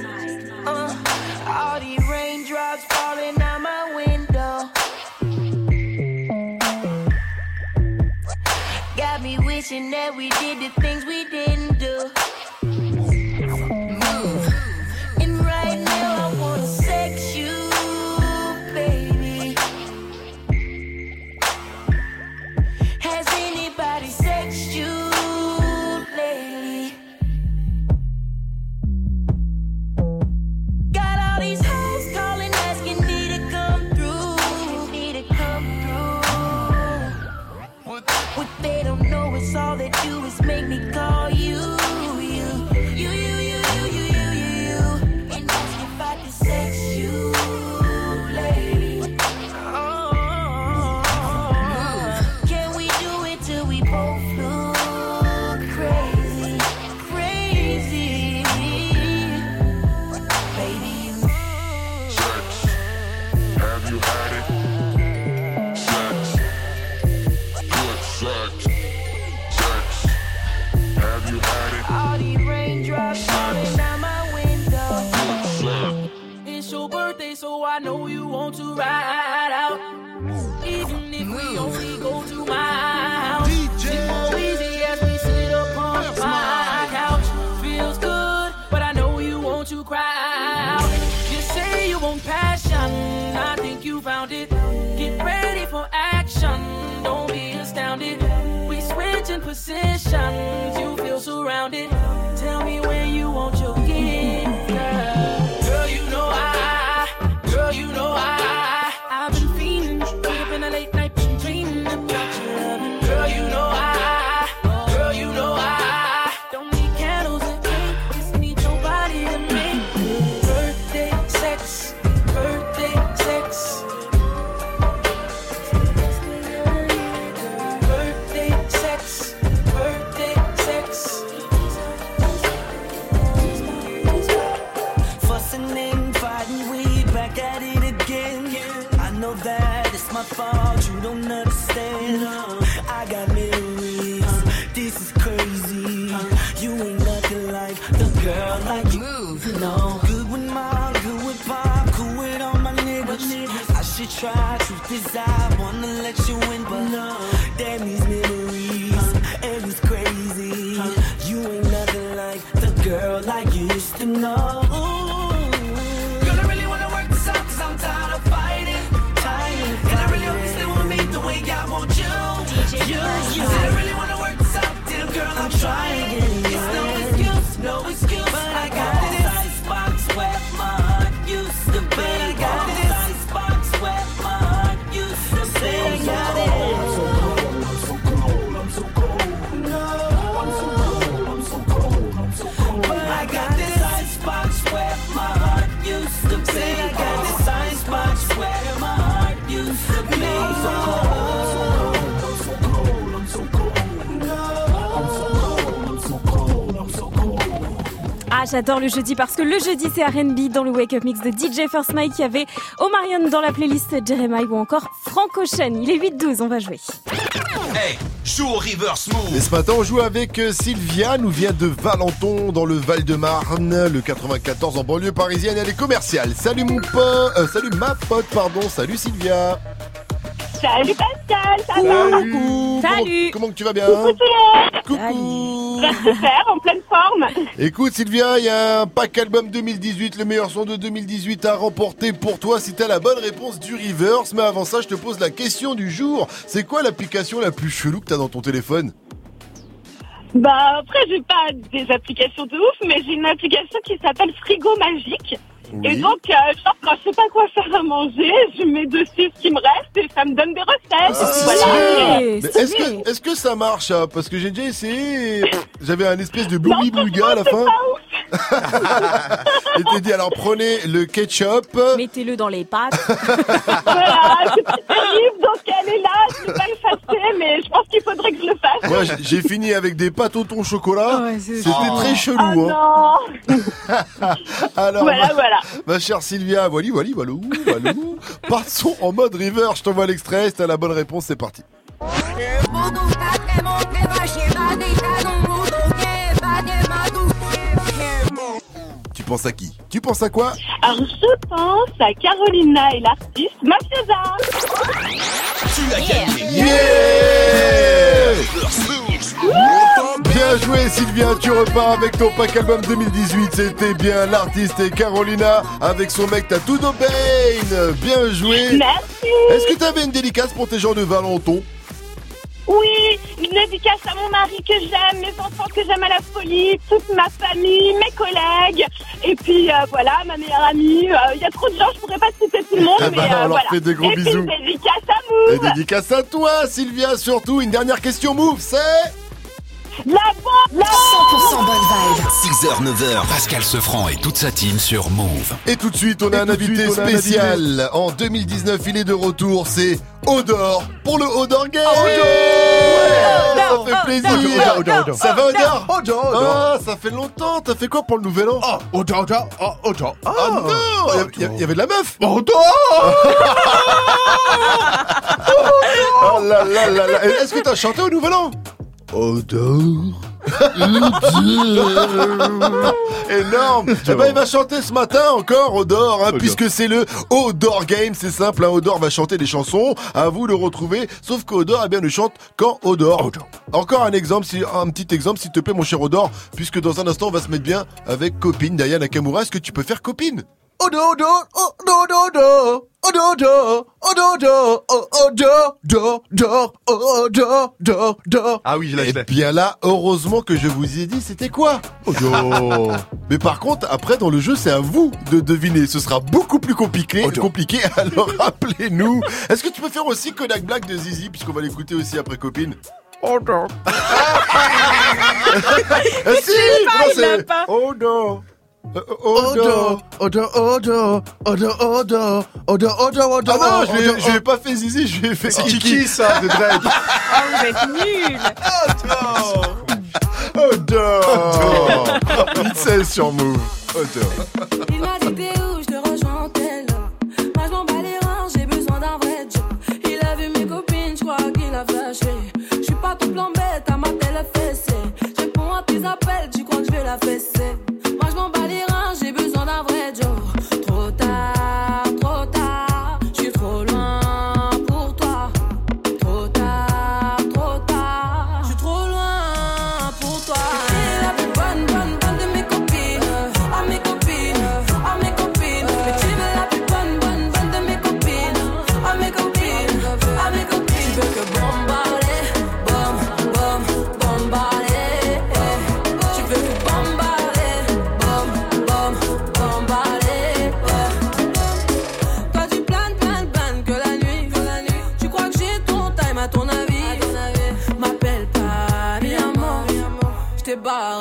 Uh, all these raindrops falling out my window. Got me wishing that we did the things we didn't do. J'adore le jeudi parce que le jeudi c'est R&B dans le Wake Up Mix de DJ First Mike. Il y avait Omarion dans la playlist Jeremiah ou encore Frank Ocean. Il est 8-12, on va jouer. Hey, joue au reverse move. Et ce matin, on joue avec euh, Sylvia, nous vient de Valenton, dans le Val-de-Marne, le 94 en banlieue parisienne. Elle est commerciale. Salut mon pote, euh, salut ma pote, pardon. Salut Sylvia. Salut Pascal, ça va Coucou. Salut. Comment, comment que tu vas bien Coucou tout le monde Coucou. Bah, super, en Écoute Sylvia, il y a un pack album 2018, le meilleur son de 2018 à remporter pour toi si t'as la bonne réponse du reverse. Mais avant ça, je te pose la question du jour. C'est quoi l'application la plus chelou que t'as dans ton téléphone? Bah après j'ai pas des applications de ouf, mais j'ai une application qui s'appelle Frigo Magique. Et donc, euh, genre, quand je sais pas quoi faire à manger, je mets dessus ce qui me reste et ça me donne des recettes. Voilà. Ah, Mais est-ce que, est-ce que ça marche ça Parce que j'ai déjà essayé. J'avais un espèce de bouli boulga à la fin. Et *laughs* t'es dit alors prenez le ketchup. Mettez-le dans les pâtes. Voilà, c'est pas terrible, donc elle est là, je vais pas l'effacer, mais je pense qu'il faudrait que je le fasse. Moi j'ai- j'ai fini avec des pâtes au thon chocolat. C'était Oh. très chelou. Ah hein. non *laughs* Alors, Voilà, ma, voilà. ma chère Sylvia, voilà, voilà, voilà, voilà. Partons en mode river. Je t'envoie l'extrait. Si t'as la bonne réponse, c'est parti. Penses à qui? Tu penses à quoi? Alors je pense à Carolina et l'artiste Mafiosa. Tu as gagné. Bien joué Sylvia, tu repars avec ton pack album 2018. C'était bien l'artiste et Carolina avec son mec Tatudo Bane. Bien joué. Merci. Est-ce que t'avais une dédicace pour tes gens de Valenton? Oui, une dédicace à mon mari que j'aime, mes enfants que j'aime à la folie, toute ma famille, mes collègues, et puis euh, voilà, ma meilleure amie. Euh, Il y a trop de gens, je pourrais pas citer tout le monde, Ah mais bah, on euh, leur voilà. fait des gros et bisous. Puis une dédicace à Et Move. dédicace à toi Sylvia surtout. Une dernière question move, c'est... La bombe, la 100% bonne vibe. 6h, 9h, Pascal Sefranc et toute sa team sur Move. Et tout de suite, on a Et un invité suite, a spécial. En 2019, il est de retour. C'est Odor pour le Odor Game. ça fait plaisir. Odor, Odor, Odor. Ça va Odor? Odor, Odor. Ah, ça fait longtemps. T'as fait quoi pour le nouvel an? Oh, Odor, Odor, oh, Odor. Ah non Il y a- il y, a- il y avait de la meuf Odor *laughs* Oh là là là là Est-ce que t'as chanté au nouvel an? Odor. *laughs* Énorme. Eh ben, il va chanter ce matin encore Odor, hein, puisque c'est le Odor Game, c'est simple, hein, Odor va chanter des chansons, à vous de retrouver, sauf qu'Odor, eh bien, ne chante qu'en Odor. Encore un exemple, si, un petit exemple, s'il te plaît, mon cher Odor, puisque dans un instant, on va se mettre bien avec copine. Diana Nakamura. Est-ce que tu peux faire copine? Oh, ododo, ododo, oh, ododo, oh, ododo, ododo, ododo, ododo. Ah oui, je l'ai. Et eh bien là, heureusement que je vous ai dit, c'était quoi? *laughs* Mais par contre, après dans le jeu, c'est à vous de deviner. Ce sera beaucoup plus compliqué. Compliqué. *laughs* Alors rappelez-nous. Est-ce que tu peux faire aussi Kodak Black de Zizi, puisqu'on va l'écouter aussi après copine? Oh non. *laughs* Eh, si, pas, il pas. Oh non. Odo, odo, odo, odo, odo, odo, odo, odo. Ah non, je l'ai- pas fait Zizi, je l'ai fait C'est Kiki. Ça, de Drake. *laughs* Ah, vous êtes nuls Odor 8-16 sur Move. Odor. Il m'a dit t'es où, je te rejoins tel Moi je m'en bats les reins, j'ai besoin d'un vrai job. Il a vu mes copines, je crois qu'il a flashé. Je suis pas ton plan bête, à ma télé fessée. Je réponds à tes appels, tu crois que je vais la fesser. blah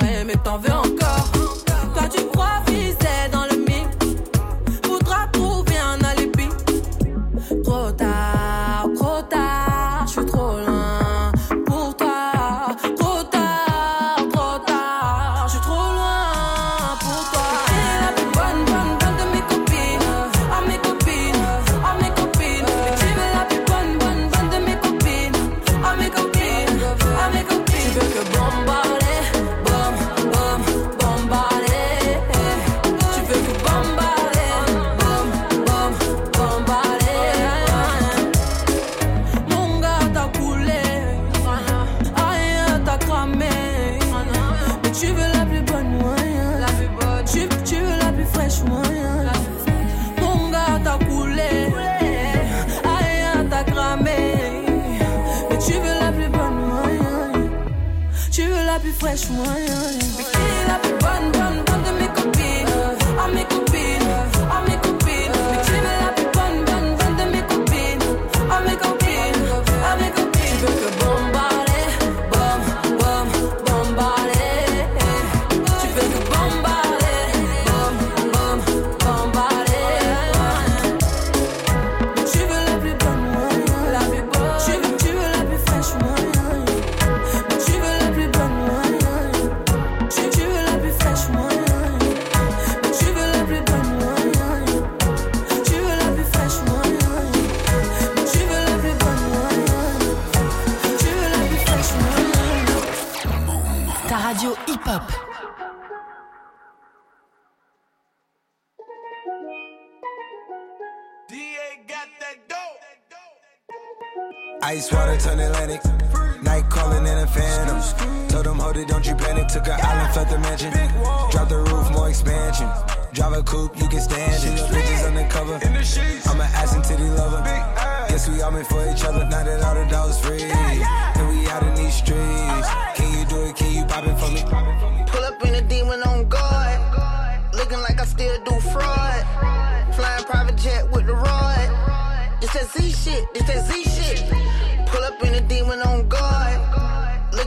hold it, don't you panic. Took an island, left the mansion. Drop the roof, more expansion. Drive a coupe, you can stand it. Bitches undercover. I'm an ass and titty lover. Guess we all meant for each other. Now that all the dogs free. And we out in these streets. Can you do it? Can you pop it for me? Pull up in a demon on guard. Looking like I still do fraud. Flying private jet with the rod. It's that Z shit. It's that Z shit. Pull up in a demon on guard.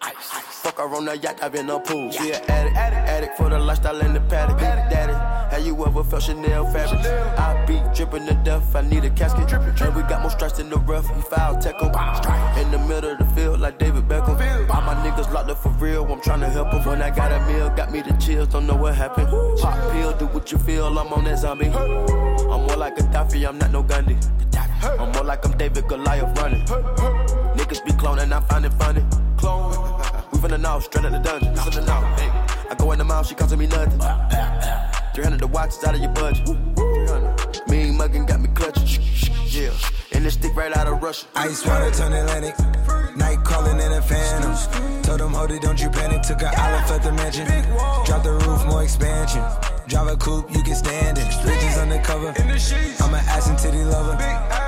Fuck her on the yacht, I've been a pool. She an addict, addict for the lifestyle and the paddock. Daddy, have you ever felt Chanel fabric? I be dripping to death, I need a casket. And we got more strikes in the rough, he foul 'em. In the middle of the field like David Beckham. All my niggas locked up for real, I'm trying to help him. When I got a meal, got me the chills, don't know what happened. Pop pill, do what you feel, I'm on that zombie. I'm more like a Gaddafi, I'm not no Gandhi. I'm more like I'm David Goliath running. Niggas be cloning, I find it funny. Clone. We from the north, straight out the dungeon. To the north, hey. I go in the mouth, she costing me nothing. 300 the watch is out of your budget. 300. Mean muggin' got me clutching. Yeah. And this stick right out of Russia. Ice water turn Atlantic. Night calling in a phantom. Told them, hold it, don't you panic. Took an island, left the mansion. Drop the roof, more expansion. Drive a coupe, you can stand it. Bridges undercover. I'm an ass and titty lover.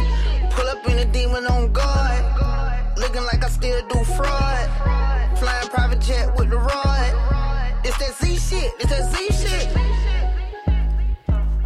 On guard. Looking like I still do fraud. Flying private jet with the rod. It's that Z shit, it's that Z shit.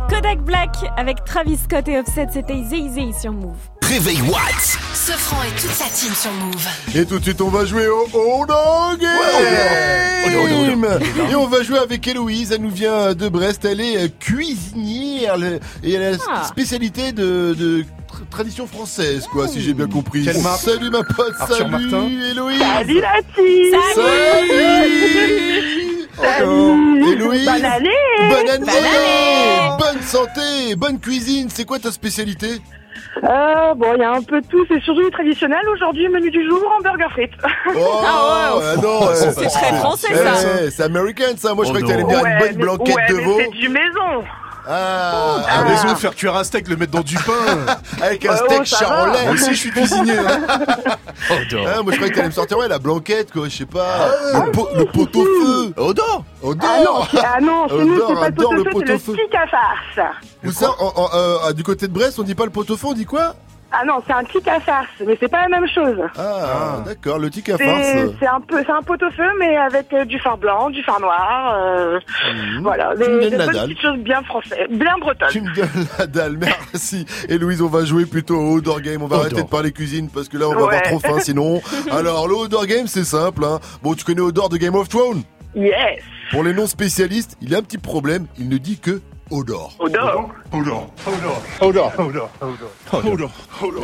Kodak Black avec Travis Scott et Offset, c'était Zay Zay sur Move. Réveil Watts. Sofran et toute sa team sur Move. Et tout de suite, on va jouer au Odor Game Et on va jouer avec Héloïse, elle nous vient de Brest, elle est cuisinière et elle a la Ah. spécialité de, tradition française, quoi, si j'ai bien compris. Quelle marque Salut ma pote, Arthur salut Martin. Héloïse Salut la team Salut Salut Héloïse Bonne année Bonne année Bonne année Bonne santé Bonne cuisine C'est quoi ta spécialité? Euh, bon, il y a un peu de tout, c'est surtout du traditionnel. Aujourd'hui, menu du jour, hamburger frites. Oh *laughs* Ah ouais, ah non, c'est très français, eh, ça. C'est américain ça, moi je Oh croyais que t'allais non. dire une Ouais, bonne mais- blanquette ouais, de veau. c'est du maison. Ah, avec, maison, faire cuire un steak, le mettre dans du pain. *laughs* avec un Oh, steak charolais. Moi aussi, je suis cuisinier. hein. *laughs* Ah, moi je croyais que t'allais me sortir ouais, la blanquette quoi, je sais pas, le, pot, le pot-au-feu. Odor Odor Ah non, c'est- ah non, chez nous, Odor, c'est pas le adore le pot-au-feu, c'est le stick à farce. Où ça en- en- euh, ah, Du côté de Brest, on dit pas le pot-au-feu, on dit quoi? Ah non, c'est un stick à farce, mais c'est pas la même chose. Ah, d'accord, le tic à C'est farce. c'est un peu, c'est un pot-au-feu, mais avec euh, du phare blanc, du phare noir, euh, voilà, Tu me des, donnes des la bonnes dalle. petites choses bien françaises, bien bretonnes. Tu me donnes la dalle, merci. Et Louise, on va jouer plutôt au Odor Game. On va arrêter de parler cuisine parce que là, on va Ouais. avoir trop faim sinon. *laughs* Alors, le Odor Game, c'est simple. Hein. Bon, tu connais Odor de Game of Thrones? Yes, Pour les non spécialistes, il y a un petit problème. Il ne dit que Odor. odor.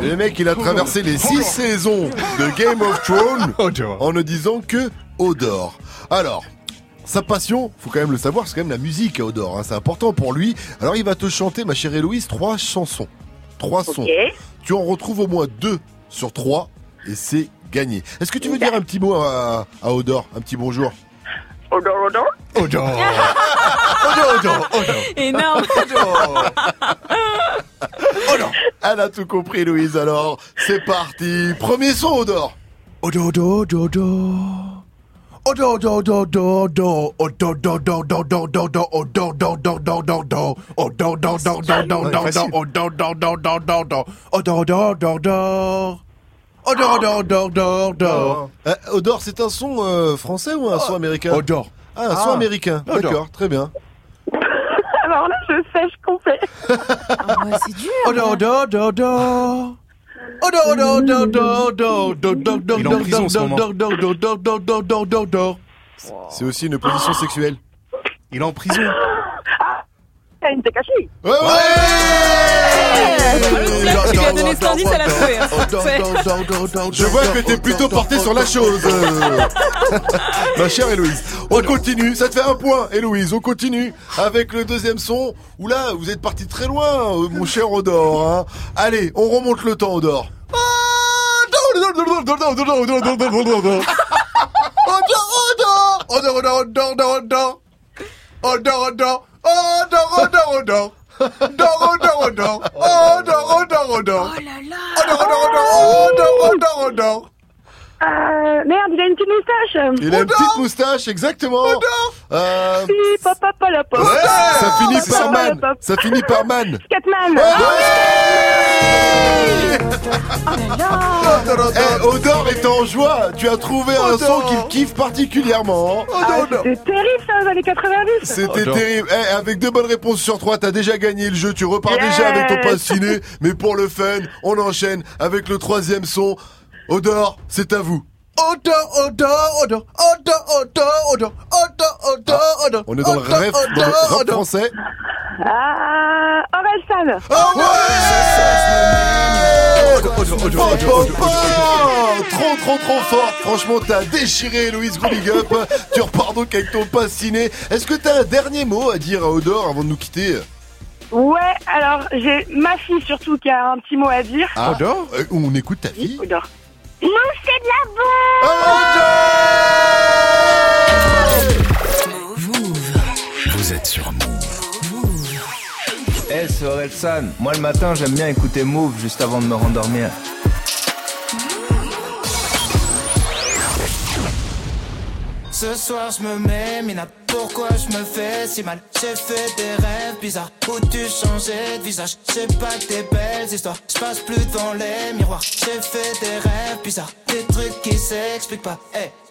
Et le mec, il a traversé les six saisons de Game of Thrones *laughs* en ne disant que Odor. Alors, sa passion, faut quand même le savoir, c'est quand même la musique à Odor. hein, c'est important pour lui. Alors, il va te chanter, ma chère Héloïse, trois chansons. Trois sons. Tu en retrouves au moins deux sur trois et c'est gagné. Est-ce que tu veux dire un petit mot à, à Odor Un petit bonjour? Odor, odor. Odor. odor, odor, odor. Odor. odor. Elle a tout compris, Louise. Alors, c'est parti. Premier son, odor. Odor, odor, odor. Odo Odo Odo Odo Odo Odo Odor, odor, odor, odor, odor. Euh, Odor, c'est un son euh, français ou un son américain Odor. Ah, un son Ah. américain. Odor. D'accord, très bien. Alors là, je sèche complet. Ah ouais, c'est dur. Odor, odor, odor, odor. Odor, odor, odor, odor, odor, odor, odor, Il est en prison en ce moment. odor, odor, odor, odor, odor, odor, odor, odor. C'est aussi une position sexuelle. Il est en prison. Ken Takashi. Ouais, Tu lui as donné cet indice, elle a trouvé. hein. Je vois que t'es plutôt porté sur la chose. Ma chère Héloïse. On continue, ça te fait un point, Héloïse. On continue avec le deuxième son. Oula, vous êtes parti très loin, euh, mon cher Odor. hein. Allez, on remonte le temps, Odor. Oh, non, oh, non, oh, non. Non, oh, non, oh, non. Oh, non, oh, non, oh, non. Oh là là. Oh non, oh non, oh non. Oh non, oh non, oh non. Euh, merde, il a une petite moustache. Il a une petite moustache, exactement. Euh, Si, pop, pop, pop, pop. ouais, ça finit par man. pop. Ça finit par man. *laughs* Scatman. Eh, Odor est en joie. Tu as trouvé un son qu'il kiffe particulièrement. Ah, C'était terrible ça, les 90. C'était terrible. Eh, avec deux bonnes réponses sur trois, t'as déjà gagné le jeu. Tu repars déjà avec ton pass ciné. Mais pour le fun, on enchaîne avec le troisième son. Odor, c'est à vous. Odor, odor, odor, odor, odor, odor, odor, odor, odor. On est dans le odor, rêve, dans le odor, rap odor. français. Ah, Orelsan. Oh, trop trop trop fort Franchement t'as déchiré Louise Gros Big Up Tu repars donc avec ton pass ciné Est-ce que t'as un dernier mot à dire à Odor avant de nous quitter? Ouais, alors j'ai ma fille surtout qui a un petit mot à dire. Ah, Odor? On écoute ta fille Odor. Non, c'est de la Vous êtes sur Move. Eh, c'est Orelsan. Moi, le matin, j'aime bien écouter Move juste avant de me rendormir. Ce soir je me mets mina. Pourquoi je me fais si mal? J'ai fait des rêves bizarres. Où tu changeais de visage? C'est pas des belles histoires. Je passe plus devant les miroirs. J'ai fait des rêves bizarres. Des trucs qui s'expliquent pas. Hey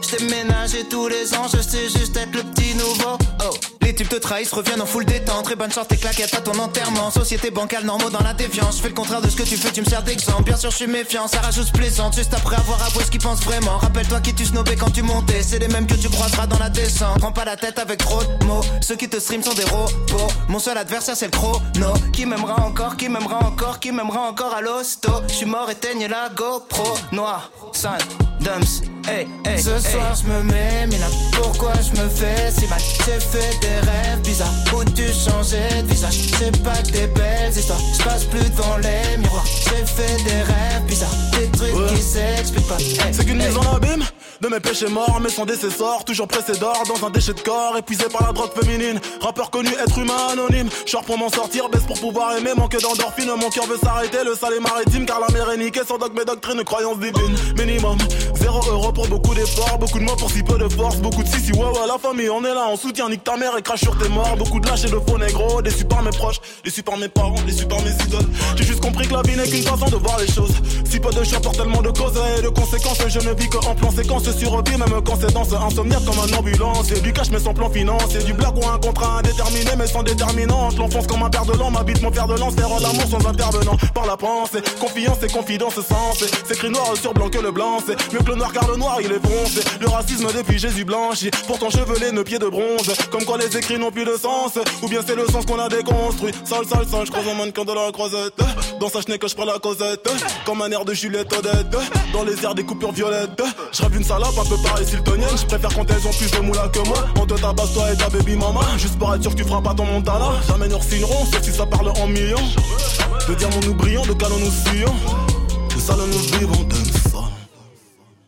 J't'ai ménagé tous les ans Je sais juste être le petit nouveau. Oh les types te trahissent, reviennent en full détente. Très bonne chance, tes claquettes à ton enterrement. Société bancale, normaux dans la défiance. Je fais le contraire de ce que tu fais, tu me sers d'exemple. Bien sûr, je suis méfiant, ça rajoute plaisante. Juste après avoir avoué ce qu'ils pensent vraiment. Rappelle-toi qui tu snobais quand tu montais. C'est les mêmes que tu croiseras dans la descente. Prends pas la tête avec trop de mots. Ceux qui te stream sont des robots. Mon seul adversaire, c'est le chrono. Qui m'aimera encore, qui m'aimera encore, qui m'aimera encore à l'hosto. Je suis mort, éteigne la GoPro. Noir, sale, dumps. Hey, hey, Ce soir je me mets, mais là pourquoi je me fais si mal? J'ai fait des rêves bizarres. Où tu changeais de visage? C'est pas que des belles histoires, je passe plus devant les miroirs. J'ai fait des rêves bizarres, des trucs qui s'expliquent pas. Hey, C'est qu'une hey. mise en abîme de mes péchés morts, mais son décessor, toujours pressé d'or dans un déchet de corps, épuisé par la drogue féminine. Rappeur connu, être humain anonyme. Short pour m'en sortir, baisse pour pouvoir aimer, manque d'endorphine. Mon cœur veut s'arrêter, le est maritime, car la mer est niquée. Sans dogme et doctrine, croyance divine. Minimum, zéro euro pour beaucoup d'efforts, beaucoup de mots pour si peu de force, beaucoup de si si ouais ouais la famille, on est là, on soutient, nique ta mère et crache sur tes morts. Beaucoup de lâches et de faux négros, déçus par mes proches, déçus par mes parents, déçus par mes idoles. J'ai juste compris que la vie n'est qu'une façon de voir les choses. Si peu de choix pour tellement de causes et de conséquences, je ne vis que en plan séquence survie, même quand c'est dans ce insomniaque comme un ambulance. Et du cash mais sans plan financier, du blague ou un contrat indéterminé mais sans déterminante. L'enfonce comme un père de l'an, m'habite mon fer de lance, faire l'amour sans intervenant. Par la pensée, confiance et confidence sens. C'est écrit noir sur blanc que le blanc, c'est mieux que le noir car le noir il est foncé. Le racisme depuis Jésus blanchi, pourtant chevelé, nos pieds de bronze. Comme quoi les écrits n'ont plus de sens, ou bien c'est le sens qu'on a déconstruit. Sale, sale, sale, je croise un mannequin de la croisette. Dans sa chenille que je prends la causette, comme un air de Juliette Odette. Dans les airs des coupures violettes, je rêve une salope un peu pareil siltonienne. Je préfère quand elles ont plus de moula que moi. On te tabasse toi et ta baby mama, juste pour être sûr que tu feras pas ton montana. Jamais nous signerons, sauf si ça parle en millions. De diamants nous brillons, de canons nous sillons. De salons nous vivons, d'un son.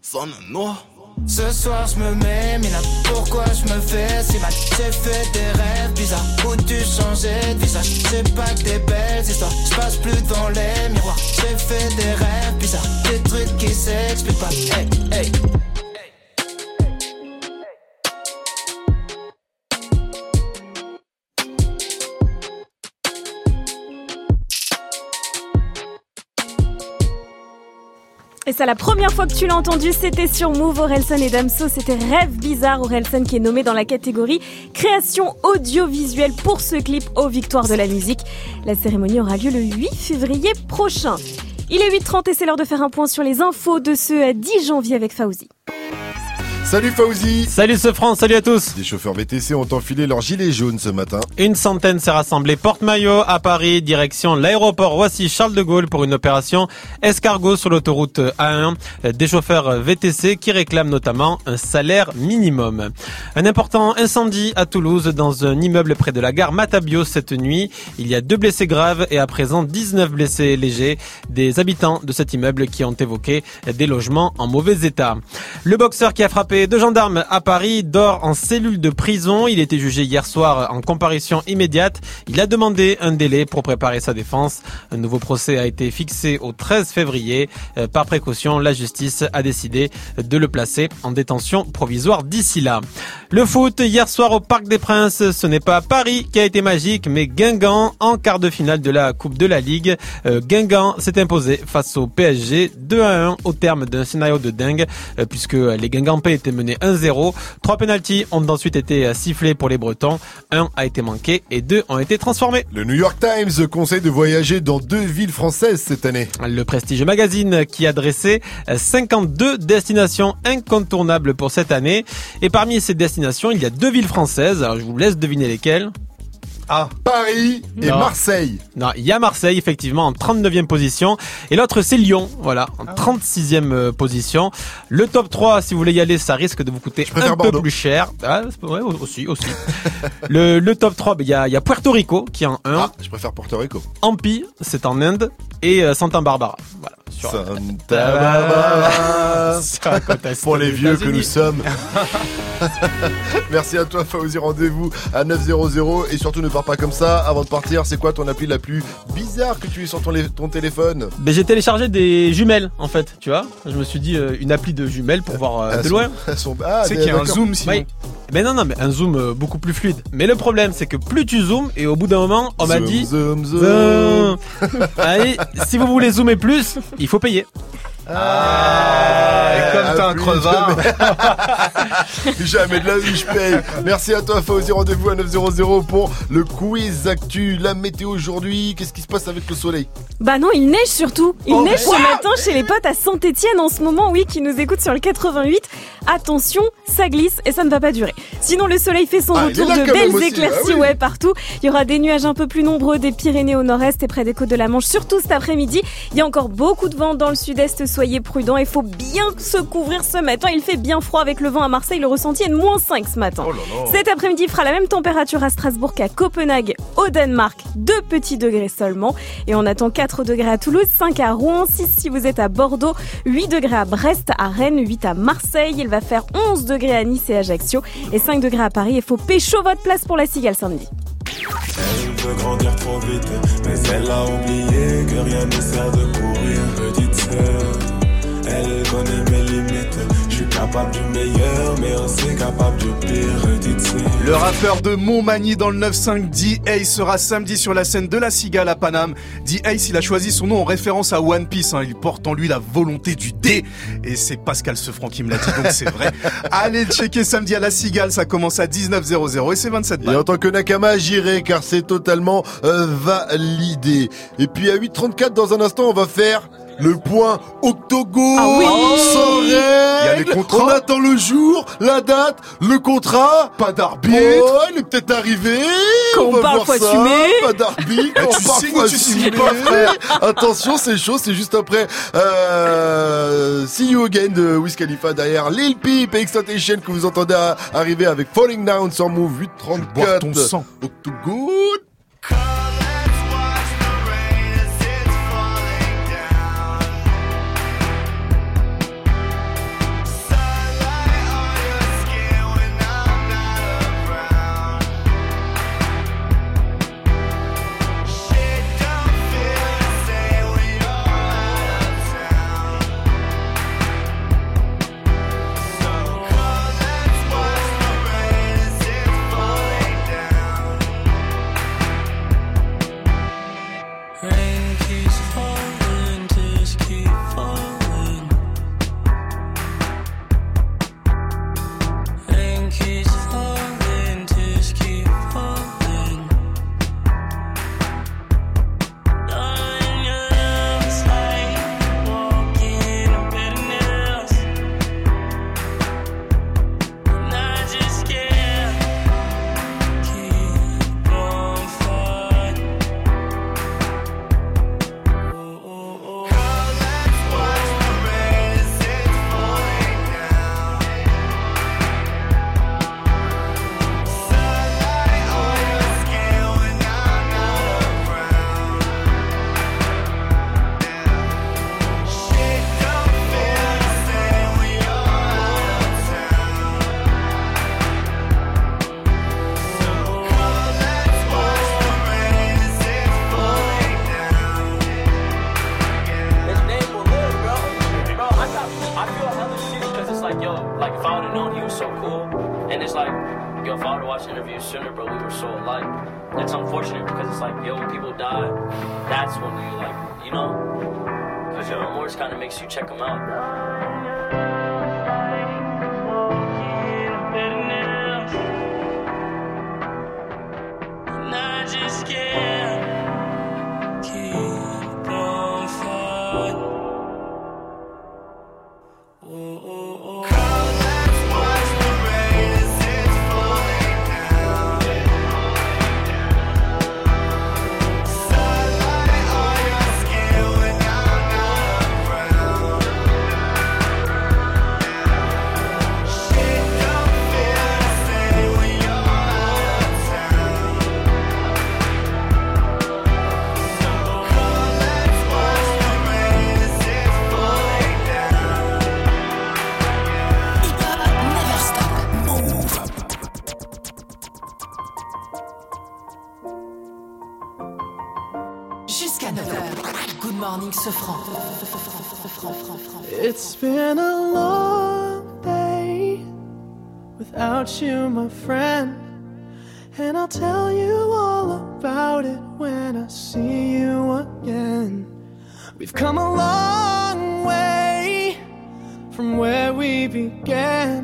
Sonne noir. Ce soir je me mets, là pourquoi je me fais si mal? J'ai fait des rêves bizarres. Où tu changeais de visage? C'est pas que des belles histoires, je passe plus devant les miroirs. J'ai fait des rêves bizarres, des trucs qui s'expliquent pas. Hey, hey Et c'est la première fois que tu l'as entendu, c'était sur Move, Orelsan et Damso, c'était Rêve Bizarre, Orelsan qui est nommé dans la catégorie création audiovisuelle pour ce clip aux victoires de la musique. La cérémonie aura lieu le 8 février prochain. Il est 8h30 et c'est l'heure de faire un point sur les infos de ce 10 janvier avec Fauzi. Salut Fauzi Salut ce France, salut à tous Des chauffeurs VTC ont enfilé leur gilet jaune ce matin. Une centaine s'est rassemblée porte-maillot à Paris, direction l'aéroport Roissy-Charles de Gaulle pour une opération escargot sur l'autoroute A1. Des chauffeurs VTC qui réclament notamment un salaire minimum. Un important incendie à Toulouse dans un immeuble près de la gare Matabio cette nuit. Il y a deux blessés graves et à présent 19 blessés légers. Des habitants de cet immeuble qui ont évoqué des logements en mauvais état. Le boxeur qui a frappé deux gendarmes à Paris dort en cellule de prison. Il était jugé hier soir en comparution immédiate. Il a demandé un délai pour préparer sa défense. Un nouveau procès a été fixé au 13 février. Euh, Par précaution, la justice a décidé de le placer en détention provisoire d'ici là. Le foot, hier soir au Parc des Princes, ce n'est pas Paris qui a été magique, mais Guingamp en quart de finale de la Coupe de la Ligue. Euh, Guingamp s'est imposé face au PSG 2 à 1 au terme d'un scénario de dingue, euh, puisque les Guingampais menés 1-0. Trois penalties ont ensuite été sifflés pour les Bretons. Un a été manqué et deux ont été transformés. Le New York Times conseille de voyager dans deux villes françaises cette année. Le Prestige Magazine qui a dressé 52 destinations incontournables pour cette année. Et parmi ces destinations, il y a deux villes françaises. Alors je vous laisse deviner lesquelles. Ah, Paris et Non. Marseille. Non, il y a Marseille effectivement en 39e position et l'autre c'est Lyon, voilà, en 36e euh, position. Le top 3 si vous voulez y aller, ça risque de vous coûter un peu Bordeaux. plus cher. Ah, ouais, aussi aussi. *laughs* le, le top 3, ben, il y a, il y a Puerto Rico qui est en 1, Ah, je préfère Porto Rico. Ampi, c'est en Inde et euh, Santa Barbara. Voilà. Sur, Santa *laughs* *laughs* Pour les vieux que nous sommes. *laughs* Merci à toi Fauzi, rendez-vous à 900 et surtout ne pars pas comme ça. Avant de partir, c'est quoi ton appli la plus bizarre que tu aies sur ton, lé- ton téléphone? Ben, j'ai téléchargé des jumelles en fait, tu vois. Je me suis dit euh, une appli de jumelles pour voir euh, de loin. ah, C'est qu'il y a un zoom sinon. Oui. Mais non, non, mais un zoom euh, beaucoup plus fluide. Mais le problème, c'est que plus tu zoomes, et au bout d'un moment, on m'a dit. zoom, zoom. Zoom. Allez, si vous voulez zoomer plus, il faut payer. Ah, et comme t'es un crevard. Jamais. *laughs* Jamais de la vie, je paye. Merci à toi, Fauzi. Rendez-vous à 900 pour le quiz actu. La météo aujourd'hui. Qu'est-ce qui se passe avec le soleil? Bah non, il neige surtout. Il Oh, neige ce matin chez les potes à Saint-Etienne en ce moment, oui, qui nous écoutent sur le 88. Attention, ça glisse et ça ne va pas durer. Sinon, le soleil fait son Ah, retour de belles éclaircies, ah oui. ouais, partout. Il y aura des nuages un peu plus nombreux des Pyrénées au nord-est et près des côtes de la Manche, surtout cet après-midi. Il y a encore beaucoup de vent dans le sud-est, soyez prudents. Il faut bien se couvrir ce matin. Il fait bien froid avec le vent à Marseille. Le ressenti est de moins 5 ce matin. Cet après-midi il fera la même température à Strasbourg qu'à Copenhague, au Danemark, 2 petits degrés seulement. Et on attend 4 degrés à Toulouse, 5 à Rouen, 6 si vous êtes à Bordeaux, 8 degrés à Brest, à Rennes, 8 à Marseille. Il va faire 11 degrés à Nice et Ajaccio et 5 degrés à Paris. Il faut pécho votre place pour la cigale samedi. Elle veut grandir trop vite, mais elle a oublié que rien ne sert de courir. Petite sœur, elle connaît mes limites. Je suis capable du meilleur, mais aussi capable du pire. Petite sœur. Le rappeur de Montmagny dans le 9-5, D-Ace, sera samedi sur la scène de la Cigale à Paname. D-Ace, il a choisi son nom en référence à One Piece. hein. Il porte en lui la volonté du D. Et c'est Pascal Sefranc qui me l'a dit, donc c'est vrai. *laughs* Allez checker samedi à la Cigale, ça commence à 19.00 et c'est 27 Et en tant que Nakama, j'irai car c'est totalement euh, validé. Et puis à 8h34, dans un instant, on va faire le point octogone. Ah oui Sans Il y a règle. On attend le jour, la date, le contrat. Pas d'arbitre. Oh, il est peut-être arrivé. Qu'on on va voir ça. assumé. Pas d'arbitre. Signes assumé. pas, frère Attention, c'est chaud. C'est juste après euh, See You Again de Wiz Khalifa derrière Lil Peep et Extentation que vous entendez à- arriver avec Falling Down sur Move 834. boire ton sang. Octogone. Jusqu'à 9h. Good morning, Sofran. It's been a long day without you, my friend. And I'll tell you all about it when I see you again. We've come a long way from where we began.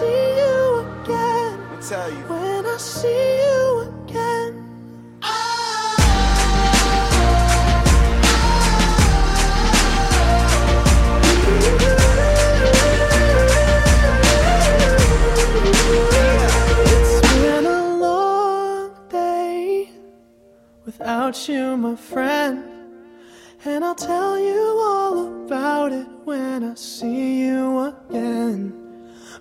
see you again. tell you. When I see you again. It's been a long day without you, my friend. And I'll tell you all about it when I see you again.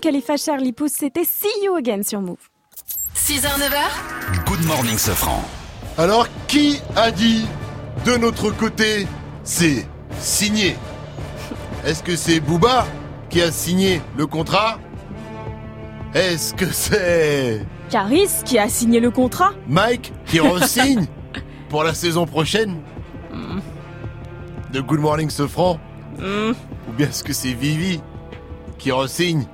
Khalifa, Charlie Pouce, c'était See You Again sur Move. 6h, 9h. Good morning, Sofran. Alors, qui a dit de notre côté c'est signé? Est-ce que c'est Booba qui a signé le contrat? Est-ce que c'est Caris qui a signé le contrat? Mike qui re-signe *laughs* pour la saison prochaine? De Good Morning Sofran? Hmm. Ou bien est-ce que c'est Vivi qui re-signe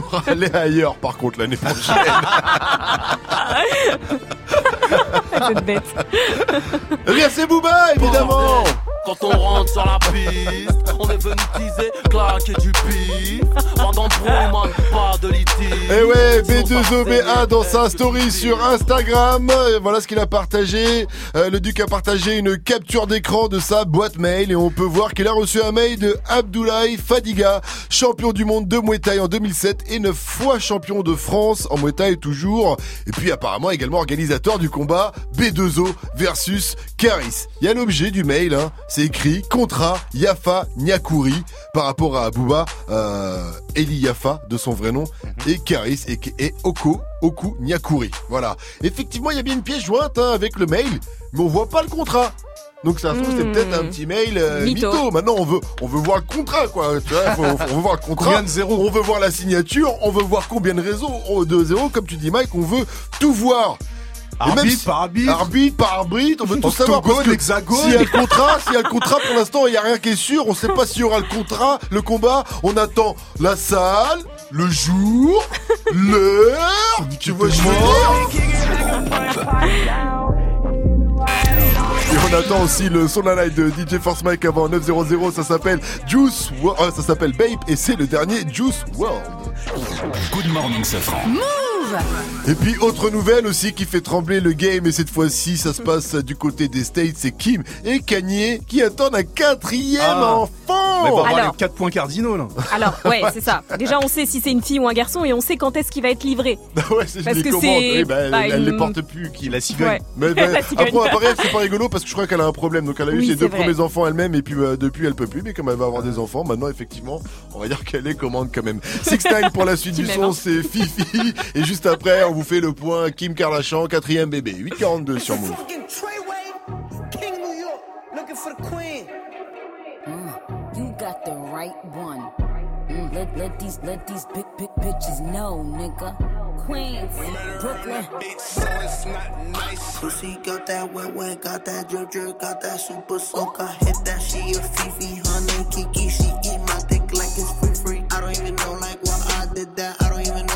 pour aller ailleurs par contre l'année prochaine. *laughs* Cette bête. Eh bien c'est Booba évidemment Quand on rentre sur la piste, on est venu teaser, claquer du pif. Pendant man, pas de litige. Et Eh ouais, B2OBA dans sa story sur Instagram. Euh, Voilà ce qu'il a partagé. Euh, le Duc a partagé une capture d'écran de sa boîte mail et on peut voir qu'il a reçu un mail de Abdoulaye Fadiga, champion du monde de Muay Thai en 2007 et neuf fois champion de France en Muay Thai toujours. Et puis apparemment également organisateur du combat B2O versus Karis. Il y a l'objet du mail, hein. C'est écrit contrat Yafa Nyakuri par rapport à Bouba, euh, Eli Yafa de son vrai nom, et Karis et, et Oko, Oku Nyakuri. Voilà. Effectivement, il y a bien une pièce jointe hein, avec le mail, mais on voit pas le contrat. Donc ça se trouve, c'est Hmm. peut-être un petit mail euh, Mytho. mytho. Maintenant, on veut, on veut voir le contrat, quoi. Tu vois, faut- faut- on veut voir le contrat. Combien de zéros On veut voir la signature. On veut voir combien de réseaux, oh, de zéros, comme tu dis, Mike. On veut tout voir. Arbitre si- par arbitre. Arbitre par arbitre, on veut tout savoir. parce que l'hexagone. S'il y a le contrat, s'il y a le contrat, pour l'instant, il y a rien qui est sûr. On sait pas s'il y aura le contrat, le combat. On attend la salle, le jour, *laughs* l'heure. Tu vois, je veux dire? Et on attend aussi le son la live de DJ Force Mike avant 900, ça s'appelle Juice World, euh, ça s'appelle Babe et c'est le dernier Juice World. Good morning, Safran. Et puis autre nouvelle aussi qui fait trembler le game et cette fois-ci ça se passe du côté des States, c'est Kim et Kanye qui attendent un quatrième Ah. enfant. Mais bon, Alors. les 4 points cardinaux là. Alors, ouais, *laughs* c'est ça. Déjà, on sait si c'est une fille ou un garçon et on sait quand est-ce qu'il va être livré. *laughs* ouais, c'est Parce les que c'est Oui, bah, elle, elle une- les porte plus qui La cigogne. Ouais. Mais, *laughs* mais, La cigogne. après, c'est pas rigolo parce que je crois qu'elle a un problème. Donc elle a eu Oui, ses deux vrai. premiers enfants elle-même et puis euh, depuis elle peut plus. Mais comme elle va avoir des enfants, maintenant effectivement, on va dire qu'elle les commande quand même. Six Nine pour la suite du son, hein. c'est Fifi. Et juste après, on vous fait le point Kim Kardashian, quatrième bébé, 8,42 sur Move. Fucking Treyway, King of New York, looking for the queen. You got the right one. Mm, let, let these let these big big bitches know, nigga. Queens, Brooklyn. Pussy got that wet wet, got that drip drip, got that super soak. I hit that, she a Fifi, honey Kiki. She eat my dick like it's free free. I don't even know like why I did that. I don't even know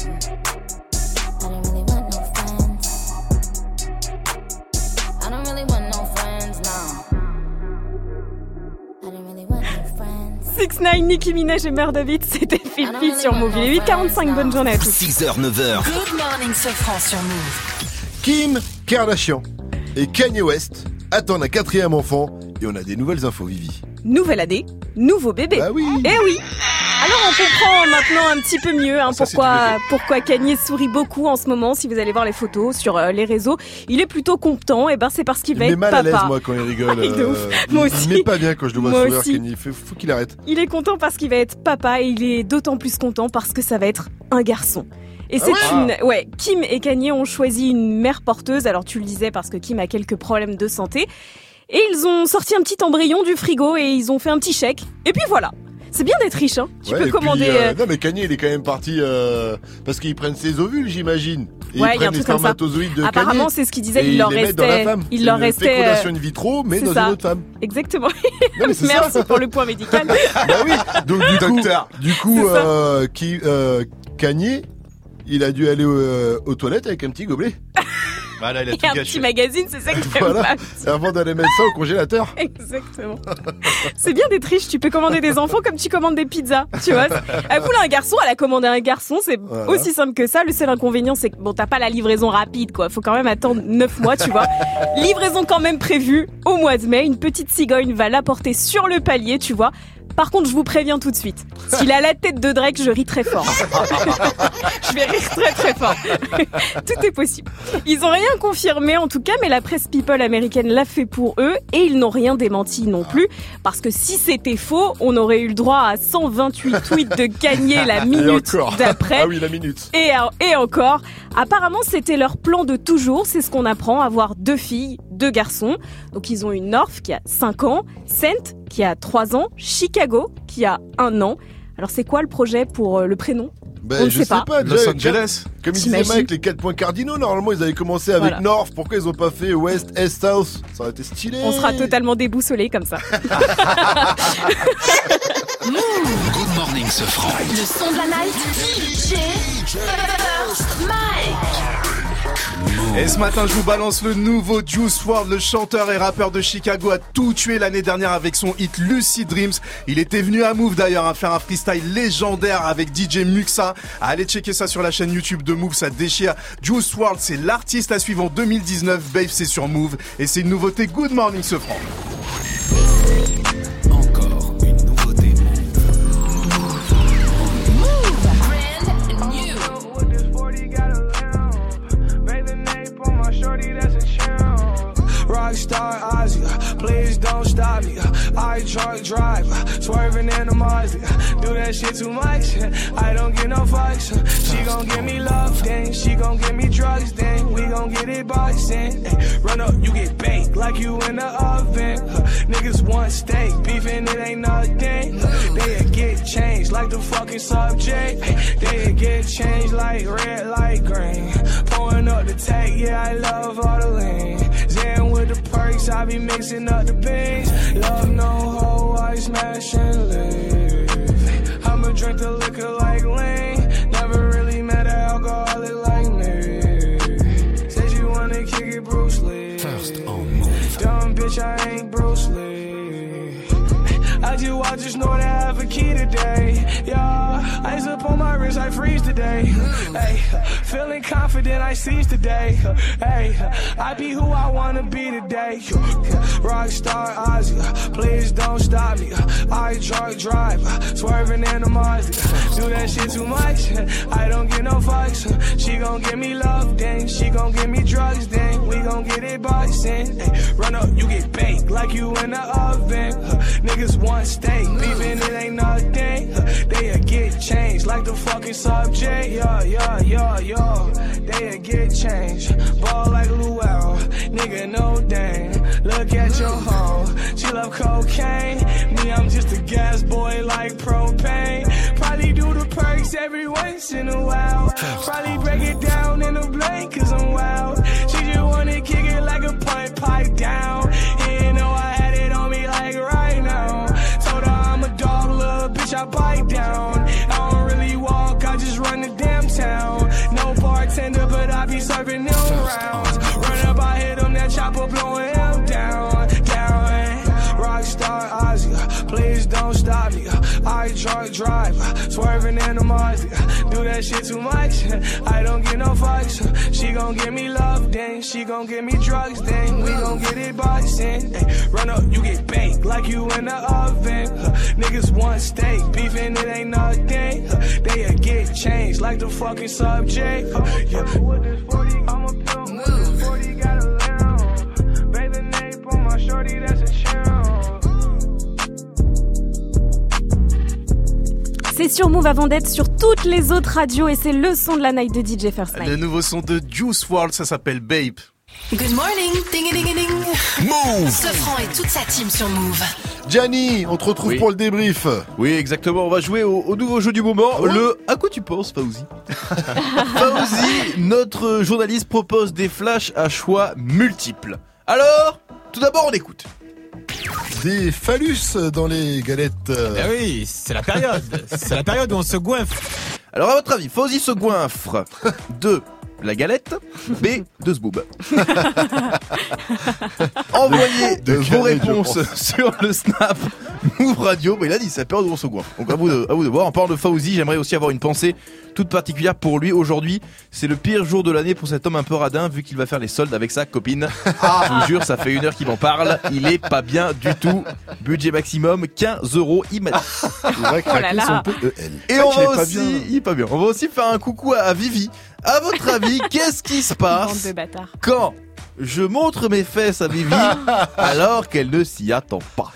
6 9 Nicki Minaj et Mère David, c'était Fifi sur Move. Il est 8h45, bonne journée à tous. 6h, 9h. Good morning, sur Move. Kim Kardashian et Kanye West attendent un quatrième enfant et on a des nouvelles infos, Vivi. Nouvelle année, nouveau bébé. Bah oui. Eh oui. Alors on comprend maintenant un petit peu mieux hein, Ça, pourquoi pourquoi Kanye sourit beaucoup en ce moment. Si vous allez voir les photos sur euh, les réseaux, il est plutôt content. Et ben c'est parce qu'il Il va met être mal à l'aise, papa. moi, quand il rigole. Ah, *laughs* il euh, ouf. Moi il aussi. met pas bien quand je le vois Moi sourire. Il fait- faut qu'il arrête. Il est content parce qu'il va être papa et il est d'autant plus content parce que ça va être un garçon. Et Ah c'est ouais une, ouais, Kim et Kanye ont choisi une mère porteuse. Alors tu le disais parce que Kim a quelques problèmes de santé. Et ils ont sorti un petit embryon du frigo et ils ont fait un petit chèque. Et puis voilà. C'est bien d'être riche, hein. Tu Ouais, peux puis, commander. euh, euh, Non, mais Kanye, il est quand même parti euh, parce qu'ils prennent ses ovules, j'imagine. Et Ouais, ils il y a un prennent les truc comme ça. spermatozoïdes de Apparemment, Kanye c'est ce qu'il disait, et il ils leur les mettent dans la restait- femme. il leur une restait, fécondation euh, in vitro, mais c'est dans ça. une autre femme. Exactement. mais c'est *laughs* Merci ça. pour le point médical. *laughs* bah oui. Donc du *laughs* coup, du coup, euh, qui, euh, Kanye, il a dû aller aux toilettes avec un petit gobelet. Voilà, il Et un petit magazine, c'est ça que *laughs* j'aime Voilà. pas. Avant d'aller mettre ça au congélateur. *laughs* Exactement. C'est bien d'être riche, tu peux commander des enfants comme tu commandes des pizzas, tu vois. *laughs* Elle voulait un garçon, elle a commandé un garçon, c'est Voilà. aussi simple que ça. Le seul inconvénient, c'est que bon, t'as pas la livraison rapide, quoi. Faut quand même attendre 9 mois, tu vois. Livraison quand même prévue au mois de mai. Une petite cigogne va l'apporter sur le palier, tu vois. Par contre, je vous préviens tout de suite. S'il a la tête de Drake, je ris très fort. *laughs* je vais rire très très fort. *laughs* tout est possible. Ils ont rien confirmé en tout cas, mais la presse people américaine l'a fait pour eux et ils n'ont rien démenti non plus. Parce que si c'était faux, on aurait eu le droit à 128 tweets de gagner la minute d'après. Ah oui, la minute. Et, et encore, apparemment c'était leur plan de toujours, c'est ce qu'on apprend, avoir deux filles, deux garçons. Donc ils ont une North qui a 5 ans, Saint qui a 3 ans, Chicago qui a 1 an. Alors c'est quoi le projet pour euh, le prénom? Ben, On je sais pas. pas. Los Angeles. Comme il disait T'imagines Mike, les 4 points cardinaux, normalement, ils avaient commencé avec Voilà. North. Pourquoi ils ont pas fait West, Est, South? Ça aurait été stylé. On sera totalement déboussolé comme ça. *laughs* Good morning, ce franc. Le son de la night. DJ First Mike. Et ce matin, je vous balance le nouveau Juice WRLD, le chanteur et rappeur de Chicago, a tout tué l'année dernière avec son hit Lucid Dreams. Il était venu à Move d'ailleurs à faire un freestyle légendaire avec DJ Muxa. Allez checker ça sur la chaîne YouTube de Move, ça déchire. Juice WRLD, c'est l'artiste à suivre en 2019. Babe, c'est sur Move et c'est une nouveauté. Good morning, ce franc. rock star Ozzy don't stop me. I drunk drive, swerving in the Mazda. Do that shit too much, I don't get no fucks. She gon' give me love, then she gon' give me drugs, then we gon' get it boxing. Run up, you get baked like you in the oven. Niggas want steak, beefing it ain't nothing. They get changed like the fucking subject. They get changed like red, like green. Pouring up the tank, yeah, I love all the lean. Zen with the perks, I be mixing up the beans. Love no hoe, I smash and leave. I'ma drink the liquor like lean. Never really met an alcoholic like me. Said you wanna kick it, Bruce Lee. First on move. Dumb bitch, I ain't Bruce Lee. I just, I just know that I have a key today. Yeah, up on my wrist, I freeze today. Hey, feeling confident, I seize today. Hey, I be who I wanna be today. Rockstar Ozzy, please don't stop me. I drunk drive, swerving in the Mazda. Do that shit too much, I don't get no fucks. She gon' give me love, then she gon' give me drugs, then we gon' get it boxing. Hey, run up, you get baked like you in the oven. Niggas want steak, beefing it ain't nothing. They get changed like the fucking subject. Yeah, yeah, yeah, yeah. They get changed. Ball like Luau, nigga, no dang. Look at your hoe, she love cocaine. Me, I'm just a gas boy like propane. Probably do the perks every once in a while. Probably break it down in a blank, cause I'm wild. She just wanna kick it like a punt pipe down. Be them rounds. Run up, I hit him, that chopper blowing him down, down. Rockstar Ozzy, please don't stop me. I drunk drive, swerving in the Mazda. Do that shit too much, I don't get no fucks. She gon' give me love, then she gon' give me drugs, then we gon' get it boxing. Ay, run up, you get baked like you in the oven. Niggas want steak, beefing it ain't nothing. They get changed like the fucking subject. Yeah. Got a lamb. Baby, nape on my shorty, that's a champ. C'est sur Move avant d'être sur toutes les autres radios et c'est le son de la night de DJ First Night. Le nouveau son de Juice WRLD, ça s'appelle Babe. Good morning, ding ding ding. Move. Sofran et toute sa team sur Move. Gianni, on te retrouve Oui. pour le débrief. Oui, exactement. On va jouer au, au nouveau jeu du moment, le À quoi tu penses, Fauzi? *laughs* Fauzi, notre journaliste propose des flashs à choix multiples. Alors, tout d'abord, on écoute. Des phallus dans les galettes. Eh oui, c'est la période. C'est la période où on se goinfre. Alors, à votre avis, Fauzi se goinfre *laughs* de la galette, B, de ce boob. Envoyez De vos réponses *laughs* sur le Snap Move Radio. Mais il a dit, période où on se goinfre. Donc à vous de, à vous de voir. En parlant de Fauzi, j'aimerais aussi avoir une pensée toute particulière pour lui aujourd'hui. C'est le pire jour de l'année pour cet homme un peu radin vu qu'il va faire les soldes avec sa copine. Ah, *laughs* je vous jure, ça fait une heure qu'il m'en parle. Il est pas bien du tout. Budget maximum 15 euros. Il m'a dit. Il va craquer Oh là là. son PEL. Et on va aussi, bien. il est pas bien. On va aussi faire un coucou à, à Vivi. À votre avis, *laughs* qu'est-ce qui se passe quand je montre mes fesses à Vivi *laughs* alors qu'elle ne s'y attend pas?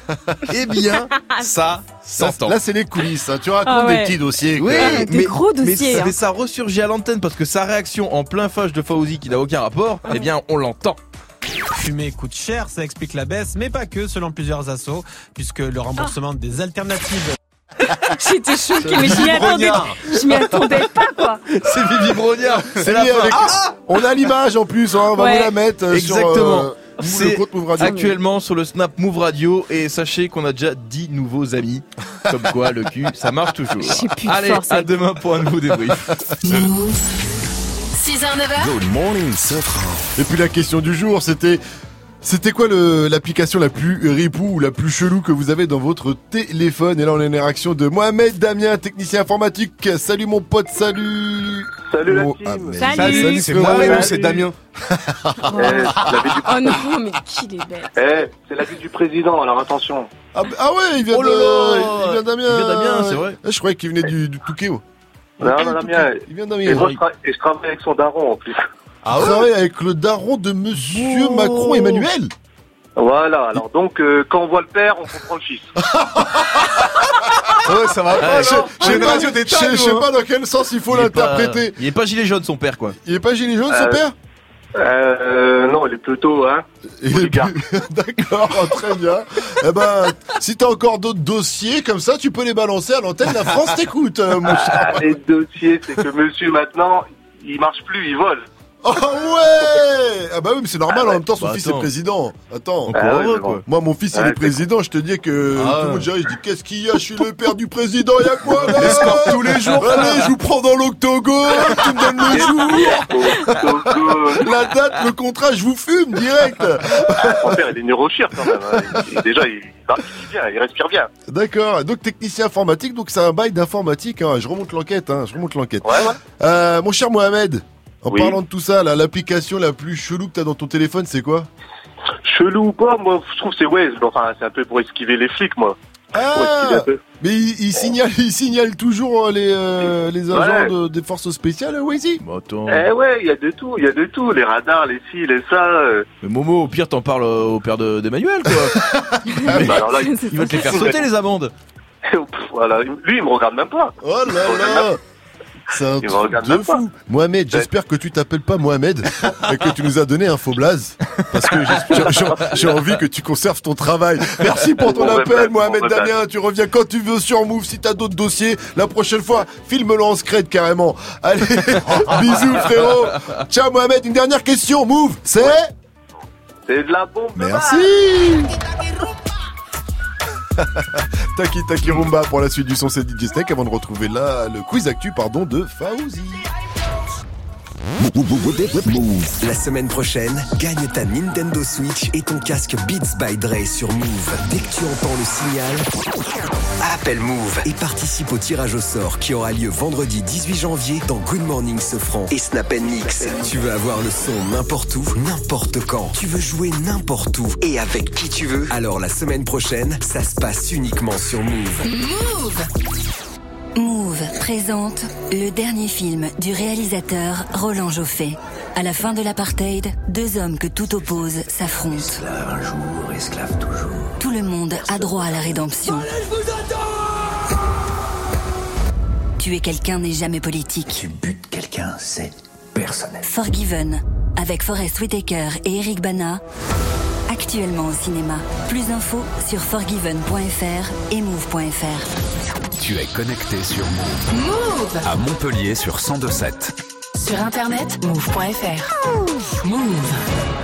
Eh bien, *laughs* ça Ça, s'entend. Là, c'est les coulisses. hein. Tu racontes Ah ouais. des petits dossiers. Oui, quoi. Des mais, gros dossiers, ça, hein. mais ça ressurgit à l'antenne parce que sa réaction en plein fâche de Fauzi qui n'a aucun rapport, eh bien, on l'entend. Fumer coûte cher, ça explique la baisse, mais pas que, selon plusieurs assos, puisque le remboursement des alternatives *laughs* J'étais choquée, mais je m'y attendais. Je m'y attendais pas, quoi. *laughs* C'est Vivi Brognard. C'est la fin. Ah On a l'image en plus, hein, on va Ouais. vous la mettre euh, sur Exactement. euh, le C'est compte Move Radio. actuellement sur le Snap Move Radio et sachez qu'on a déjà 10 nouveaux amis. Comme quoi, le cul, ça marche toujours. Plus Allez, force à demain pour un nouveau débrief. *laughs* 6h, 9h. Good morning. Et puis la question du jour, c'était c'était quoi le- l'application la plus ripou ou la plus chelou que vous avez dans votre téléphone? Et là, on a une réaction de Mohamed Damien, technicien informatique. Salut mon pote, salut. Salut la Oh, team. Ahmed. Salut. Salut, c'est moi c'est Damien? Eh, du... Oh non, mais qu'il est bête. eh, c'est la vie du président, alors attention. Ah, ah ouais, il vient Oh de, il vient d'Amiens. Il vient d'Amiens, c'est vrai. Ah, Je croyais qu'il venait du, du Touquet. moi. Non, Ah, non, Damien. Il vient Et d'Amiens. moi, je, tra- et je travaille avec son daron en plus. Ah ouais, avec le daron de Monsieur Oh. Macron Emmanuel. Voilà, alors donc, euh, quand on voit le père, on comprend le fils. *laughs* Ouais, ça va J'ai- une radio je d'état. sais- je sais hein. pas dans quel sens il faut l'interpréter. Il est pas gilet jaune, son père, quoi. Il est pas gilet jaune, son Euh, père Euh, non, il est plutôt, hein. *laughs* D'accord, *laughs* très bien. Eh ben, si t'as encore d'autres dossiers comme ça, tu peux les balancer à l'antenne. La France t'écoute, euh, mon cher. Ah, les dossiers, c'est que monsieur, maintenant, il marche plus, il vole. Oh ouais Ah bah oui, mais c'est normal. Ah ouais. En même temps, son Bah, fils attends. est président. Attends. Encore Ah ouais, quoi. Moi, mon fils, il est président. Je te dis que Ah tout le monde dirait, je dis, qu'est-ce qu'il y a Je suis le père du président. Il y a quoi là tous les jours. Allez, je vous prends dans l'octogone. Tu me donnes le jour, la date, le contrat. Je vous fume direct. Mon père, il est neurochir quand même. hein. Il- déjà, il, il vit bien, il respire bien. D'accord. Donc technicien informatique. Donc c'est un bail d'informatique. hein. Je remonte l'enquête. Hein. Je remonte l'enquête. Ouais, ouais. Euh, mon cher Mohamed. En Oui. parlant de tout ça, là, l'application la plus chelou que t'as dans ton téléphone, c'est quoi? Chelou ou pas, moi, je trouve que c'est Waze. Enfin, c'est un peu pour esquiver les flics, moi. Ah. Mais il, il signale, *laughs* il signale toujours euh, les, euh, les agents Ouais. de- des forces spéciales, Wazy Bah, attends. Eh ouais, il y a de tout, il y a de tout. Les radars, les ci, les ça. euh. Mais Momo, au pire, t'en parles au père de- d'Emmanuel, quoi. *laughs* Mais Bah alors là, il- il va te les faire *laughs* sauter, les amendes. voilà. Lui, il me regarde même pas. Oh là là C'est un truc de fou. Mohamed, j'espère que tu t'appelles pas Mohamed et que tu nous as donné un faux blaze parce que j'ai- envie que tu conserves ton travail. Merci pour ton Bon, appel, bah, Mohamed bah, Damien. Tu reviens quand tu veux sur Move si t'as d'autres dossiers. La prochaine fois, filme-le en scred carrément. Allez, *laughs* bisous frérot. Ciao Mohamed. Une dernière question. Move, c'est C'est de la bombe. Merci. *laughs* Taki Taki Rumba pour la suite du son, c'est DJ avant de retrouver là le quiz actu pardon de Fauzi. La semaine prochaine, gagne ta Nintendo Switch et ton casque Beats by Dre sur Move. Dès que tu entends le signal, appelle Move et participe au tirage au sort qui aura lieu vendredi 18 janvier dans Good Morning Sofran et Snap Mix. Tu veux avoir le son n'importe où, n'importe quand. Tu veux jouer n'importe où et avec qui tu veux. Alors la semaine prochaine, ça se passe uniquement sur Move. Move. Move présente le dernier film du réalisateur Roland Joffé. À la fin de l'apartheid, deux hommes que tout oppose s'affrontent. Esclave un jour, esclave toujours. Tout le monde a droit à la rédemption. Tuer quelqu'un n'est jamais politique. Bute quelqu'un, c'est personnel. Forgiven, avec Forest Whitaker et Eric Bana. Actuellement au cinéma. Plus d'infos sur forgiven.fr et move.fr. Tu es connecté sur Move. Move À Montpellier sur 1027. Sur internet, move.fr. Move.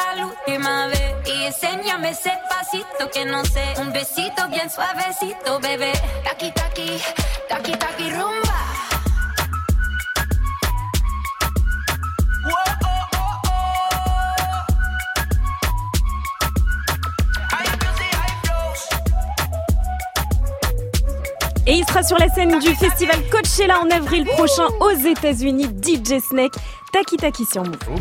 un besito bien taqui, taqui taqui rumba. Et il sera sur la scène du festival Coachella en avril prochain aux États-Unis. DJ Snake, Taki Taki sur Move.